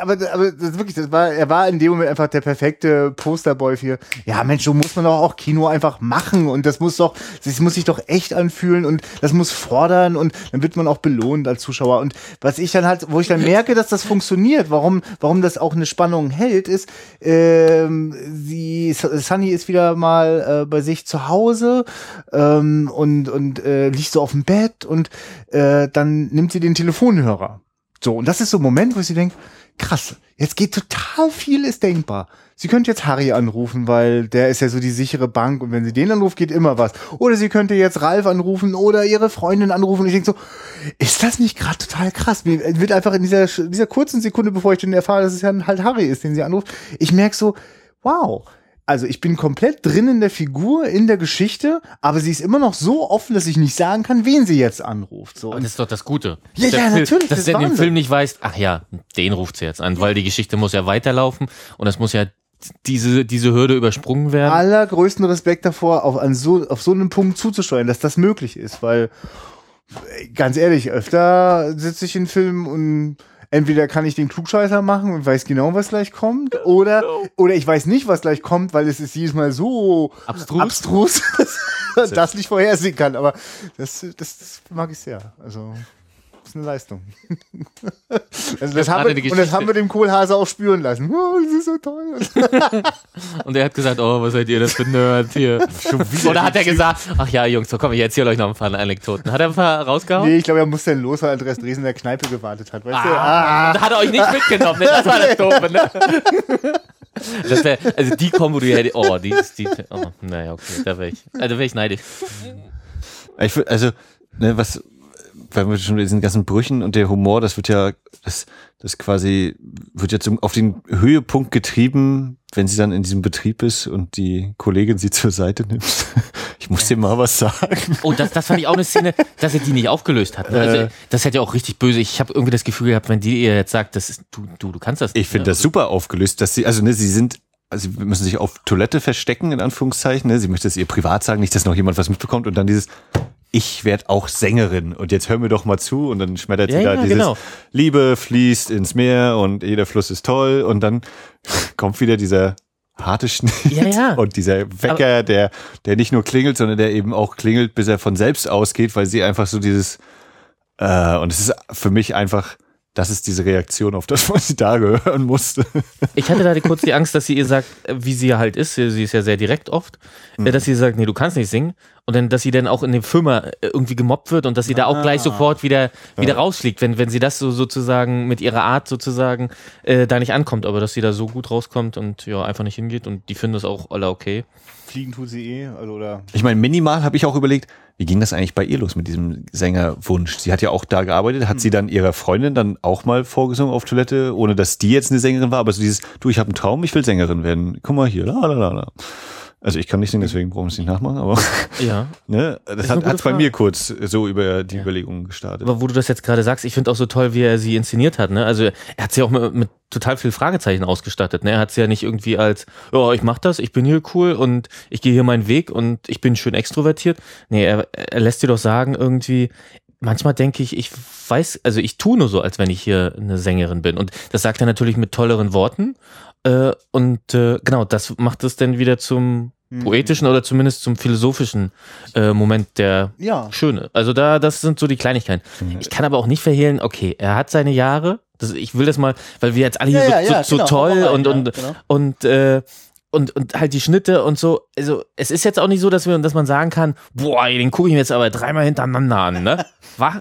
aber, aber das wirklich, das war, er war in dem Moment einfach der perfekte Posterboy für, ja Mensch, so muss man doch auch Kino einfach machen und das muss doch, das muss sich doch echt anfühlen und das muss fordern und dann wird man auch belohnt als Zuschauer. Und was ich dann halt, wo ich dann merke, dass das funktioniert, warum, warum das auch eine Spannung hält, ist, ähm, sie, Sunny ist wieder mal äh, bei sich zu Hause ähm, und, und äh, liegt so auf dem Bett und äh, dann nimmt sie den Telefonhörer. So, und das ist so ein Moment, wo sie denkt, krass, jetzt geht total viel, ist denkbar. Sie könnte jetzt Harry anrufen, weil der ist ja so die sichere Bank und wenn sie den anruft, geht immer was. Oder sie könnte jetzt Ralf anrufen oder ihre Freundin anrufen und ich denke so, ist das nicht gerade total krass? Mir wird einfach in dieser, dieser kurzen Sekunde, bevor ich dann erfahre, dass es ja halt Harry ist, den sie anruft, ich merke so, wow, also ich bin komplett drin in der Figur, in der Geschichte, aber sie ist immer noch so offen, dass ich nicht sagen kann, wen sie jetzt anruft. So. Aber das ist doch das Gute. Ja, ja, Film, natürlich. Dass das du in dem Film nicht weißt, ach ja, den ruft sie jetzt an, weil die Geschichte muss ja weiterlaufen und es muss ja diese, diese Hürde übersprungen werden. Allergrößten Respekt davor, auf, an so, auf so einen Punkt zuzusteuern, dass das möglich ist, weil ganz ehrlich, öfter sitze ich in Filmen und entweder kann ich den Klugscheißer machen und weiß genau, was gleich kommt, oder, oder ich weiß nicht, was gleich kommt, weil es ist jedes Mal so abstrus, abstrus dass das nicht vorhersehen kann. Aber das, das, das mag ich sehr. Also ist eine Leistung. also das haben wir, und das haben wir dem Kohlhase auch spüren lassen. Oh, das ist so toll. und er hat gesagt, oh, was seid ihr das für Nerd hier? Oder hat er gesagt, ach ja, Jungs, so komm, ich erzähle euch noch ein paar Anekdoten. Hat er ein paar rausgehauen? Nee, ich glaube, er musste dann los, weil Andreas Dresen in der Kneipe gewartet hat. Weißt ah, du? Ah. Da hat er euch nicht mitgenommen, ne? das war das Doofe, ne? Das wär, also die Kombo, die hätte, oh, die ist, die, oh, naja, okay, da wäre ich, also wäre ich neidisch. Ich, also, ne, was, weil wir schon diesen ganzen Brüchen und der Humor, das wird ja, das, das quasi wird jetzt auf den Höhepunkt getrieben, wenn sie dann in diesem Betrieb ist und die Kollegin sie zur Seite nimmt. Ich muss dir mal was sagen. Oh, das, das fand ich auch eine Szene, dass er die nicht aufgelöst hat. Also, äh. das hätte ja auch richtig böse. Ich habe irgendwie das Gefühl gehabt, wenn die ihr jetzt sagt, das ist, du, du, du kannst das. Ich finde das super aufgelöst, dass sie, also ne, sie sind also sie müssen sich auf Toilette verstecken, in Anführungszeichen. Ne? Sie möchte es ihr privat sagen, nicht, dass noch jemand was mitbekommt. Und dann dieses, ich werde auch Sängerin und jetzt hör mir doch mal zu und dann schmettert ja, sie da ja, dieses genau. Liebe fließt ins Meer und jeder Fluss ist toll und dann kommt wieder dieser harte Schnitt ja, ja. und dieser Wecker, Aber der, der nicht nur klingelt, sondern der eben auch klingelt, bis er von selbst ausgeht, weil sie einfach so dieses äh, und es ist für mich einfach das ist diese Reaktion auf das, was sie da hören musste. Ich hatte da kurz die Angst, dass sie ihr sagt, wie sie halt ist, sie ist ja sehr direkt oft, mhm. dass sie sagt, nee, du kannst nicht singen. Und dann, dass sie dann auch in der Firma äh, irgendwie gemobbt wird und dass sie ah. da auch gleich ah. sofort wieder, wieder ja. rausfliegt, wenn, wenn sie das so sozusagen mit ihrer Art sozusagen äh, da nicht ankommt, aber dass sie da so gut rauskommt und ja, einfach nicht hingeht und die finden das auch alle okay. Fliegen tut sie eh, also oder. Ich meine, minimal habe ich auch überlegt, wie ging das eigentlich bei ihr los mit diesem Sängerwunsch? Sie hat ja auch da gearbeitet, hat hm. sie dann ihrer Freundin dann auch mal vorgesungen auf Toilette, ohne dass die jetzt eine Sängerin war, aber so dieses, du, ich habe einen Traum, ich will Sängerin werden. Guck mal hier, la la la la. Also ich kann nicht singen, deswegen brauchen wir es nicht nachmachen, aber ja. ne, das, das hat, hat bei mir kurz so über die ja. Überlegungen gestartet. Aber wo du das jetzt gerade sagst, ich finde auch so toll, wie er sie inszeniert hat. Ne? Also er hat sie auch mit, mit total viel Fragezeichen ausgestattet. Ne? Er hat sie ja nicht irgendwie als, oh, ich mach das, ich bin hier cool und ich gehe hier meinen Weg und ich bin schön extrovertiert. Nee, er, er lässt dir doch sagen irgendwie, manchmal denke ich, ich weiß, also ich tue nur so, als wenn ich hier eine Sängerin bin. Und das sagt er natürlich mit tolleren Worten. Äh, und äh, genau, das macht es dann wieder zum mhm. poetischen oder zumindest zum philosophischen äh, Moment der ja. Schöne. Also da, das sind so die Kleinigkeiten. Mhm. Ich kann aber auch nicht verhehlen, okay, er hat seine Jahre. Das, ich will das mal, weil wir jetzt alle hier ja, so, ja, so, genau. so, toll und, und, genau. und, äh, und, und halt die Schnitte und so. Also es ist jetzt auch nicht so, dass wir, dass man sagen kann, boah, den gucke ich mir jetzt aber dreimal hintereinander an, ne? Was?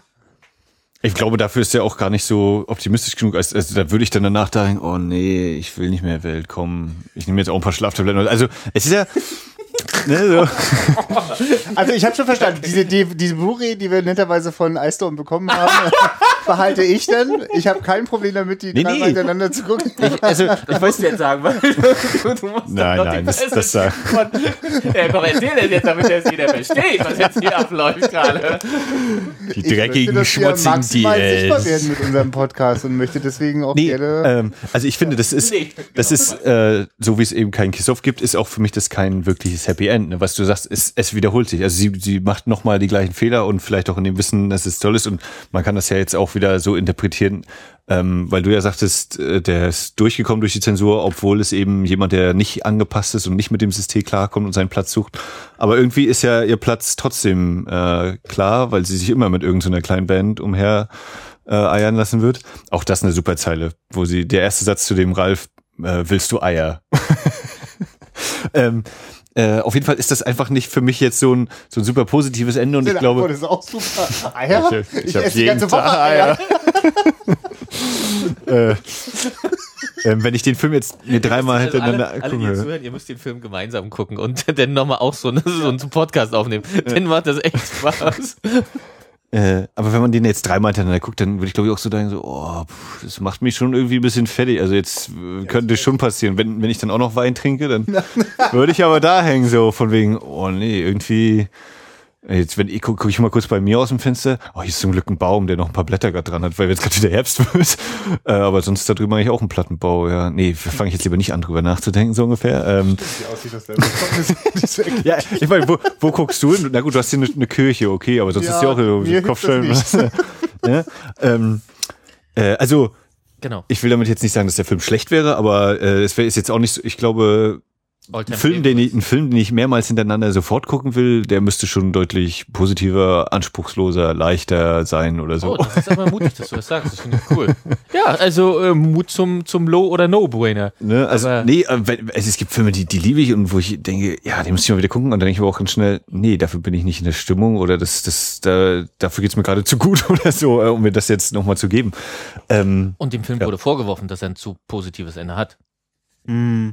Ich glaube, dafür ist er auch gar nicht so optimistisch genug. Also, also da würde ich dann danach denken, oh nee, ich will nicht mehr Welt kommen. Ich nehme jetzt auch ein paar Schlaftabletten. Also es ist ja, Ne, so. Also ich habe schon verstanden, diese, die, diese Blu-ray, die wir netterweise von iStone bekommen haben, behalte ich dann. Ich habe kein Problem damit, die nee, drei nee. miteinander zu gucken. Ich, also, ich weiß jetzt sagen, weil du musst Nein, nein, das, das sagen. Von, ja, komm, erzähl das jetzt, damit das jeder versteht, was jetzt hier abläuft gerade. Die dreckigen, ich möchte, schmutzigen DLs. sichtbar werden mit unserem Podcast und möchte deswegen auch nee, gerne... Ähm, also ich finde, das ist, das ist äh, so wie es eben keinen Kiss-Off gibt, ist auch für mich das kein wirkliches Happy End. Ne? Was du sagst, es, es wiederholt sich. Also sie, sie macht nochmal die gleichen Fehler und vielleicht auch in dem Wissen, dass es toll ist. Und man kann das ja jetzt auch wieder so interpretieren, ähm, weil du ja sagtest, äh, der ist durchgekommen durch die Zensur, obwohl es eben jemand, der nicht angepasst ist und nicht mit dem System klarkommt und seinen Platz sucht. Aber irgendwie ist ja ihr Platz trotzdem äh, klar, weil sie sich immer mit irgendeiner so kleinen Band umher äh, eiern lassen wird. Auch das eine super Zeile, wo sie, der erste Satz zu dem Ralf, äh, willst du Eier? ähm, äh, auf jeden Fall ist das einfach nicht für mich jetzt so ein, so ein super positives Ende und ich glaube. Das ist auch super. Eier? Ich, ich, ich habe jeden Tag Eier. äh, äh, wenn ich den Film jetzt mir dreimal also hintereinander alle, alle, die zuhören, ihr müsst den Film gemeinsam gucken und dann nochmal auch so, so einen Podcast aufnehmen. Dann macht das echt Spaß. Äh, aber wenn man den jetzt dreimal hintereinander guckt, dann würde ich glaube ich auch so denken, so, oh, pff, das macht mich schon irgendwie ein bisschen fertig. Also jetzt äh, könnte schon passieren. Wenn, wenn ich dann auch noch Wein trinke, dann würde ich aber da hängen, so von wegen, oh nee, irgendwie Jetzt, wenn ich gucke guck ich mal kurz bei mir aus dem Fenster. Oh, hier ist zum Glück ein Baum, der noch ein paar Blätter gerade dran hat, weil jetzt gerade wieder Herbst wird. Äh, aber sonst da drüben eigentlich auch ein Plattenbau. Ja, nee, fange ich jetzt lieber nicht an, drüber nachzudenken, so ungefähr. Ähm, ja, ich meine, wo, wo guckst du hin? Na gut, du hast hier eine, eine Kirche, okay, aber sonst ja, ist ja auch so Kopfstellen. ja, ähm, äh, also, genau. ich will damit jetzt nicht sagen, dass der Film schlecht wäre, aber äh, es wäre ist jetzt auch nicht so, ich glaube, ein Film, den ich, ein Film, den ich mehrmals hintereinander sofort gucken will, der müsste schon deutlich positiver, anspruchsloser, leichter sein oder so. Oh, das ist aber mutig, dass du das sagst. Das finde ich cool. Ja, also äh, Mut zum, zum Low- oder No-Brainer. Ne, also, aber nee, äh, also es gibt Filme, die, die liebe ich und wo ich denke, ja, die muss ich mal wieder gucken. Und dann denke ich aber auch ganz schnell, nee, dafür bin ich nicht in der Stimmung oder das, das, da, dafür geht's mir gerade zu gut oder so, äh, um mir das jetzt nochmal zu geben. Ähm, und dem Film ja. wurde vorgeworfen, dass er ein zu positives Ende hat. Mm.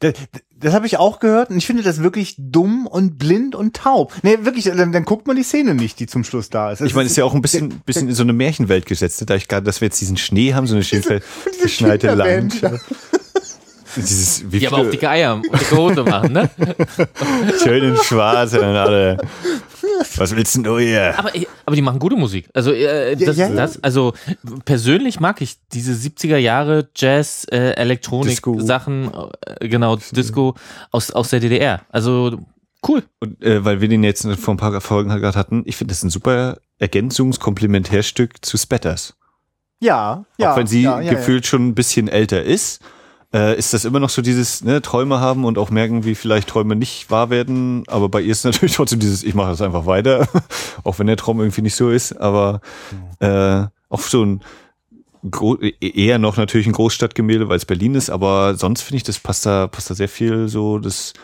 Das, das habe ich auch gehört und ich finde das wirklich dumm und blind und taub. Nee, wirklich, dann, dann guckt man die Szene nicht, die zum Schluss da ist. Das ich meine, es ist ja auch ein bisschen, der, bisschen in so eine Märchenwelt gesetzt, ne? da ich gerade, dass wir jetzt diesen Schnee haben, so eine schön verschneite Landschaft. Dieses, wie die aber auch dicke Eier und dicke Hose machen, ne? Schön in schwarz und alle. Was willst denn du hier? Aber, aber die machen gute Musik. Also, äh, das, ja, ja, das, also persönlich mag ich diese 70er Jahre Jazz, äh, Elektronik Sachen, äh, genau, Disco aus, aus der DDR. Also cool. Und äh, weil wir den jetzt vor ein paar Folgen gerade hatten, ich finde das ein super Ergänzungskomplementärstück zu Spatters. Ja, ja. Auch wenn sie ja, gefühlt schon ein bisschen älter ist äh, ist das immer noch so dieses ne, Träume haben und auch merken, wie vielleicht Träume nicht wahr werden. Aber bei ihr ist natürlich trotzdem dieses, ich mache das einfach weiter, auch wenn der Traum irgendwie nicht so ist. Aber äh, auch so ein eher noch natürlich ein Großstadtgemälde, weil es Berlin ist, aber sonst finde ich, das passt da, passt da sehr viel so das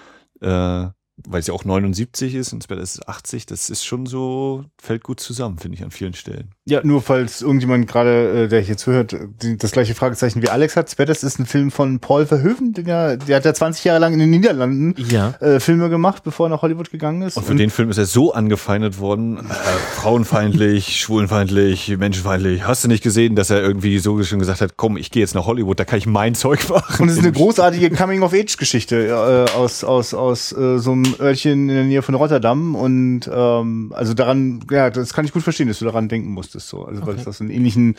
äh, weil es ja auch 79 ist und Splatter ist 80, das ist schon so, fällt gut zusammen, finde ich, an vielen Stellen. Ja, nur falls irgendjemand gerade, äh, der hier zuhört, die, das gleiche Fragezeichen wie Alex hat. Splatter ist ein Film von Paul Verhoeven, der, der hat ja 20 Jahre lang in den Niederlanden ja. äh, Filme gemacht, bevor er nach Hollywood gegangen ist. Und für und den Film ist er so angefeindet worden, äh, frauenfeindlich, schwulenfeindlich, menschenfeindlich. Hast du nicht gesehen, dass er irgendwie so schon gesagt hat, komm, ich gehe jetzt nach Hollywood, da kann ich mein Zeug machen. Und es ist eine großartige Coming-of-Age-Geschichte äh, aus, aus, aus äh, so einem Örtchen in der Nähe von Rotterdam und ähm, also daran, ja, das kann ich gut verstehen, dass du daran denken musstest, so, also okay. weil das einen ähnlichen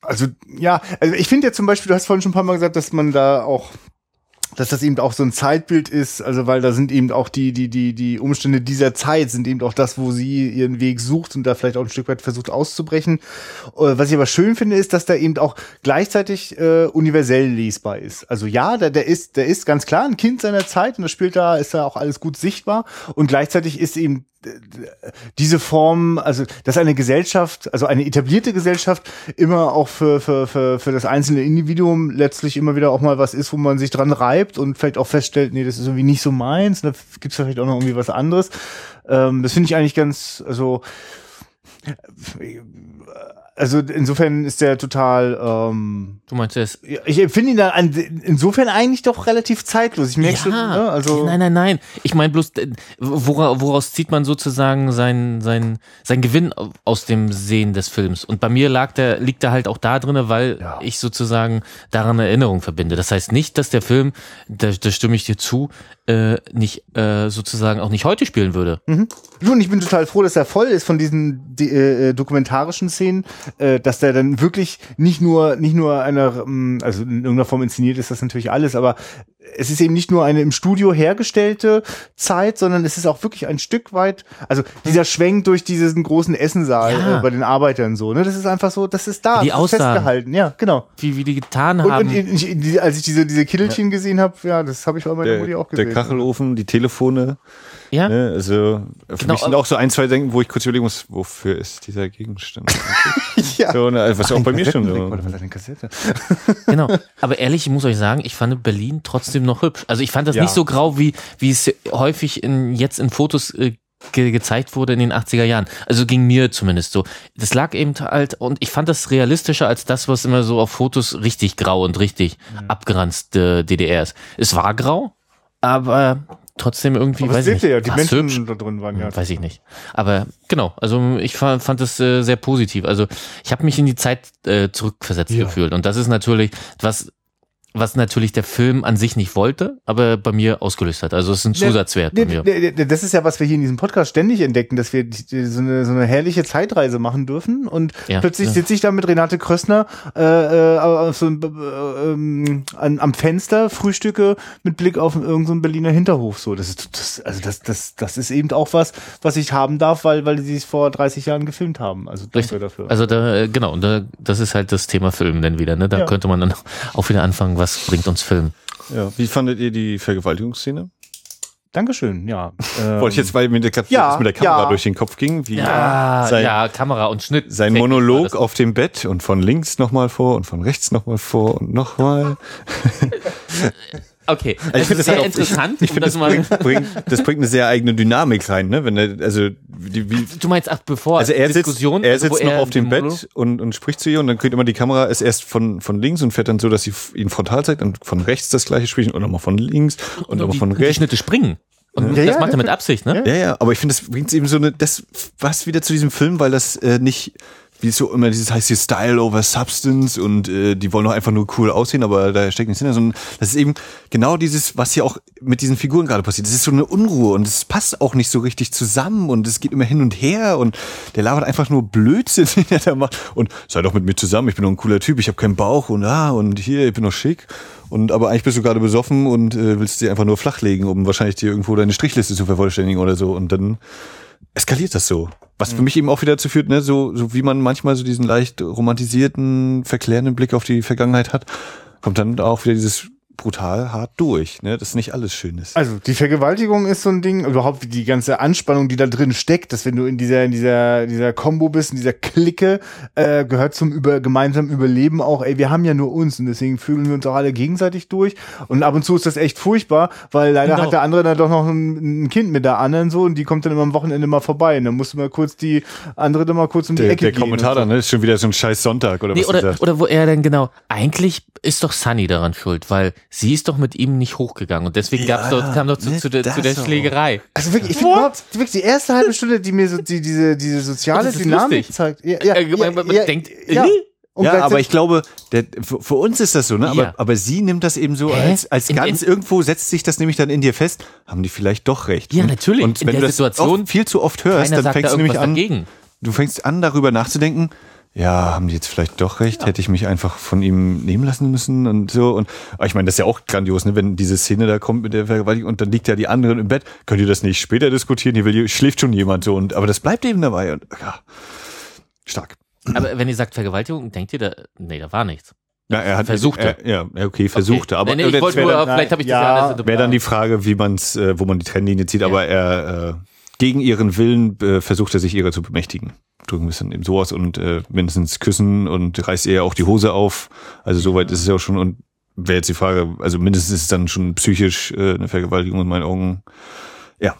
also ja, also ich finde ja zum Beispiel, du hast vorhin schon ein paar Mal gesagt, dass man da auch dass das eben auch so ein Zeitbild ist, also weil da sind eben auch die, die, die, die Umstände dieser Zeit sind eben auch das, wo sie ihren Weg sucht und da vielleicht auch ein Stück weit versucht auszubrechen. Äh, was ich aber schön finde, ist, dass der eben auch gleichzeitig äh, universell lesbar ist. Also ja, der, der ist, der ist ganz klar ein Kind seiner Zeit und das spielt da, ist da auch alles gut sichtbar und gleichzeitig ist eben diese Form, also dass eine Gesellschaft, also eine etablierte Gesellschaft immer auch für, für, für, für das einzelne Individuum letztlich immer wieder auch mal was ist, wo man sich dran reibt und vielleicht auch feststellt, nee, das ist irgendwie nicht so meins, da gibt's vielleicht auch noch irgendwie was anderes. Ähm, das finde ich eigentlich ganz, also also insofern ist der total. Ähm, du meinst es? Ich finde ihn da an, insofern eigentlich doch relativ zeitlos. Ich merke ja, schon. Ne? Also nein, nein, nein. Ich meine bloß, woraus, woraus zieht man sozusagen sein sein sein Gewinn aus dem Sehen des Films? Und bei mir lag der liegt er halt auch da drinne, weil ja. ich sozusagen daran Erinnerung verbinde. Das heißt nicht, dass der Film, da, da stimme ich dir zu, äh, nicht äh, sozusagen auch nicht heute spielen würde. Mhm. Und ich bin total froh, dass er voll ist von diesen äh, dokumentarischen Szenen äh, dass der dann wirklich nicht nur, nicht nur eine, ähm, also in irgendeiner Form inszeniert ist das natürlich alles, aber es ist eben nicht nur eine im Studio hergestellte Zeit, sondern es ist auch wirklich ein Stück weit, also dieser Schwenk durch diesen großen Essensaal ja. äh, bei den Arbeitern so, ne, das ist einfach so, das ist da, die das ist festgehalten, ja, genau. Wie, wie die getan haben. Und, und ich, als ich diese, diese Kittelchen ja. gesehen habe, ja, das habe ich bei meiner Mutti auch gesehen. Der Kachelofen, die Telefone, ja. Ne, also für genau. mich sind auch so ein, zwei Denken, wo ich kurz überlegen muss, wofür ist dieser Gegenstand? ja. So, ne, was Ach, auch bei mir schon so. genau. Aber ehrlich, ich muss euch sagen, ich fand Berlin trotzdem noch hübsch. Also ich fand das ja. nicht so grau, wie, wie es häufig in, jetzt in Fotos äh, ge gezeigt wurde in den 80er Jahren. Also ging mir zumindest so. Das lag eben halt, und ich fand das realistischer als das, was immer so auf Fotos richtig grau und richtig mhm. abgeranzte DDR ist. Es war grau, aber trotzdem irgendwie, Aber weiß ich nicht. Ja, die Menschen hübsch. da drin waren ja. Weiß ich nicht. Aber genau, also ich fand, fand das äh, sehr positiv. Also ich habe mich in die Zeit äh, zurückversetzt ja. gefühlt und das ist natürlich was was natürlich der Film an sich nicht wollte, aber bei mir ausgelöst hat. Also es ist ein Zusatzwert ne, bei mir. Ne, das ist ja, was wir hier in diesem Podcast ständig entdecken, dass wir so eine, so eine herrliche Zeitreise machen dürfen und ja, plötzlich ja. sitze ich da mit Renate Krössner äh, äh, so, äh, ähm, an, am Fenster, frühstücke mit Blick auf irgendeinen so Berliner Hinterhof. So, das ist das, also das, das, das ist eben auch was, was ich haben darf, weil, weil sie es vor 30 Jahren gefilmt haben. Also danke dafür. Also da, äh, genau, da, das ist halt das Thema Film dann wieder, ne? Da ja. könnte man dann auch wieder anfangen, was bringt uns Film. Ja, wie fandet ihr die Vergewaltigungsszene? Dankeschön, ja. Ähm, Wollte ich jetzt, weil mir der, ja, mit der Kamera ja. durch den Kopf ging, wie ja, sein, ja, Kamera und Schnitt. Sein Monolog auf dem Bett und von links nochmal vor und von rechts nochmal vor und nochmal. Okay, also ich finde das sehr halt interessant. Ich, ich finde, das, bringt, bringt, das bringt eine sehr eigene Dynamik rein, ne? Wenn er, also die, wie, du meinst, ach, bevor also er Diskussion, sitzt, er sitzt noch er auf dem Bett und, und spricht zu ihr und dann kriegt immer die Kamera ist erst von von links und fährt dann so, dass sie ihn frontal zeigt und von rechts das gleiche spricht und nochmal von links und, und nochmal von rechts. Die Schnitte springen. Und ja, das ja, macht er mit Absicht, ne? Ja, ja, aber ich finde, das bringt eben so eine, das was wieder zu diesem Film, weil das äh, nicht wie so immer dieses heißt hier Style over Substance und äh, die wollen doch einfach nur cool aussehen, aber da steckt nichts hinter, sondern das ist eben genau dieses, was hier auch mit diesen Figuren gerade passiert. Das ist so eine Unruhe und es passt auch nicht so richtig zusammen und es geht immer hin und her und der labert einfach nur Blödsinn, den er da macht und sei doch mit mir zusammen, ich bin doch ein cooler Typ, ich habe keinen Bauch und ah und hier, ich bin doch schick und aber eigentlich bist du gerade besoffen und äh, willst dir einfach nur flachlegen, um wahrscheinlich dir irgendwo deine Strichliste zu vervollständigen oder so und dann eskaliert das so. Was für mhm. mich eben auch wieder dazu führt, ne, so, so wie man manchmal so diesen leicht romantisierten, verklärenden Blick auf die Vergangenheit hat, kommt dann auch wieder dieses brutal hart durch, ne? dass nicht alles schön ist. Also die Vergewaltigung ist so ein Ding, überhaupt die ganze Anspannung, die da drin steckt, dass wenn du in dieser, in dieser, dieser Combo bist, in dieser Clique, äh, gehört zum über, gemeinsamen Überleben auch, ey, wir haben ja nur uns und deswegen fühlen wir uns auch alle gegenseitig durch. Und ab und zu ist das echt furchtbar, weil leider genau. hat der andere dann doch noch ein, ein, Kind mit der anderen so und die kommt dann immer am Wochenende mal vorbei. Und dann musst du mal kurz die andere dann mal kurz um die der, Ecke der gehen. Der Kommentar dann, ne? Ist schon wieder so ein scheiß Sonntag oder nee, was oder, oder wo er dann genau, eigentlich ist doch Sunny daran schuld, weil sie ist doch mit ihm nicht hochgegangen und deswegen ja, gab's doch, kam doch zu, zu, der, zu der Schlägerei. Also wirklich, ich finde überhaupt, wirklich die erste halbe Stunde, die mir so die, diese, diese soziale Dynamik lustig. zeigt. Ja, ja, ja, man, man ja, denkt, ja. Äh? Und ja, aber ich glaube, der, für, für, uns ist das so, ne? Aber, ja. aber sie nimmt das eben so Hä? als, als ganz, in, irgendwo setzt sich das nämlich dann in dir fest, haben die vielleicht doch recht. Ja, natürlich. Und wenn du das Situation viel zu oft hörst, dann fängst da du nämlich an, dagegen. du fängst an, darüber nachzudenken, ja, haben die jetzt vielleicht doch recht? Ja. Hätte ich mich einfach von ihm nehmen lassen müssen und so. Und ich meine, das ist ja auch grandios, ne? wenn diese Szene da kommt mit der Vergewaltigung und dann liegt ja die anderen im Bett. Könnt ihr das nicht später diskutieren? Hier will, schläft schon jemand so. Und, aber das bleibt eben dabei. Und, ja, stark. Aber wenn ihr sagt Vergewaltigung, denkt ihr da, nee, da war nichts. Ja, er hat versucht. Er, ja, okay, versuchte. Okay. Aber nee, nee, ich wollte nur, dann, vielleicht habe ich ja, das ja Wäre dann die Frage, wie man's, äh, wo man die Trennlinie zieht. Ja. Aber er äh, gegen ihren Willen äh, versucht er sich ihrer zu bemächtigen drücken es dann eben so aus und äh, mindestens küssen und reißt ihr auch die Hose auf. Also soweit ist es ja auch schon und wäre jetzt die Frage, also mindestens ist es dann schon psychisch äh, eine Vergewaltigung in meinen Augen. Ja.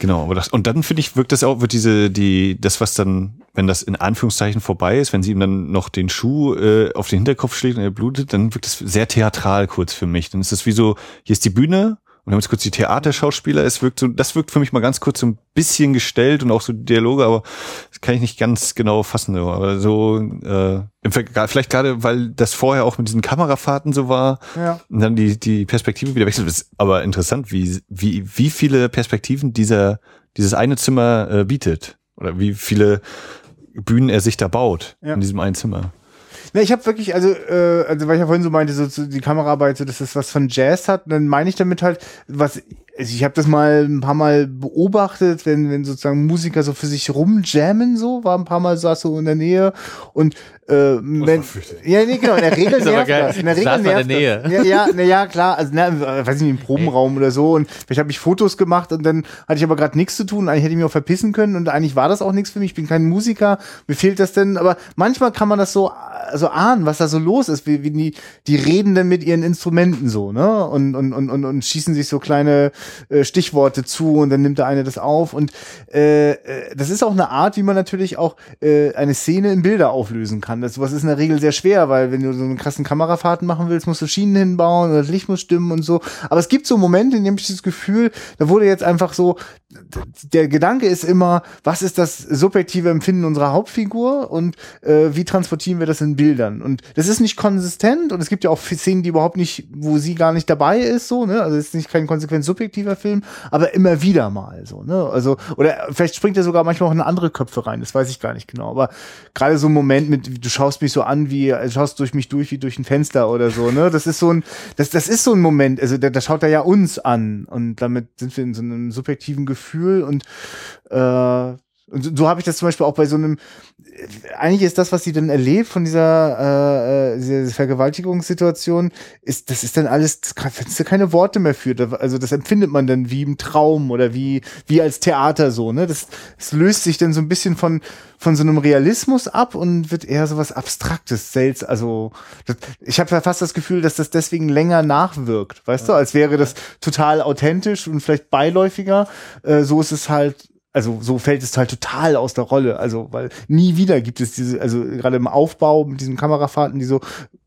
Genau, aber das, und dann finde ich, wirkt das auch, wird diese, die, das, was dann, wenn das in Anführungszeichen vorbei ist, wenn sie ihm dann noch den Schuh äh, auf den Hinterkopf schlägt und er blutet, dann wirkt es sehr theatral kurz für mich. Dann ist das wie so, hier ist die Bühne, und wir haben jetzt kurz die Theaterschauspieler. Es wirkt so, das wirkt für mich mal ganz kurz so ein bisschen gestellt und auch so Dialoge, aber das kann ich nicht ganz genau fassen. Aber so, äh, vielleicht gerade, weil das vorher auch mit diesen Kamerafahrten so war ja. und dann die, die Perspektive wieder wechselt. Das ist aber interessant, wie, wie, wie viele Perspektiven dieser, dieses eine Zimmer äh, bietet. Oder wie viele Bühnen er sich da baut ja. in diesem einen Zimmer. Ne, ich habe wirklich, also, äh, also weil ich ja vorhin so meinte, so, so die Kameraarbeit, so, dass das was von Jazz hat, dann meine ich damit halt, was also ich habe das mal ein paar Mal beobachtet, wenn, wenn sozusagen Musiker so für sich rumjammen, so, war ein paar Mal saß so in der Nähe und äh, wenn, ja, nee, genau, in der Regel nervt das. In der Regel nervt der Nähe. Das. Ja, ja, ja, klar, also na, weiß ich nicht, im Probenraum oder so und vielleicht habe ich Fotos gemacht und dann hatte ich aber gerade nichts zu tun, eigentlich hätte ich mich auch verpissen können und eigentlich war das auch nichts für mich, ich bin kein Musiker, mir fehlt das denn, aber manchmal kann man das so so ahnen, was da so los ist, wie, wie die die reden dann mit ihren Instrumenten so, ne? Und und und und, und schießen sich so kleine äh, Stichworte zu und dann nimmt der eine das auf. Und äh, äh, das ist auch eine Art, wie man natürlich auch äh, eine Szene in Bilder auflösen kann. Das was ist in der Regel sehr schwer, weil wenn du so einen krassen Kamerafahrten machen willst, musst du Schienen hinbauen oder das Licht muss stimmen und so. Aber es gibt so Momente, in denen ich das Gefühl, da wurde jetzt einfach so, der Gedanke ist immer, was ist das subjektive Empfinden unserer Hauptfigur und äh, wie transportieren wir das in Bildern? Und das ist nicht konsistent und es gibt ja auch Szenen, die überhaupt nicht, wo sie gar nicht dabei ist, so, ne? Also es ist nicht kein konsequent subjektiver Film, aber immer wieder mal so, ne? Also, oder vielleicht springt er sogar manchmal auch in andere Köpfe rein, das weiß ich gar nicht genau. Aber gerade so ein Moment mit, du schaust mich so an, wie, du schaust durch mich durch wie durch ein Fenster oder so, ne? Das ist so ein, das, das ist so ein Moment, also da, da schaut er ja uns an und damit sind wir in so einem subjektiven Gefühl und äh, und so habe ich das zum Beispiel auch bei so einem, eigentlich ist das, was sie dann erlebt von dieser, äh, dieser Vergewaltigungssituation, ist, das ist dann alles, wenn es keine Worte mehr führt. Also das empfindet man dann wie im Traum oder wie, wie als Theater so, ne? Das, das löst sich dann so ein bisschen von, von so einem Realismus ab und wird eher so was Abstraktes, selts, also das, ich habe ja fast das Gefühl, dass das deswegen länger nachwirkt, weißt ja. du, als wäre das total authentisch und vielleicht beiläufiger. Äh, so ist es halt also so fällt es halt total aus der Rolle. Also, weil nie wieder gibt es diese, also gerade im Aufbau mit diesen Kamerafahrten, die so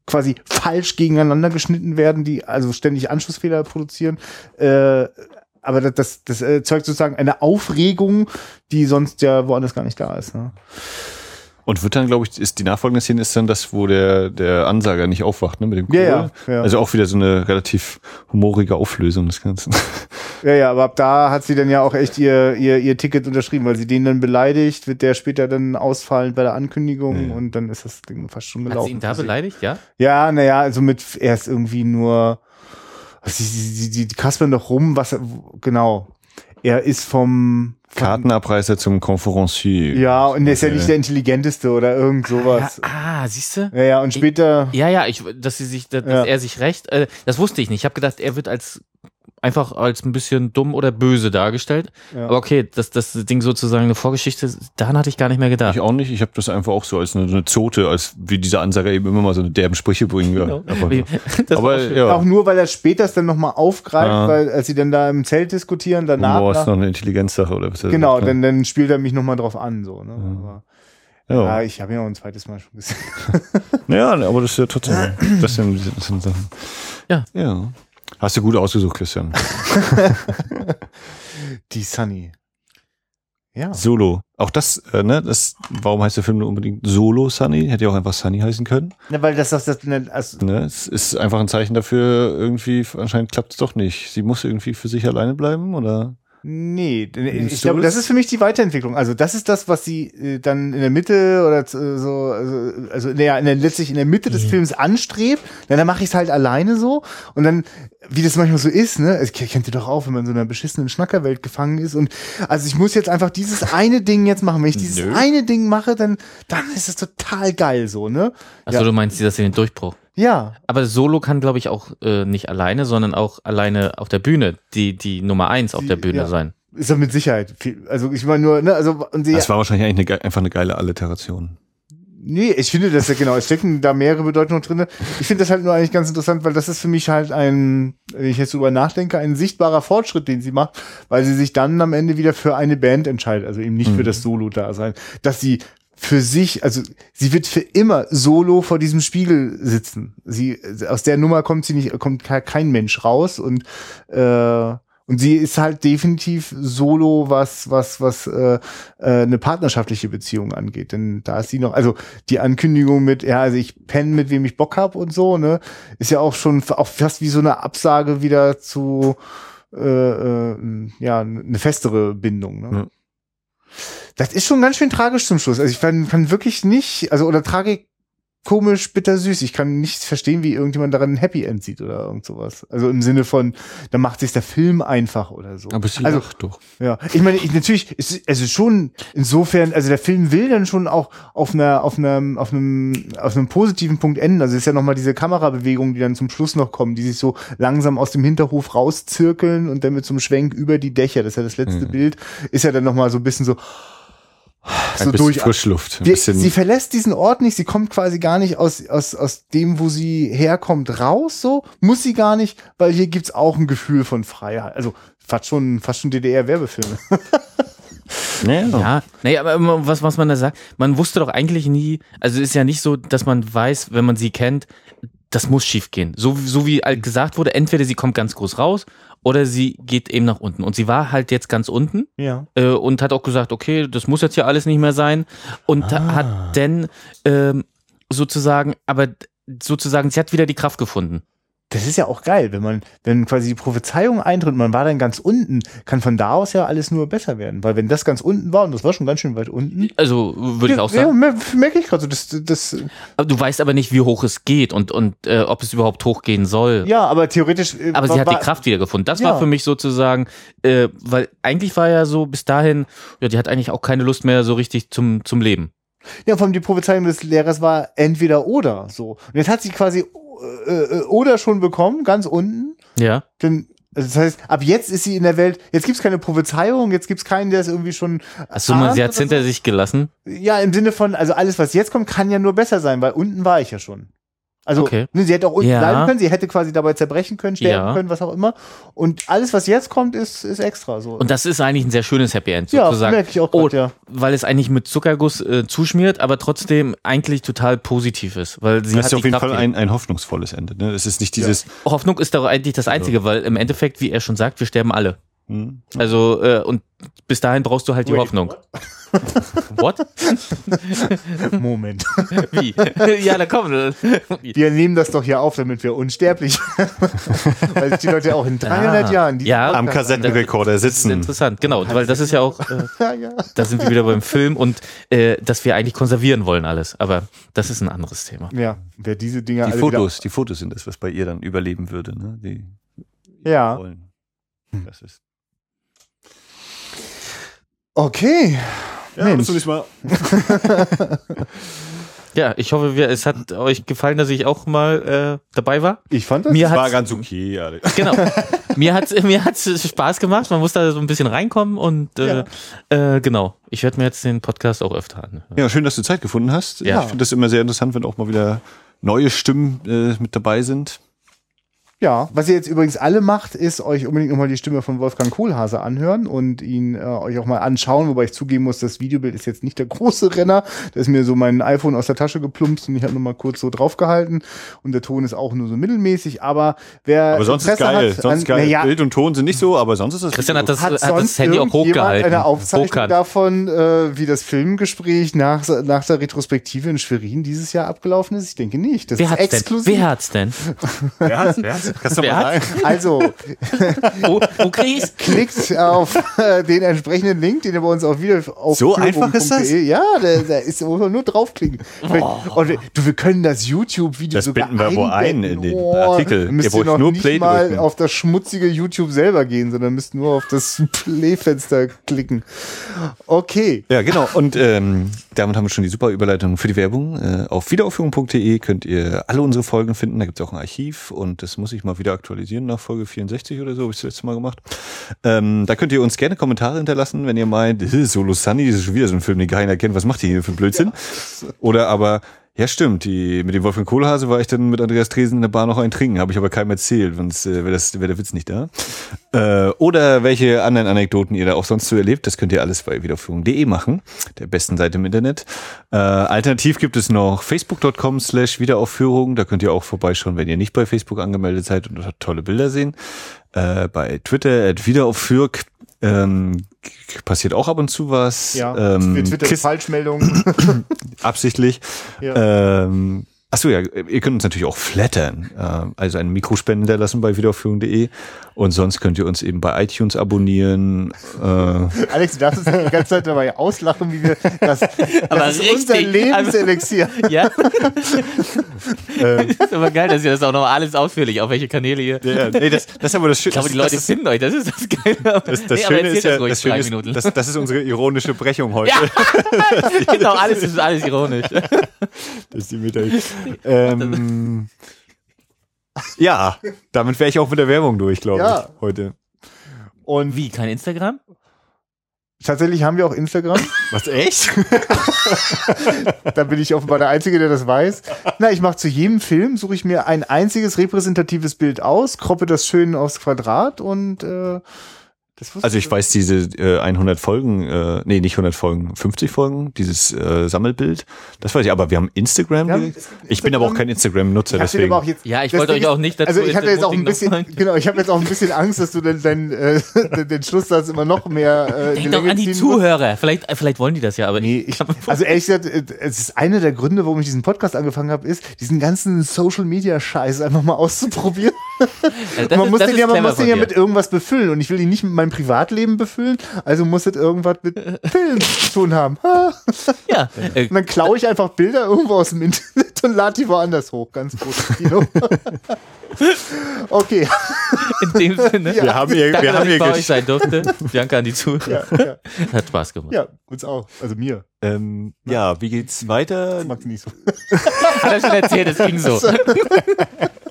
quasi falsch gegeneinander geschnitten werden, die also ständig Anschlussfehler produzieren. Äh, aber das, das, das erzeugt sozusagen eine Aufregung, die sonst ja woanders gar nicht da ist. Ne? Und wird dann, glaube ich, ist die nachfolgende Szene ist dann das, wo der, der Ansager nicht aufwacht, ne, mit dem Kohl. Ja, ja, ja. Also auch wieder so eine relativ humorige Auflösung des Ganzen. Ja, ja, aber ab da hat sie dann ja auch echt ihr, ihr, ihr Ticket unterschrieben, weil sie den dann beleidigt, wird der später dann ausfallen bei der Ankündigung ja. und dann ist das Ding fast schon gelaufen. Hat sie ihn da beleidigt, ja? Ja, naja, also mit erst irgendwie nur, sie, sie, sie, die kaspern doch rum, was, genau, er ist vom Kartenabreißer zum Conferencier. Ja, und er ist ja nicht der intelligenteste oder irgend sowas. Ja, ah, siehst du? Ja, ja, und später. Ich, ja, ja, ich, dass sie sich, dass ja. er sich recht, äh, das wusste ich nicht. Ich habe gedacht, er wird als einfach als ein bisschen dumm oder böse dargestellt. Ja. Aber okay, dass das Ding sozusagen eine Vorgeschichte, daran hatte ich gar nicht mehr gedacht. Ich auch nicht. Ich habe das einfach auch so als eine, eine, Zote, als wie dieser Ansager eben immer mal so eine derben Sprüche bringen. Genau. Aber, aber ja. auch nur, weil er später es dann nochmal aufgreift, ja. weil als sie dann da im Zelt diskutieren, danach. Boah, ist noch eine Intelligenzsache oder was? Genau, dann, dann spielt er mich nochmal drauf an, so. Ne? Aber, ja. ja, ich habe ihn auch ein zweites Mal schon gesehen. ja, aber das ist ja trotzdem, das sind, das sind Sachen. Ja. Ja. Hast du gut ausgesucht, Christian. Die Sunny. Ja. Solo. Auch das, äh, ne, das, warum heißt der Film nur unbedingt Solo Sunny? Hätte ja auch einfach Sunny heißen können. Ja, weil das, das, das, ne, also ne, es ist einfach ein Zeichen dafür, irgendwie, anscheinend klappt es doch nicht. Sie muss irgendwie für sich alleine bleiben, oder? Nee, ich glaube, das ist für mich die Weiterentwicklung. Also das ist das, was sie äh, dann in der Mitte oder äh, so, also, also ja, in der, letztlich in der Mitte des Films anstrebt. Dann, dann mache ich es halt alleine so und dann, wie das manchmal so ist, ne, es kennt ihr doch auch, wenn man in so einer beschissenen Schnackerwelt gefangen ist und also ich muss jetzt einfach dieses eine Ding jetzt machen. Wenn ich dieses Nö. eine Ding mache, dann, dann ist es total geil so, ne? Also ja. du meinst das in den Durchbruch? Ja. Aber Solo kann, glaube ich, auch äh, nicht alleine, sondern auch alleine auf der Bühne die, die Nummer eins auf der Bühne ja. sein. Ist doch mit Sicherheit. Also ich meine nur, ne, also und sie, Das war wahrscheinlich eigentlich eine, einfach eine geile Alliteration. Nee, ich finde das ja genau, es stecken da mehrere Bedeutungen drin. Ich finde das halt nur eigentlich ganz interessant, weil das ist für mich halt ein, wenn ich jetzt drüber nachdenke, ein sichtbarer Fortschritt, den sie macht, weil sie sich dann am Ende wieder für eine Band entscheidet, also eben nicht mhm. für das Solo-Dasein. Dass sie für sich, also sie wird für immer solo vor diesem Spiegel sitzen. Sie aus der Nummer kommt sie nicht, kommt kein Mensch raus und äh, und sie ist halt definitiv solo, was was was äh, äh, eine partnerschaftliche Beziehung angeht. Denn da ist sie noch, also die Ankündigung mit, ja, also ich penne mit wem ich Bock hab und so, ne, ist ja auch schon auch fast wie so eine Absage wieder zu äh, äh, ja eine festere Bindung. Ne? Ja. Das ist schon ganz schön tragisch zum Schluss. Also ich kann, kann wirklich nicht, also oder Tragik komisch, bittersüß. Ich kann nicht verstehen, wie irgendjemand daran ein Happy End sieht oder irgend sowas. Also im Sinne von, da macht sich der Film einfach oder so. Aber sie also, lacht doch. Ja, ich meine, ich, natürlich, ist, also schon insofern, also der Film will dann schon auch auf einer, auf einem, auf einem, auf einem positiven Punkt enden. Also es ist ja nochmal diese Kamerabewegung, die dann zum Schluss noch kommen, die sich so langsam aus dem Hinterhof rauszirkeln und dann mit so einem Schwenk über die Dächer. Das ist ja das letzte mhm. Bild. Ist ja dann nochmal so ein bisschen so, so durch Frischluft. Wir, sie verlässt diesen Ort nicht, sie kommt quasi gar nicht aus, aus, aus dem, wo sie herkommt, raus, so, muss sie gar nicht, weil hier gibt's auch ein Gefühl von Freiheit. Also fast schon, fast schon DDR-Werbefilme. Ja, ja, nee, aber was, was man da sagt, man wusste doch eigentlich nie, also es ist ja nicht so, dass man weiß, wenn man sie kennt, das muss schief gehen. So, so wie gesagt wurde, entweder sie kommt ganz groß raus oder sie geht eben nach unten. Und sie war halt jetzt ganz unten ja. äh, und hat auch gesagt, okay, das muss jetzt hier alles nicht mehr sein. Und ah. hat dann ähm, sozusagen, aber sozusagen, sie hat wieder die Kraft gefunden das ist ja auch geil, wenn man, wenn quasi die Prophezeiung eintritt und man war dann ganz unten, kann von da aus ja alles nur besser werden. Weil wenn das ganz unten war, und das war schon ganz schön weit unten. Also würde ich auch sagen. Ja, merke ich gerade so. Das, das, aber du weißt aber nicht, wie hoch es geht und, und äh, ob es überhaupt hochgehen soll. Ja, aber theoretisch. Äh, aber sie hat die Kraft wieder gefunden. Das ja. war für mich sozusagen, äh, weil eigentlich war ja so bis dahin, ja, die hat eigentlich auch keine Lust mehr so richtig zum, zum Leben. Ja, vor allem die Prophezeiung des Lehrers war entweder oder so. Und jetzt hat sie quasi äh, äh, oder schon bekommen, ganz unten. Ja. Denn also das heißt, ab jetzt ist sie in der Welt, jetzt gibt's keine Prophezeiung, jetzt gibt's keinen, der es irgendwie schon. Achso, man, sie hat's hinter so. sich gelassen? Ja, im Sinne von, also alles, was jetzt kommt, kann ja nur besser sein, weil unten war ich ja schon. Also okay. ne, sie hätte auch unten ja. bleiben können, sie hätte quasi dabei zerbrechen können, sterben ja. können, was auch immer. Und alles, was jetzt kommt, ist, ist extra so. Und das ist eigentlich ein sehr schönes Happy End, sozusagen. Ja, merke ich auch grad, oh, ja. Weil es eigentlich mit Zuckerguss äh, zuschmiert, aber trotzdem eigentlich total positiv ist. Weil sie das ist auf jeden Fall ein, ein hoffnungsvolles Ende. Ne? Es ist nicht dieses. Ja. Hoffnung ist doch eigentlich das Einzige, weil im Endeffekt, wie er schon sagt, wir sterben alle. Hm. Also, äh, und bis dahin brauchst du halt die Wait, Hoffnung. What? Moment. Wie? Ja, da komm. Wir nehmen das doch hier auf, damit wir unsterblich Weil die Leute auch in 300 ah, Jahren ja, am Kassettenrekorder sitzen. Das ist interessant, genau. Weil das ist ja auch, äh, ja, ja. da sind wir wieder beim Film und äh, dass wir eigentlich konservieren wollen alles. Aber das ist ein anderes Thema. Ja, wer diese Dinge Die Fotos, die Fotos sind das, was bei ihr dann überleben würde. Ne? Die ja. Wollen. Das ist Okay. Ja, Mensch. Bis zum Mal. Ja, ich hoffe, wir, es hat euch gefallen, dass ich auch mal äh, dabei war. Ich fand das, mir das war ganz okay. Ja. Genau. mir hat mir hat's Spaß gemacht. Man muss da so ein bisschen reinkommen und äh, ja. äh, genau. Ich werde mir jetzt den Podcast auch öfter an. Ja, schön, dass du Zeit gefunden hast. Ja. Ich finde das immer sehr interessant, wenn auch mal wieder neue Stimmen äh, mit dabei sind. Ja, was ihr jetzt übrigens alle macht, ist euch unbedingt nochmal die Stimme von Wolfgang Kohlhase anhören und ihn äh, euch auch mal anschauen, wobei ich zugeben muss, das Videobild ist jetzt nicht der große Renner. Da ist mir so mein iPhone aus der Tasche geplumpst und ich habe nochmal kurz so draufgehalten und der Ton ist auch nur so mittelmäßig, aber wer Aber sonst Interesse ist geil, hat, sonst an, geil. Ja, Bild und Ton sind nicht so, aber sonst ist das Christian hat das, hat, hat das Handy auch hochgehalten. eine Aufzeichnung Hochkant. davon, äh, wie das Filmgespräch nach, nach der Retrospektive in Schwerin dieses Jahr abgelaufen ist? Ich denke nicht. Das wer ist exklusiv. Denn? Wer hat's denn? wer hat's? Wer hat's? Kannst du mal sagen? Also, wo, wo klickt auf äh, den entsprechenden Link, den ihr bei uns auch wieder auf So einfach ist das? Ja, da, da ist nur draufklicken. Oh. Und du, wir können das YouTube-Video sogar binden wir wo ein in den oh, Artikel. Müsst ihr noch nur nicht Play mal drücken. auf das schmutzige YouTube selber gehen, sondern müsst nur auf das Play-Fenster klicken. Okay. Ja, genau. Und ähm, damit haben wir schon die super Überleitung für die Werbung. Äh, auf wiederaufführung.de könnt ihr alle unsere Folgen finden. Da gibt es auch ein Archiv und das muss ich mal wieder aktualisieren nach Folge 64 oder so, habe ich das letzte Mal gemacht. Ähm, da könnt ihr uns gerne Kommentare hinterlassen, wenn ihr meint, Solo Sunny, das ist schon wieder so ein Film, den keiner kennt. Was macht ihr hier für ein Blödsinn? Ja. Oder aber ja, stimmt. Die, mit dem Wolfgang Kohlhase war ich dann mit Andreas Dresen in der Bar noch ein Trinken. Habe ich aber keinem erzählt, sonst äh, wäre wär der Witz nicht da. Äh, oder welche anderen Anekdoten ihr da auch sonst so erlebt, das könnt ihr alles bei wiederführung.de machen, der besten Seite im Internet. Äh, alternativ gibt es noch facebook.com slash Wiederaufführung. Da könnt ihr auch vorbeischauen, wenn ihr nicht bei Facebook angemeldet seid und tolle Bilder sehen. Äh, bei Twitter at Wiederaufführk ähm, passiert auch ab und zu was. Ja, ähm, Twitter Falschmeldungen. absichtlich. Ja. Ähm, Achso, ja, ihr könnt uns natürlich auch flattern, äh, also einen Mikrospenden hinterlassen bei wiederaufführung.de und sonst könnt ihr uns eben bei iTunes abonnieren. Äh. Alex, du darfst uns die ganze Zeit dabei auslachen, wie wir das, das aber ist richtig, unser Lebenselixier. Ja. das ist aber geil, dass ihr das auch noch alles ausführlich, auf welche Kanäle ihr. Ja, nee, das, das ist aber das Schöne. Ich glaube, die Leute finden euch, das ist das Geile. Das, das nee, Schöne ist ja, das, Schöne ist, das, das, ist unsere ironische Brechung heute. Ja. genau, alles ist alles ironisch. Das ist die Meta ähm, ja, damit wäre ich auch mit der Werbung durch, glaube ja. ich, heute. Und wie, kein Instagram? Tatsächlich haben wir auch Instagram. Was, echt? da bin ich offenbar der Einzige, der das weiß. Na, ich mache zu jedem Film, suche ich mir ein einziges repräsentatives Bild aus, kroppe das schön aufs Quadrat und äh, also ich weiß diese äh, 100 Folgen, äh, nee, nicht 100 Folgen, 50 Folgen, dieses äh, Sammelbild, das weiß ich, aber wir haben Instagram. Ja, ich bin aber auch kein Instagram-Nutzer, deswegen. Jetzt, ja, ich wollte euch auch nicht dazu Also ich habe jetzt auch ein bisschen, genau, ich habe jetzt auch ein bisschen Angst, dass du den, den, äh, den Schlusssatz immer noch mehr äh, Denk doch an die Zuhörer, vielleicht, äh, vielleicht wollen die das ja, aber nee, ich, also ehrlich gesagt, äh, es ist einer der Gründe, warum ich diesen Podcast angefangen habe, ist, diesen ganzen Social-Media-Scheiß einfach mal auszuprobieren. Ja, man ist, muss den ja, man muss den ja mit irgendwas befüllen und ich will ihn nicht mit meinem Privatleben befüllen, also muss es irgendwas mit Filmen zu tun haben. ja. Und dann klaue ich einfach Bilder irgendwo aus dem Internet und lade die woanders hoch. Ganz Kino. okay. In dem Sinne. Ja. Wir haben hier, Danke, wir haben hier bei euch sein durfte. Danke an die Zuhörer. Ja, ja. Hat Spaß gemacht. Ja, uns auch. Also mir. Ähm, ja, wie geht's weiter? Das mag nicht so. Hat er schon erzählt, es ging so.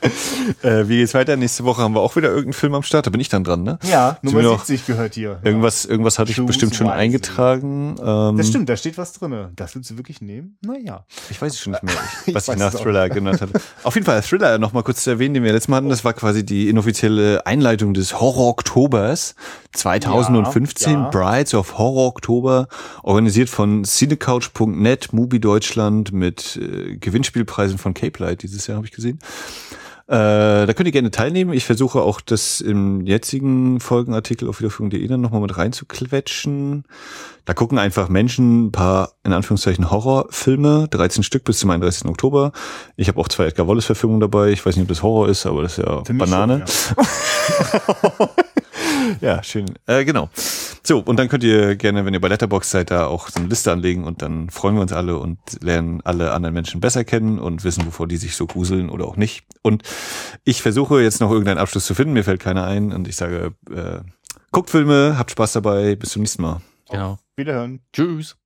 äh, wie geht's weiter? Nächste Woche haben wir auch wieder irgendeinen Film am Start. Da bin ich dann dran, ne? Ja, Nummer 70 gehört hier. Irgendwas, irgendwas hatte ich Choose bestimmt schon eingetragen. Ähm, das stimmt, da steht was drin. Das willst du wirklich nehmen? Naja. Ich weiß es schon nicht mehr, ich, was ich, ich nach Thriller genannt hatte. Auf jeden Fall Thriller noch mal kurz zu erwähnen, den wir letztes Mal hatten. Das war quasi die inoffizielle Einleitung des Horror-Oktobers 2015. Ja, ja. Brides of Horror Oktober, organisiert von cinecouch.net, Movie Deutschland mit äh, Gewinnspielpreisen von Cape Light dieses Jahr, habe ich gesehen. Äh, da könnt ihr gerne teilnehmen. Ich versuche auch das im jetzigen Folgenartikel auf wiederführung.de dann nochmal mit reinzuquetschen. Da gucken einfach Menschen ein paar, in Anführungszeichen, Horrorfilme, 13 Stück bis zum 31. Oktober. Ich habe auch zwei Edgar Wallace-Verfilmungen dabei. Ich weiß nicht, ob das Horror ist, aber das ist ja Banane. Schon, ja. ja, schön. Äh, genau. So, und dann könnt ihr gerne, wenn ihr bei Letterbox seid, da auch so eine Liste anlegen und dann freuen wir uns alle und lernen alle anderen Menschen besser kennen und wissen, wovor die sich so gruseln oder auch nicht. Und ich versuche jetzt noch irgendeinen Abschluss zu finden, mir fällt keiner ein und ich sage, äh, guckt Filme, habt Spaß dabei, bis zum nächsten Mal. Genau. Wiederhören. Tschüss.